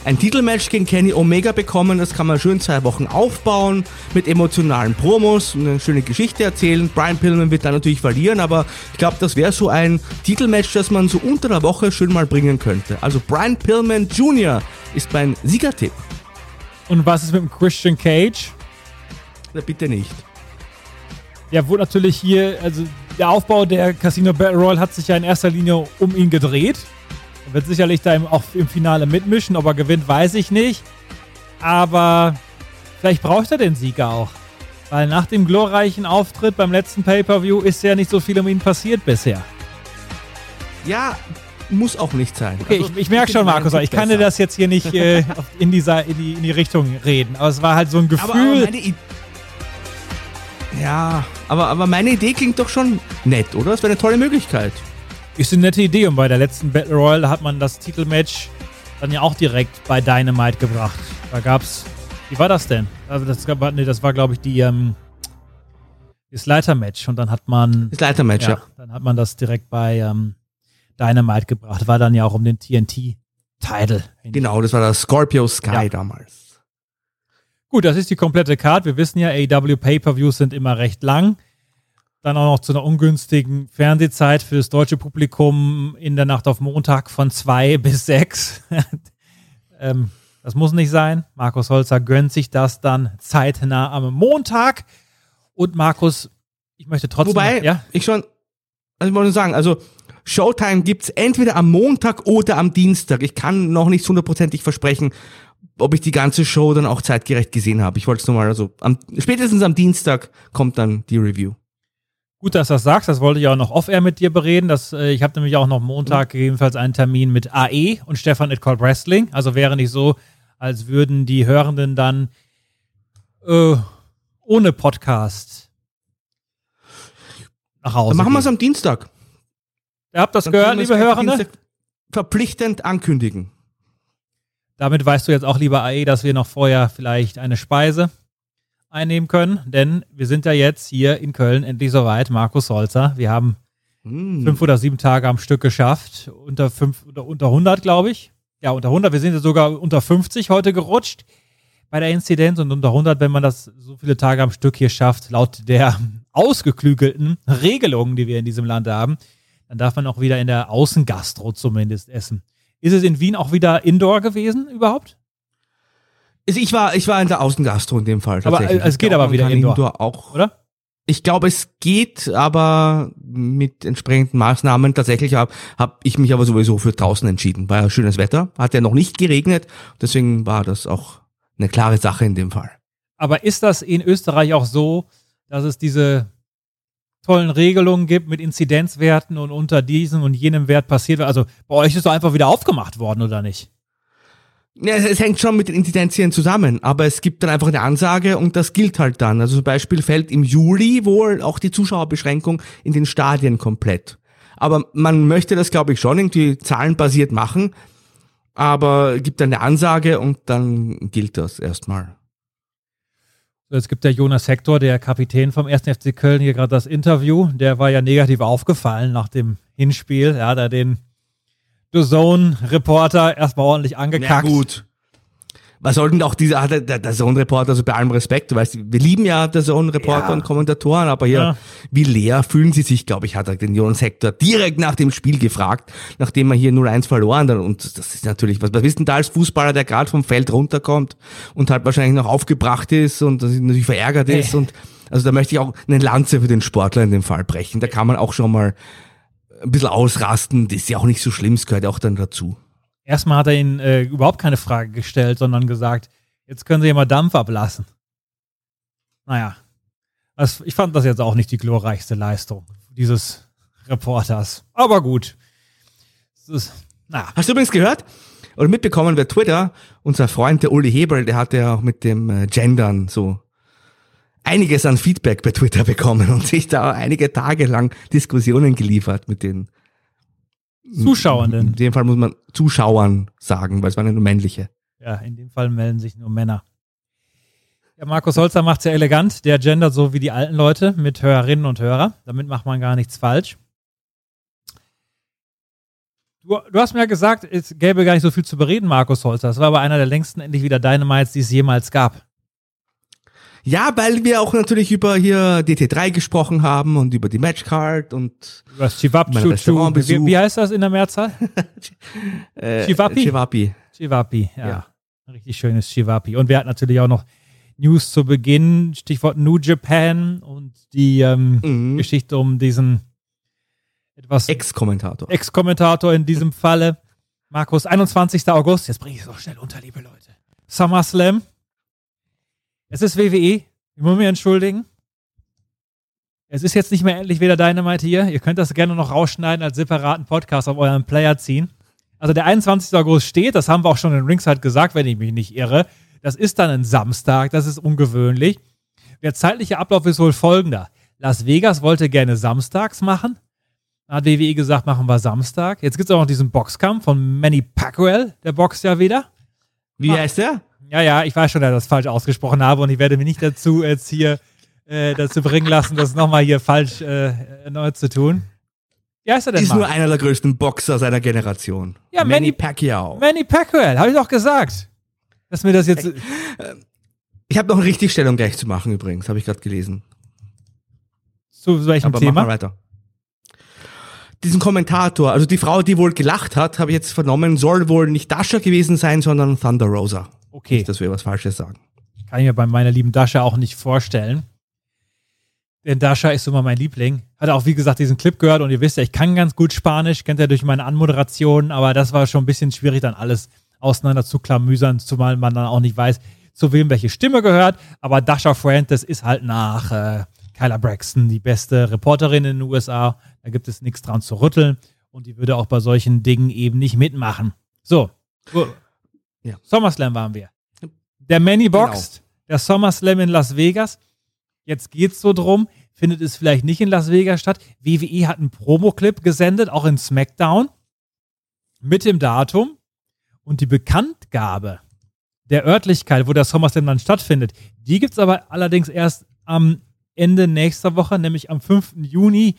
Speaker 3: ein Titelmatch gegen Kenny Omega bekommen. Das kann man schön zwei Wochen aufbauen mit emotionalen Promos und eine schöne Geschichte erzählen. Brian Pillman wird dann natürlich verlieren, aber ich glaube, das wäre so ein Titelmatch, das man so unter der Woche schön mal bringen könnte. Also Brian Pillman Jr. ist mein Siegertipp.
Speaker 2: Und was ist mit dem Christian Cage?
Speaker 3: Na, bitte nicht.
Speaker 2: Ja, wo natürlich hier, also der Aufbau der Casino Battle Royale hat sich ja in erster Linie um ihn gedreht. Er wird sicherlich da auch im Finale mitmischen. Ob er gewinnt, weiß ich nicht. Aber vielleicht braucht er den Sieger auch. Weil nach dem glorreichen Auftritt beim letzten Pay-Per-View ist ja nicht so viel um ihn passiert bisher.
Speaker 3: Ja, muss auch nicht sein.
Speaker 2: Okay, also, ich, ich merke schon, Markus, ich kann dir das jetzt hier nicht äh, in, dieser, in, die, in die Richtung reden. Aber es war halt so ein Gefühl. Aber, aber
Speaker 3: ja, aber, aber meine Idee klingt doch schon nett, oder? Das wäre eine tolle Möglichkeit.
Speaker 2: Ist eine nette Idee und bei der letzten Battle Royale hat man das Titelmatch dann ja auch direkt bei Dynamite gebracht. Da gab's. Wie war das denn? Also das, nee, das war, glaube ich, die, ähm, das Leitermatch. Und dann hat man.
Speaker 3: Das Leitermatch, ja, ja.
Speaker 2: Dann hat man das direkt bei ähm, Dynamite gebracht. War dann ja auch um den TNT-Title.
Speaker 3: Genau, das war das Scorpio Sky ja. damals.
Speaker 2: Gut, das ist die komplette Card. Wir wissen ja, AW Pay-Per-Views sind immer recht lang. Dann auch noch zu einer ungünstigen Fernsehzeit für das deutsche Publikum in der Nacht auf Montag von zwei bis sechs. ähm, das muss nicht sein. Markus Holzer gönnt sich das dann zeitnah am Montag. Und Markus, ich möchte trotzdem.
Speaker 3: Wobei, ja? ich schon. Also ich wollte nur sagen, also Showtime gibt's entweder am Montag oder am Dienstag. Ich kann noch nicht hundertprozentig versprechen, ob ich die ganze Show dann auch zeitgerecht gesehen habe. Ich wollte es nur mal, also am, spätestens am Dienstag kommt dann die Review.
Speaker 2: Gut, dass du das sagst. Das wollte ich auch noch off-air mit dir bereden. Das, äh, ich habe nämlich auch noch Montag mhm. gegebenenfalls einen Termin mit AE und Stefan at Call Wrestling. Also wäre nicht so, als würden die Hörenden dann äh, ohne Podcast nach Hause
Speaker 3: Dann machen wir es am Dienstag.
Speaker 2: Ihr habt das
Speaker 3: Dann
Speaker 2: gehört, liebe Hörende?
Speaker 3: Dienstag Verpflichtend ankündigen.
Speaker 2: Damit weißt du jetzt auch, lieber AE, dass wir noch vorher vielleicht eine Speise einnehmen können, denn wir sind ja jetzt hier in Köln endlich soweit. Markus Holzer, wir haben
Speaker 3: Hm.
Speaker 2: fünf oder sieben Tage am Stück geschafft. Unter fünf, unter, unter 100, glaube ich. Ja, unter 100. Wir sind ja sogar unter 50 heute gerutscht bei der Inzidenz und unter 100, wenn man das so viele Tage am Stück hier schafft, laut der ausgeklügelten Regelungen, die wir in diesem Land haben, dann darf man auch wieder in der Außengastro zumindest essen. Ist es in Wien auch wieder Indoor gewesen überhaupt?
Speaker 3: Ich war, ich war in der Außengastro in dem Fall.
Speaker 2: Aber,
Speaker 3: tatsächlich.
Speaker 2: äh, es geht
Speaker 3: glaub,
Speaker 2: aber wieder
Speaker 3: kann
Speaker 2: Indoor,
Speaker 3: auch.
Speaker 2: Oder?
Speaker 3: Ich glaube, es geht, aber mit entsprechenden Maßnahmen. Tatsächlich habe hab ich mich aber sowieso für draußen entschieden. War ja schönes Wetter, hat ja noch nicht geregnet, deswegen war das auch eine klare Sache in dem Fall.
Speaker 2: Aber ist das in Österreich auch so, dass es diese tollen Regelungen gibt mit Inzidenzwerten und unter diesem und jenem Wert passiert? Also bei euch ist doch einfach wieder aufgemacht worden, oder nicht?
Speaker 3: Ja, es, es hängt schon mit den Inzidenzien zusammen, aber es gibt dann einfach eine Ansage und das gilt halt dann. Also zum Beispiel fällt im Juli wohl auch die Zuschauerbeschränkung in den Stadien komplett. Aber man möchte das, glaube ich, schon irgendwie zahlenbasiert machen, aber gibt dann eine Ansage und dann gilt das erstmal.
Speaker 2: Jetzt gibt der Jonas Hector, der Kapitän vom 1. FC Köln, hier gerade das Interview. Der war ja negativ aufgefallen nach dem Hinspiel. Er hat da den The Zone-Reporter erstmal ordentlich angekackt.
Speaker 3: Ja, gut. Was sollten auch diese, der, der, Zone-Reporter, also bei allem Respekt, du weißt, wir lieben ja der Zone-Reporter
Speaker 2: Ja.
Speaker 3: und Kommentatoren, aber hier,
Speaker 2: Ja.
Speaker 3: wie leer fühlen sie sich, glaube ich, hat er den Jonas Hector direkt nach dem Spiel gefragt, nachdem er hier 0-1 verloren hat. Und das ist natürlich, was, was denn da als Fußballer, der gerade vom Feld runterkommt und halt wahrscheinlich noch aufgebracht ist und natürlich verärgert ist und, also da möchte ich auch eine Lanze für den Sportler in dem Fall brechen. Da kann man auch schon mal ein bisschen ausrasten, das ist ja auch nicht so schlimm, es gehört ja auch dann dazu.
Speaker 2: Erstmal hat er ihn äh, überhaupt keine Frage gestellt, sondern gesagt, jetzt können Sie ja mal Dampf ablassen. Naja, das, ich fand das jetzt auch nicht die glorreichste Leistung dieses Reporters. Aber gut. Ist, na,
Speaker 3: Hast du übrigens gehört oder mitbekommen bei Twitter, unser Freund der Uli Hebel, der hat ja auch mit dem äh, Gendern so einiges an Feedback bei Twitter bekommen und sich da einige Tage lang Diskussionen geliefert mit den
Speaker 2: Zuschauenden.
Speaker 3: In dem Fall muss man Zuschauern sagen, weil es waren ja nur männliche.
Speaker 2: Ja, in dem Fall melden sich nur Männer. Ja, Markus Holzer macht's ja elegant. Der gendert so wie die alten Leute mit Hörerinnen und Hörer. Damit macht man gar nichts falsch. Du, du hast mir ja gesagt, es gäbe gar nicht so viel zu bereden, Markus Holzer. Das war aber einer der längsten endlich wieder Dynamites, die es jemals gab.
Speaker 3: Ja, weil wir auch natürlich über hier DT3 gesprochen haben und über die Matchcard und
Speaker 2: Über das Chivap, wie, wie heißt das in der Mehrzahl?
Speaker 3: äh,
Speaker 2: Chivapi?
Speaker 3: Chivapi.
Speaker 2: Chivapi, ja.
Speaker 3: Ja.
Speaker 2: Richtig schönes Chivapi. Und wir hatten natürlich auch noch News zu Beginn, Stichwort New Japan und die ähm,
Speaker 3: Mhm.
Speaker 2: Geschichte um diesen etwas
Speaker 3: Ex-Kommentator.
Speaker 2: Ex-Kommentator in diesem Falle. Markus, 21. August, jetzt bringe ich es auch schnell unter, liebe Leute. SummerSlam. Es ist WWE, ich muss mich entschuldigen. Es ist jetzt nicht mehr endlich wieder Dynamite hier. Ihr könnt das gerne noch rausschneiden als separaten Podcast auf euren Player ziehen. Also der 21. August steht, das haben wir auch schon in Ringside gesagt, wenn ich mich nicht irre. Das ist dann ein Samstag, das ist ungewöhnlich. Der zeitliche Ablauf ist wohl folgender. Las Vegas wollte gerne samstags machen. Dann hat WWE gesagt, machen wir Samstag. Jetzt gibt es auch noch diesen Boxkampf von Manny Pacquiao, der boxt ja wieder.
Speaker 3: Wie heißt der?
Speaker 2: Ja, ja, ich weiß schon, dass ich das falsch ausgesprochen habe und ich werde mich nicht dazu jetzt hier äh, dazu bringen lassen, das nochmal hier falsch äh, erneut zu tun. Wie heißt er denn
Speaker 3: Ist
Speaker 2: mal?
Speaker 3: nur einer der größten Boxer seiner Generation.
Speaker 2: Ja,
Speaker 3: Manny
Speaker 2: Manny-
Speaker 3: Pacquiao.
Speaker 2: Manny Pacquiao, habe ich doch gesagt. Dass mir das jetzt.
Speaker 3: Ich habe noch eine Richtigstellung gleich zu machen übrigens, habe ich gerade gelesen.
Speaker 2: Zu welchem
Speaker 3: Aber
Speaker 2: Thema?
Speaker 3: mach mal weiter. Diesen Kommentator, also die Frau, die wohl gelacht hat, habe ich jetzt vernommen, soll wohl nicht Dasha gewesen sein, sondern Thunder Rosa.
Speaker 2: Okay.
Speaker 3: Nicht, dass wir was Falsches sagen.
Speaker 2: Kann ich mir bei meiner lieben Dasche auch nicht vorstellen. Denn Dasha ist immer mein Liebling. Hat auch, wie gesagt, diesen Clip gehört und ihr wisst ja, ich kann ganz gut Spanisch, kennt ihr durch meine Anmoderation, aber das war schon ein bisschen schwierig, dann alles auseinander zu klamüsern, zumal man dann auch nicht weiß, zu wem welche Stimme gehört. Aber Dasha Fuentes ist halt nach äh, Kyla Braxton die beste Reporterin in den USA. Da gibt es nichts dran zu rütteln und die würde auch bei solchen Dingen eben nicht mitmachen. So, ja. SummerSlam waren wir. Der Manny Boxed, genau. der SummerSlam in Las Vegas. Jetzt geht es so drum, findet es vielleicht nicht in Las Vegas statt. WWE hat einen Promo-Clip gesendet, auch in SmackDown, mit dem Datum und die Bekanntgabe der Örtlichkeit, wo der SummerSlam dann stattfindet. Die gibt es aber allerdings erst am Ende nächster Woche, nämlich am 5. Juni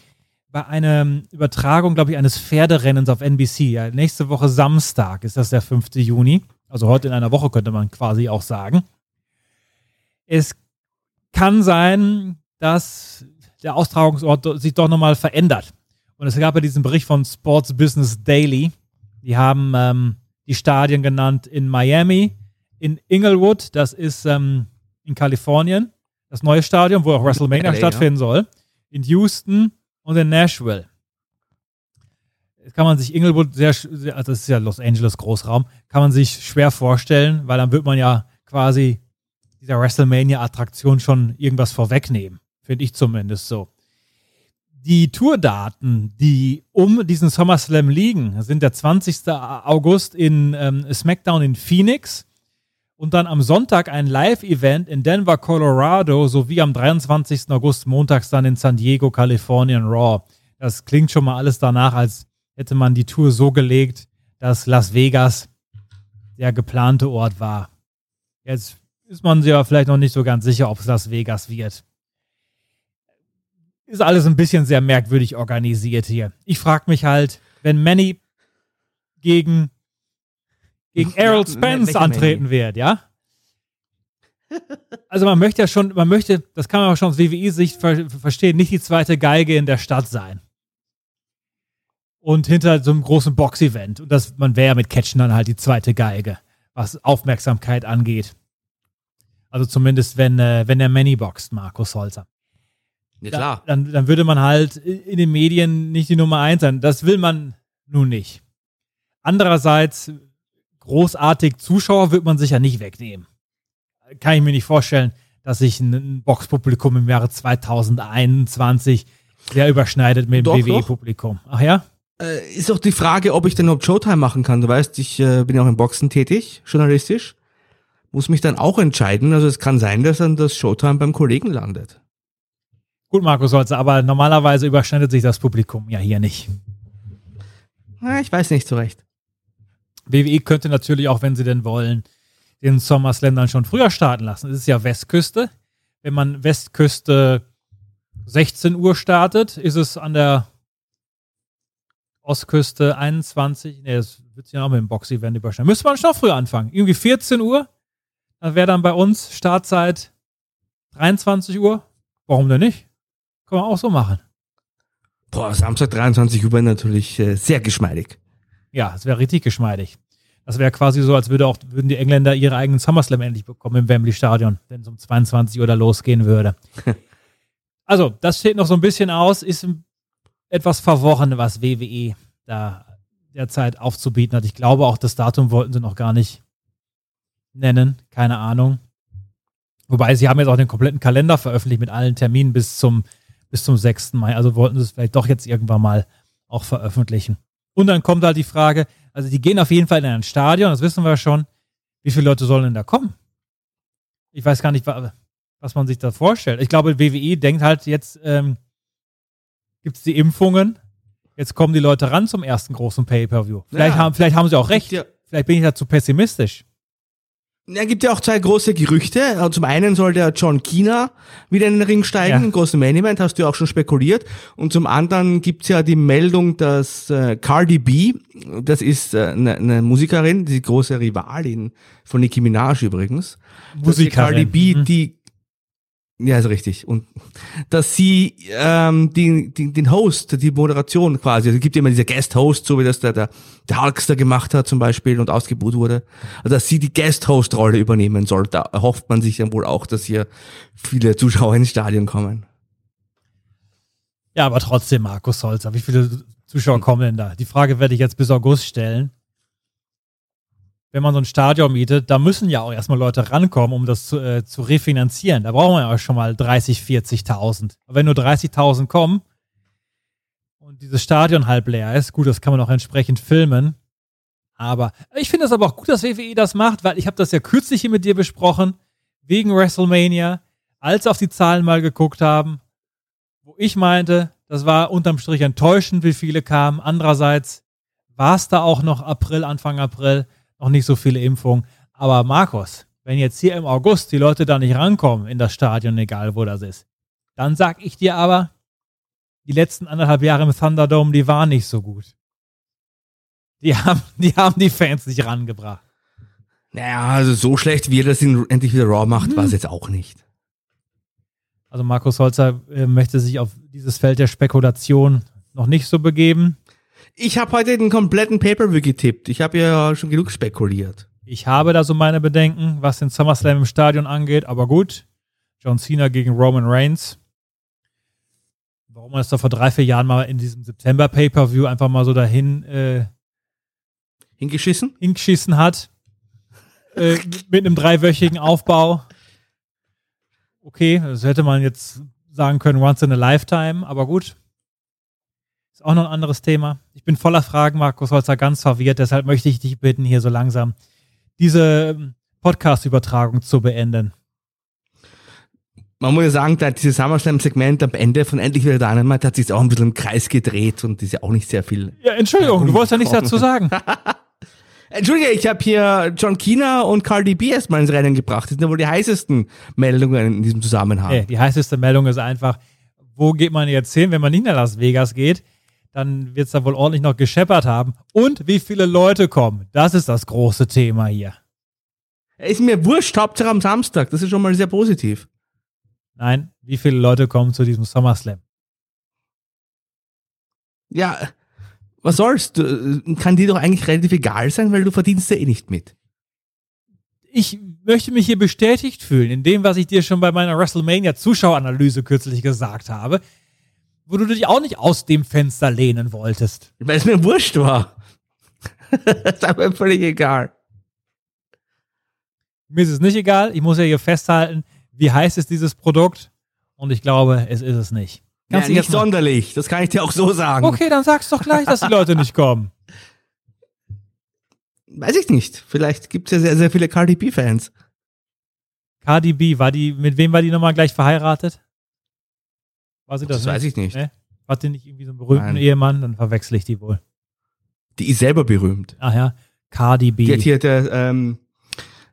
Speaker 2: bei einer Übertragung, glaube ich, eines Pferderennens auf NBC. Ja, nächste Woche Samstag ist das der 5. Juni. Also heute in einer Woche könnte man quasi auch sagen. Es kann sein, dass der Austragungsort sich doch nochmal verändert. Und es gab ja diesen Bericht von Sports Business Daily. Die haben ähm, die Stadien genannt in Miami, in Inglewood, das ist ähm, in Kalifornien, das neue Stadion, wo auch WrestleMania LA, stattfinden ja. soll, in Houston und in Nashville. Kann man sich Inglewood sehr, sehr, also das ist ja Los Angeles Großraum, kann man sich schwer vorstellen, weil dann wird man ja quasi dieser WrestleMania-Attraktion schon irgendwas vorwegnehmen. Finde ich zumindest so. Die Tourdaten, die um diesen SummerSlam liegen, sind der 20. August in ähm, SmackDown in Phoenix und dann am Sonntag ein Live-Event in Denver, Colorado, sowie am 23. August montags dann in San Diego, Kalifornien, Raw. Das klingt schon mal alles danach, als hätte man die Tour so gelegt, dass Las Vegas der geplante Ort war. Jetzt ist man sich ja vielleicht noch nicht so ganz sicher, ob es Las Vegas wird. Ist alles ein bisschen sehr merkwürdig organisiert hier. Ich frage mich halt, wenn Manny gegen, gegen Errol Spence antreten Manny? wird, ja? Also man möchte ja schon, man möchte, das kann man auch schon aus WWE-Sicht ver verstehen, nicht die zweite Geige in der Stadt sein. Und hinter so einem großen Box-Event. Und das, man wäre ja mit Catchen dann halt die zweite Geige, was Aufmerksamkeit angeht. Also zumindest, wenn, äh, wenn er Many boxt, Markus Holzer.
Speaker 3: Ja, klar.
Speaker 2: Dann, dann würde man halt in den Medien nicht die Nummer eins sein. Das will man nun nicht. Andererseits, großartig Zuschauer wird man sich ja nicht wegnehmen. Kann ich mir nicht vorstellen, dass sich ein Boxpublikum im Jahre 2021 sehr überschneidet mit dem WWE-Publikum. Ach ja?
Speaker 3: Äh, ist auch die Frage, ob ich denn überhaupt Showtime machen kann. Du weißt, ich äh, bin ja auch im Boxen tätig, journalistisch muss mich dann auch entscheiden. Also es kann sein, dass dann das Showtime beim Kollegen landet.
Speaker 2: Gut, Markus Holzer, aber normalerweise überschneidet sich das Publikum ja hier nicht.
Speaker 3: Ich weiß nicht so recht.
Speaker 2: WWE könnte natürlich auch, wenn sie denn wollen, den SummerSlam dann schon früher starten lassen. Es ist ja Westküste. Wenn man Westküste 16 Uhr startet, ist es an der Ostküste 21. Ne, das wird sich ja auch mit dem Box-Event überschneiden. Müsste man schon früher anfangen. Irgendwie 14 Uhr? Das wäre dann bei uns Startzeit 23 Uhr. Warum denn nicht? Kann man auch so machen.
Speaker 3: Boah, Samstag 23 Uhr wäre natürlich äh, sehr geschmeidig.
Speaker 2: Ja, es wäre richtig geschmeidig. Das wäre quasi so, als würde auch, würden die Engländer ihre eigenen SummerSlam endlich bekommen im Wembley Stadion, wenn es um 22 Uhr da losgehen würde. also, das steht noch so ein bisschen aus, ist etwas verworren, was WWE da derzeit aufzubieten hat. Ich glaube, auch das Datum wollten sie noch gar nicht nennen, keine Ahnung. Wobei sie haben jetzt auch den kompletten Kalender veröffentlicht mit allen Terminen bis zum, bis zum 6. Mai. Also wollten sie es vielleicht doch jetzt irgendwann mal auch veröffentlichen. Und dann kommt halt die Frage, also die gehen auf jeden Fall in ein Stadion, das wissen wir schon. Wie viele Leute sollen denn da kommen? Ich weiß gar nicht, was man sich da vorstellt. Ich glaube, WWE denkt halt jetzt, ähm, gibt es die Impfungen, jetzt kommen die Leute ran zum ersten großen Pay-Per-View. Vielleicht, ja, haben, vielleicht haben sie auch recht. Ja. Vielleicht bin ich da zu pessimistisch.
Speaker 3: Ja, gibt ja auch zwei große Gerüchte. Also zum einen soll der John Kina wieder in den Ring steigen, ja. im großen Main Event, hast du ja auch schon spekuliert. Und zum anderen gibt's ja die Meldung, dass äh, Cardi B, das ist eine äh, ne, ne Musikerin, die große Rivalin von Nicki Minaj übrigens, Musikerin. Cardi B mhm. die ja, ist richtig. Und dass sie ähm, die, die, den Host, die Moderation quasi, also es gibt immer diese Guest-Host, so wie das der, der, der Hulkster gemacht hat zum Beispiel und ausgebucht wurde, also dass sie die Guest-Host-Rolle übernehmen soll. Da hofft man sich dann wohl auch, dass hier viele Zuschauer ins Stadion kommen.
Speaker 2: Ja, aber trotzdem, Markus Holzer, wie viele Zuschauer kommen denn da? Die Frage werde ich jetzt bis August stellen. Wenn man so ein Stadion mietet, da müssen ja auch erstmal Leute rankommen, um das zu, äh, zu refinanzieren. Da brauchen wir ja auch schon mal 30, 40.000. Aber wenn nur 30.000 kommen und dieses Stadion halb leer ist, gut, das kann man auch entsprechend filmen. Aber ich finde es aber auch gut, dass WWE das macht, weil ich habe das ja kürzlich hier mit dir besprochen, wegen WrestleMania, als auf die Zahlen mal geguckt haben, wo ich meinte, das war unterm Strich enttäuschend, wie viele kamen. Andererseits war es da auch noch April, Anfang April, noch nicht so viele Impfungen. Aber Markus, wenn jetzt hier im August die Leute da nicht rankommen in das Stadion, egal wo das ist, dann sag ich dir aber, die letzten anderthalb Jahre im Thunderdome, die waren nicht so gut. Die haben, die haben die Fans nicht rangebracht.
Speaker 3: Naja, also so schlecht, wie er das in endlich wieder Raw macht,
Speaker 2: Mhm.
Speaker 3: war es jetzt auch nicht.
Speaker 2: Also Markus Holzer äh, möchte sich auf dieses Feld der Spekulation noch nicht so begeben.
Speaker 3: Ich habe heute den kompletten Pay-Per-View getippt. Ich habe ja schon genug spekuliert.
Speaker 2: Ich habe da so meine Bedenken, was den SummerSlam im Stadion angeht, aber gut. John Cena gegen Roman Reigns. Warum man es da vor drei, vier Jahren mal in diesem September Pay-Per-View einfach mal so dahin äh,
Speaker 3: Hingeschissen?
Speaker 2: hingeschissen hat. äh, mit einem dreiwöchigen Aufbau. Okay, das hätte man jetzt sagen können, once in a lifetime, aber gut. Ist auch noch ein anderes Thema. Ich bin voller Fragen, Markus Holzer, ganz verwirrt, deshalb möchte ich dich bitten, hier so langsam diese ähm, Podcast-Übertragung zu beenden.
Speaker 3: Man muss ja sagen, da dieses SummerSlam-Segment am Ende von Endlich wieder Dynamite hat sich auch ein bisschen im Kreis gedreht und ist ja auch nicht sehr viel.
Speaker 2: Ja, Entschuldigung, du wolltest ja nichts dazu sagen.
Speaker 3: Entschuldige, ich habe hier John Cena und Cardi B erstmal ins Rennen gebracht. Das sind ja wohl die heißesten Meldungen in diesem Zusammenhang.
Speaker 2: Nee, die heißeste Meldung ist einfach, wo geht man jetzt hin, wenn man nicht nach Las Vegas geht? Dann wird es da wohl ordentlich noch gescheppert haben. Und wie viele Leute kommen? Das ist das große Thema hier.
Speaker 3: Ist mir wurscht, Hauptsache am Samstag. Das ist schon mal sehr positiv.
Speaker 2: Nein, wie viele Leute kommen zu diesem SummerSlam?
Speaker 3: Ja, was soll's? Du, kann dir doch eigentlich relativ egal sein, weil du verdienst ja eh nicht mit.
Speaker 2: Ich möchte mich hier bestätigt fühlen in dem, was ich dir schon bei meiner WrestleMania-Zuschaueranalyse kürzlich gesagt habe, wo du dich auch nicht aus dem Fenster lehnen wolltest.
Speaker 3: Weil es mir wurscht war. das ist aber völlig egal.
Speaker 2: Mir ist es nicht egal. Ich muss ja hier festhalten, wie heiß ist dieses Produkt? Und ich glaube, es ist es nicht.
Speaker 3: Ja,
Speaker 2: du
Speaker 3: nicht sonderlich. Das kann ich dir auch so sagen.
Speaker 2: Okay, dann sag's doch gleich, dass die Leute nicht kommen.
Speaker 3: Weiß ich nicht. Vielleicht gibt's ja sehr, sehr viele Cardi B-Fans.
Speaker 2: Cardi B, war die, mit wem war die nochmal gleich verheiratet? War sie das?
Speaker 3: Das weiß ich nicht.
Speaker 2: Ne? Hat die nicht irgendwie so einen berühmten
Speaker 3: Nein.
Speaker 2: Ehemann? Dann verwechsel ich die wohl.
Speaker 3: Die ist selber berühmt.
Speaker 2: Ach ja, Cardi B.
Speaker 3: Die hat hier der, ähm,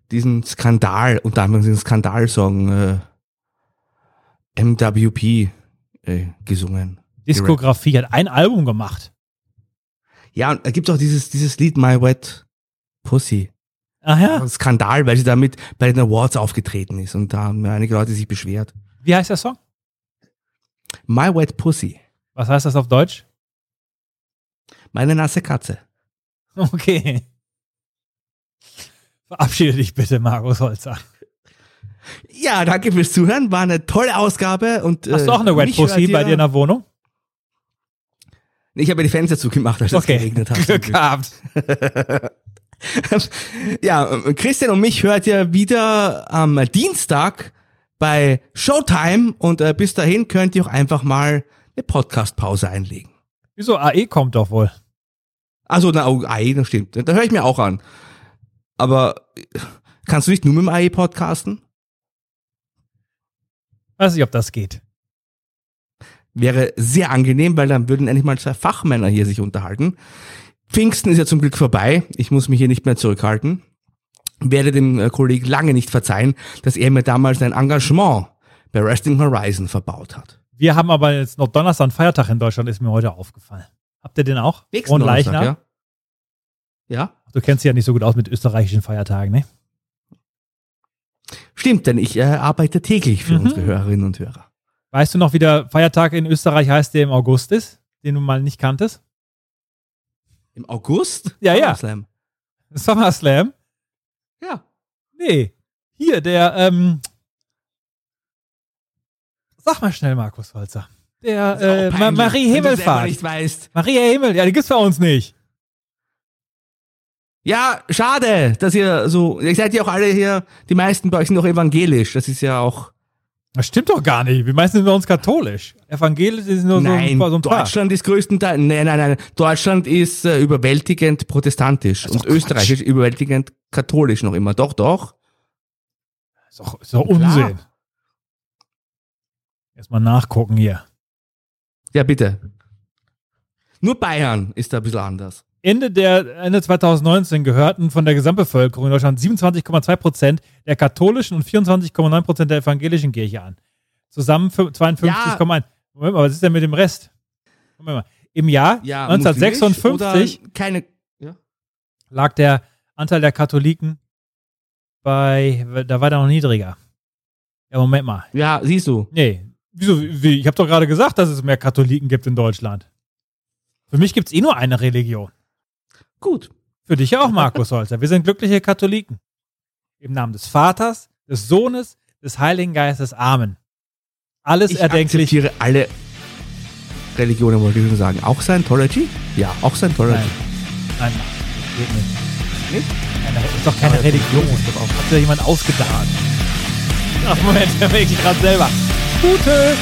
Speaker 3: diesen Skandal, unter anderem diesen Skandalsong äh, MWP äh, gesungen.
Speaker 2: Diskografie hat ein Album gemacht.
Speaker 3: Ja, und da gibt's auch dieses, dieses Lied My Wet Pussy.
Speaker 2: Ach ja.
Speaker 3: Ein Skandal, weil sie damit bei den Awards aufgetreten ist und da haben einige Leute sich beschwert.
Speaker 2: Wie heißt der Song?
Speaker 3: My Wet Pussy.
Speaker 2: Was heißt das auf Deutsch?
Speaker 3: Meine nasse Katze.
Speaker 2: Okay. Verabschiede dich bitte, Markus Holzer.
Speaker 3: Ja, danke fürs Zuhören. War eine tolle Ausgabe und
Speaker 2: Hast du auch eine Wet Pussy bei dir in der Wohnung?
Speaker 3: Ich habe die Fenster zugemacht, als es
Speaker 2: Okay.
Speaker 3: geregnet hat.
Speaker 2: Glück gehabt.
Speaker 3: ja, Christian und mich hört ihr wieder am Dienstag bei Showtime und äh, bis dahin könnt ihr auch einfach mal eine Podcast-Pause einlegen.
Speaker 2: Wieso? AE kommt doch wohl.
Speaker 3: Also, na, oh, AI, das stimmt. Da höre ich mir auch an. Aber kannst du nicht nur mit dem AI podcasten?
Speaker 2: Weiß nicht, ob das geht.
Speaker 3: Wäre sehr angenehm, weil dann würden endlich mal zwei Fachmänner hier sich unterhalten. Pfingsten ist ja zum Glück vorbei. Ich muss mich hier nicht mehr zurückhalten. Werde dem äh, Kollegen lange nicht verzeihen, dass er mir damals ein Engagement bei Wrestling Horizon verbaut hat.
Speaker 2: Wir haben aber jetzt noch Donnerstag einen Feiertag in Deutschland, ist mir heute aufgefallen. Habt ihr den auch?
Speaker 3: Nächsten
Speaker 2: Und
Speaker 3: Donnerstag,
Speaker 2: Leichnam?
Speaker 3: Ja? ja?
Speaker 2: Du kennst dich ja nicht so gut aus mit österreichischen Feiertagen, ne?
Speaker 3: Stimmt, denn ich äh, arbeite täglich für
Speaker 2: Mhm.
Speaker 3: unsere Hörerinnen und Hörer.
Speaker 2: Weißt du noch, wie der Feiertag in Österreich heißt, der im August ist, den du mal nicht kanntest?
Speaker 3: Im August?
Speaker 2: Ja, ja.
Speaker 3: SummerSlam. Ja.
Speaker 2: Nee. Hier, der, ähm. Sag mal schnell, Markus Holzer. Der äh, Ma Marie Himmelfahrt.
Speaker 3: nicht weißt.
Speaker 2: Maria Himmel, ja, die gibt's bei uns nicht.
Speaker 3: Ja, schade, dass ihr so, ihr seid ja auch alle hier, die meisten bei euch sind doch evangelisch, das ist ja auch,
Speaker 2: Das stimmt doch gar nicht. Die meisten sind bei uns katholisch. Evangelisch sind nur
Speaker 3: nein,
Speaker 2: so ein, so ein paar.
Speaker 3: Deutschland ist größtenteils, nein, nein, nein, Deutschland ist äh, überwältigend protestantisch und Österreich ist überwältigend katholisch noch immer, doch, doch.
Speaker 2: Ist doch, ist doch Unsinn. Erstmal nachgucken hier.
Speaker 3: Ja, bitte. Nur Bayern ist da ein bisschen anders.
Speaker 2: Ende der Ende 2019 gehörten von der Gesamtbevölkerung in Deutschland 27,2 Prozent der katholischen und 24,9 Prozent der evangelischen Kirche an. Zusammen fü- 52,1. Moment mal, was ist denn mit dem Rest? Moment mal. Im Jahr
Speaker 3: Ja,
Speaker 2: 1956
Speaker 3: muslimisch oder keine, ja.
Speaker 2: lag der Anteil der Katholiken bei, da war der noch niedriger. Ja, Moment mal.
Speaker 3: Ja, siehst du.
Speaker 2: Nee. Wieso? Wie? Ich habe doch gerade gesagt, dass es mehr Katholiken gibt in Deutschland. Für mich gibt es eh nur eine Religion.
Speaker 3: Gut.
Speaker 2: Für dich auch, Markus Holzer. Wir sind glückliche Katholiken. Im Namen des Vaters, des Sohnes, des Heiligen Geistes. Amen. Alles
Speaker 3: Ich
Speaker 2: erdenklich.
Speaker 3: akzeptiere alle Religionen, wollte ich schon sagen. Auch Scientology? Ja, auch Scientology.
Speaker 2: Nein, nein, geht nicht.
Speaker 3: Nicht?
Speaker 2: Nein, das ist doch keine Religion. Hat sich jemand ausgedacht. Ach, Moment, der merkt sich gerade selber. Gute.